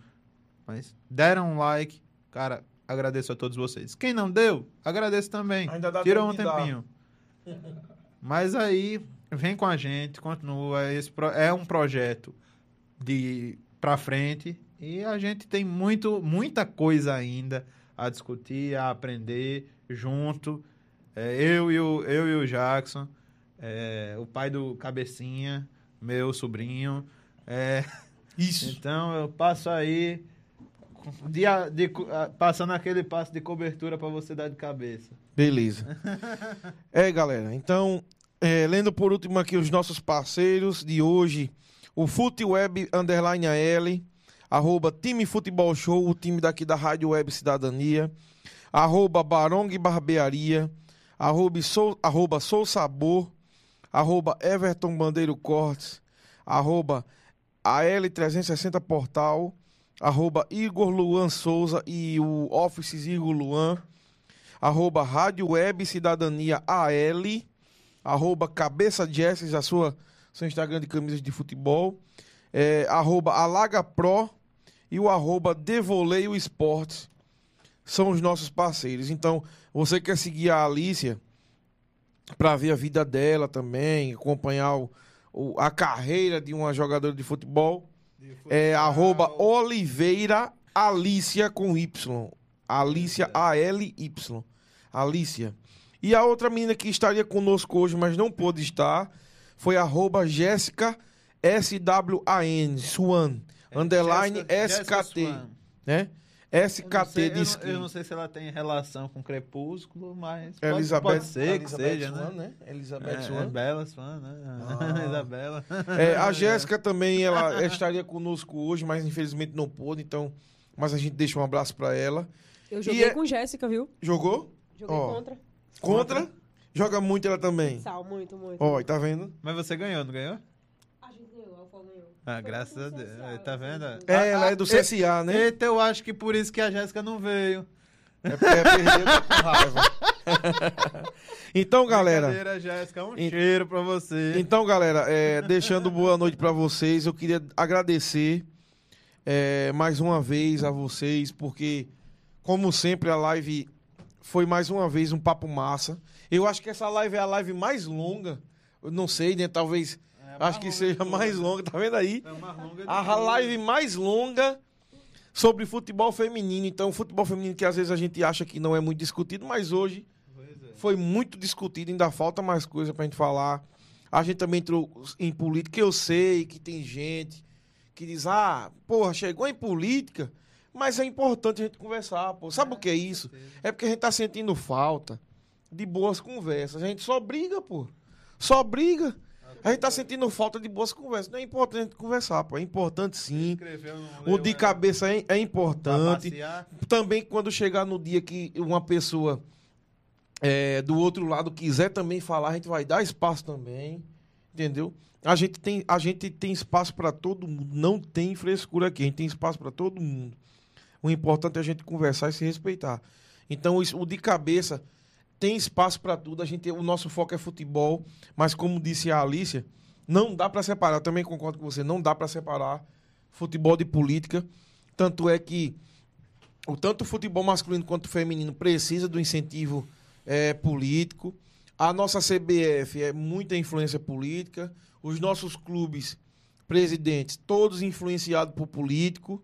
mas deram um like, cara, agradeço a todos vocês. Quem não deu, agradeço também. Ainda dá Tirou um tempinho. (laughs) Mas aí, vem com a gente, continua. Esse é um projeto de pra frente e a gente tem muito, muita coisa ainda a discutir, a aprender junto. É, eu, e o, eu e o Jackson, é, o pai do Cabecinha, meu sobrinho. é, Isso. (laughs) então eu passo aí de, de passando aquele passo de cobertura para você dar de cabeça. Beleza. (laughs) É, galera. Então, é, lendo por último aqui os nossos parceiros de hoje, o FuteWeb Underline AL, arroba Time Futebol Show, o time daqui da Rádio Web Cidadania, arroba Barong Barbearia, arroba Sou, arroba Sou Sabor, arroba Everton Bandeiro Cortes, arroba AL360 Portal, arroba Igor Luan Souza e o Offices Igor Luan, arroba Rádio Web Cidadania AL, arroba Cabeça Jesses, a sua seu Instagram de camisas de futebol, é, arroba Alaga Pro e o arroba Devoleio Esportes são os nossos parceiros. Então, você quer seguir a Alícia para ver a vida dela também, acompanhar o- o- a carreira de uma jogadora de futebol, é arroba Oliveira Alicia com Y. Alicia A-L-Y. Alicia. E a outra menina que estaria conosco hoje, mas não pôde estar, foi arroba Jéssica S-W-A-N, Swan. Underline SKT. Né? Eu não SKT sei- de eu não- skin. Eu não sei se ela tem relação com Crepúsculo, mas pode, Elizabeth, pode ser que Elizabeth seja, Swan, né? Elizabeth É, é Swan. Bela Swan, né? Ah. (laughs) Isabela. É, a Jéssica também, ela estaria conosco hoje, mas infelizmente não pôde, então. Mas a gente deixa um abraço pra ela. Eu joguei é- com Jéssica, viu? Jogou? Joguei Ó. contra. Contra? Joga muito ela também. Sal, muito, muito. Ó, tá vendo? Mas você ganhou, não ganhou? A gente ganhou, a Alfa ganhou. Ah, graças a Deus. social, Tá vendo? É, ela é do ah, CSA, né? Eita, eu acho que por isso que a Jéssica não veio. É porque é perder, com raiva. (laughs) então, galera. Jéssica, um Ent- cheiro pra você. Então, galera, é, deixando boa noite pra vocês, eu queria agradecer é, mais uma vez a vocês, porque, como sempre, a live foi mais uma vez um papo massa. Eu acho que essa live é a live mais longa. Eu não sei, né? Talvez. É, acho que seja mais longa, tá vendo aí? É A tudo. live mais longa sobre futebol feminino. Então, futebol feminino que às vezes a gente acha que não é muito discutido, mas hoje é. foi muito discutido, ainda falta mais coisa pra gente falar. A gente também entrou em política, eu sei que tem gente que diz, ah, porra, chegou em política, mas é importante a gente conversar, pô. Sabe o que é isso? É porque a gente tá sentindo falta de boas conversas. A gente só briga, pô. Só briga. A gente tá sentindo falta de boas conversas. Não é importante a gente conversar, pô. É importante sim. O de é, cabeça é, é importante também quando chegar no dia que uma pessoa é, do outro lado quiser também falar, a gente vai dar espaço também, entendeu? A gente tem, a gente tem espaço para todo mundo, não tem frescura aqui, a gente tem espaço para todo mundo. O importante é a gente conversar e se respeitar. Então, isso- o de cabeça tem espaço para tudo. A gente, o nosso foco é futebol, mas como disse a Alicia, não dá para separar. Eu também concordo com você, não dá para separar futebol de política. Tanto é que o tanto o futebol masculino quanto o feminino precisa do incentivo eh, político. A nossa CBF é muita influência política. Os nossos clubes, presidentes, todos influenciados por político.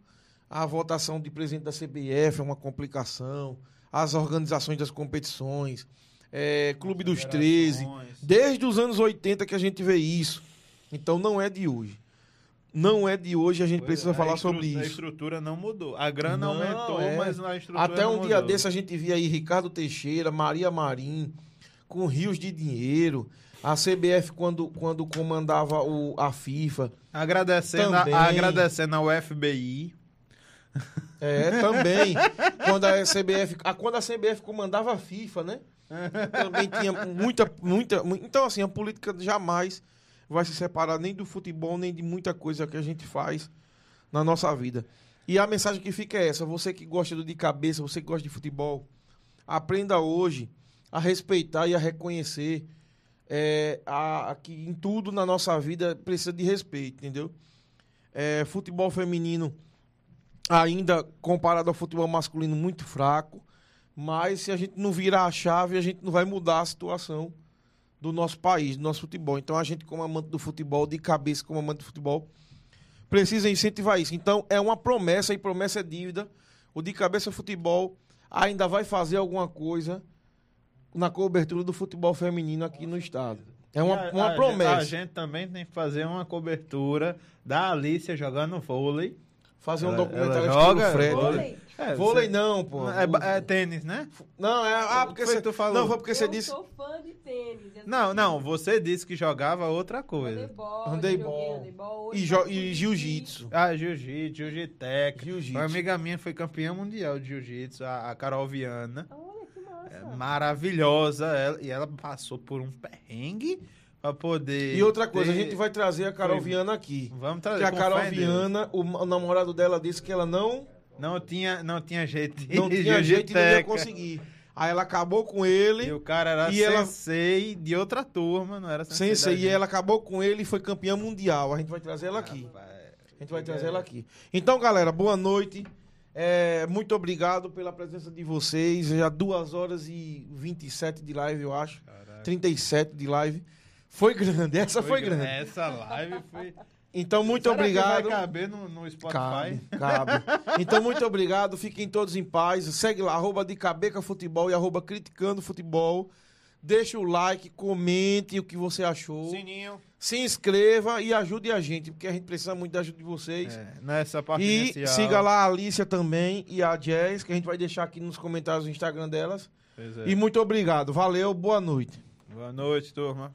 A votação de presidente da CBF é uma complicação. As organizações das competições. eh, Clube dos 13. Federações. Desde os anos 80 que a gente vê isso. Então não é de hoje. Não é de hoje, a gente Pois precisa é, a falar sobre A isso. estrutura não mudou. A grana Não, aumentou, é. mas a estrutura Até um dia desse a gente via aí Ricardo Teixeira, Maria Marim, com rios de dinheiro. A CBF, quando, quando comandava o, a FIFA. Agradecendo, a, agradecendo ao FBI. É, também. quando, a CBF, a, quando a CBF comandava a FIFA, né? Também tinha muita, muita. mu- Então, assim, a política jamais vai se separar nem do futebol, nem de muita coisa que a gente faz na nossa vida. E a mensagem que fica é essa: você que gosta de cabeça, você que gosta de futebol, aprenda hoje a respeitar e a reconhecer é, a, a que em tudo na nossa vida precisa de respeito, entendeu? É, futebol feminino ainda comparado ao futebol masculino muito fraco, mas se a gente não virar a chave, a gente não vai mudar a situação do nosso país, do nosso futebol. Então a gente como amante do futebol, de cabeça como amante do futebol, precisa incentivar isso. Então é uma promessa e promessa é dívida. O de cabeça futebol ainda vai fazer alguma coisa na cobertura do futebol feminino aqui no estado. É uma, E a- uma a- promessa. A gente também tem que fazer uma cobertura da Alicia jogando vôlei. Fazer um documentário joga Fred. vôlei? É, Vôlei você- não, pô. É, é tênis, né? Não, é. Ah, porque você. tu falou. Não, foi porque você eu disse. sou fã de tênis. eu Não, não, você disse que jogava outra coisa. Handebol, Handebol. joguei handebol, E, jo- e jiu-jitsu. Ah, jiu-jitsu, jiu-jiteca. Jiu-jitsu. Uma amiga minha foi campeã mundial de jiu-jitsu, a, a Carol Viana. Olha que massa. É maravilhosa. ela- e ela passou por um perrengue pra poder. E outra coisa, a ter- gente vai trazer a Carol Foi- Viana aqui. Vamos trazer. Porque a Carol. Viana, o, o namorado dela disse que ela não, Não tinha, não tinha jeito não tinha jeito e não ia conseguir. Aí ela acabou com ele, E o cara era E ela- sensei de outra turma, não era sensei. sensei, e ela acabou com ele e foi campeã mundial. A gente vai trazer ela aqui. Rapaz, A gente vai trazer ela aqui. Então, galera, boa noite. É, muito obrigado pela presença de vocês. Já 2 horas e 27 de live, eu acho. Caraca. 37 de live. Foi grande, essa foi, grande. Essa live foi. Então, muito Será que obrigado. vai caber no, no Spotify? Cabe, cabe. Então, muito obrigado. Fiquem todos em paz. Segue lá, arroba de Cabeca Futebol e arroba Criticando Futebol. Deixa o like, comente o que você achou. Sininho. Se inscreva e ajude a gente, porque a gente precisa muito da ajuda de vocês. É, nessa parte E inicial. siga lá a Alicia também e a Jazz, que a gente vai deixar aqui nos comentários do Instagram delas. É. E muito obrigado. Valeu, boa noite. Boa noite, turma.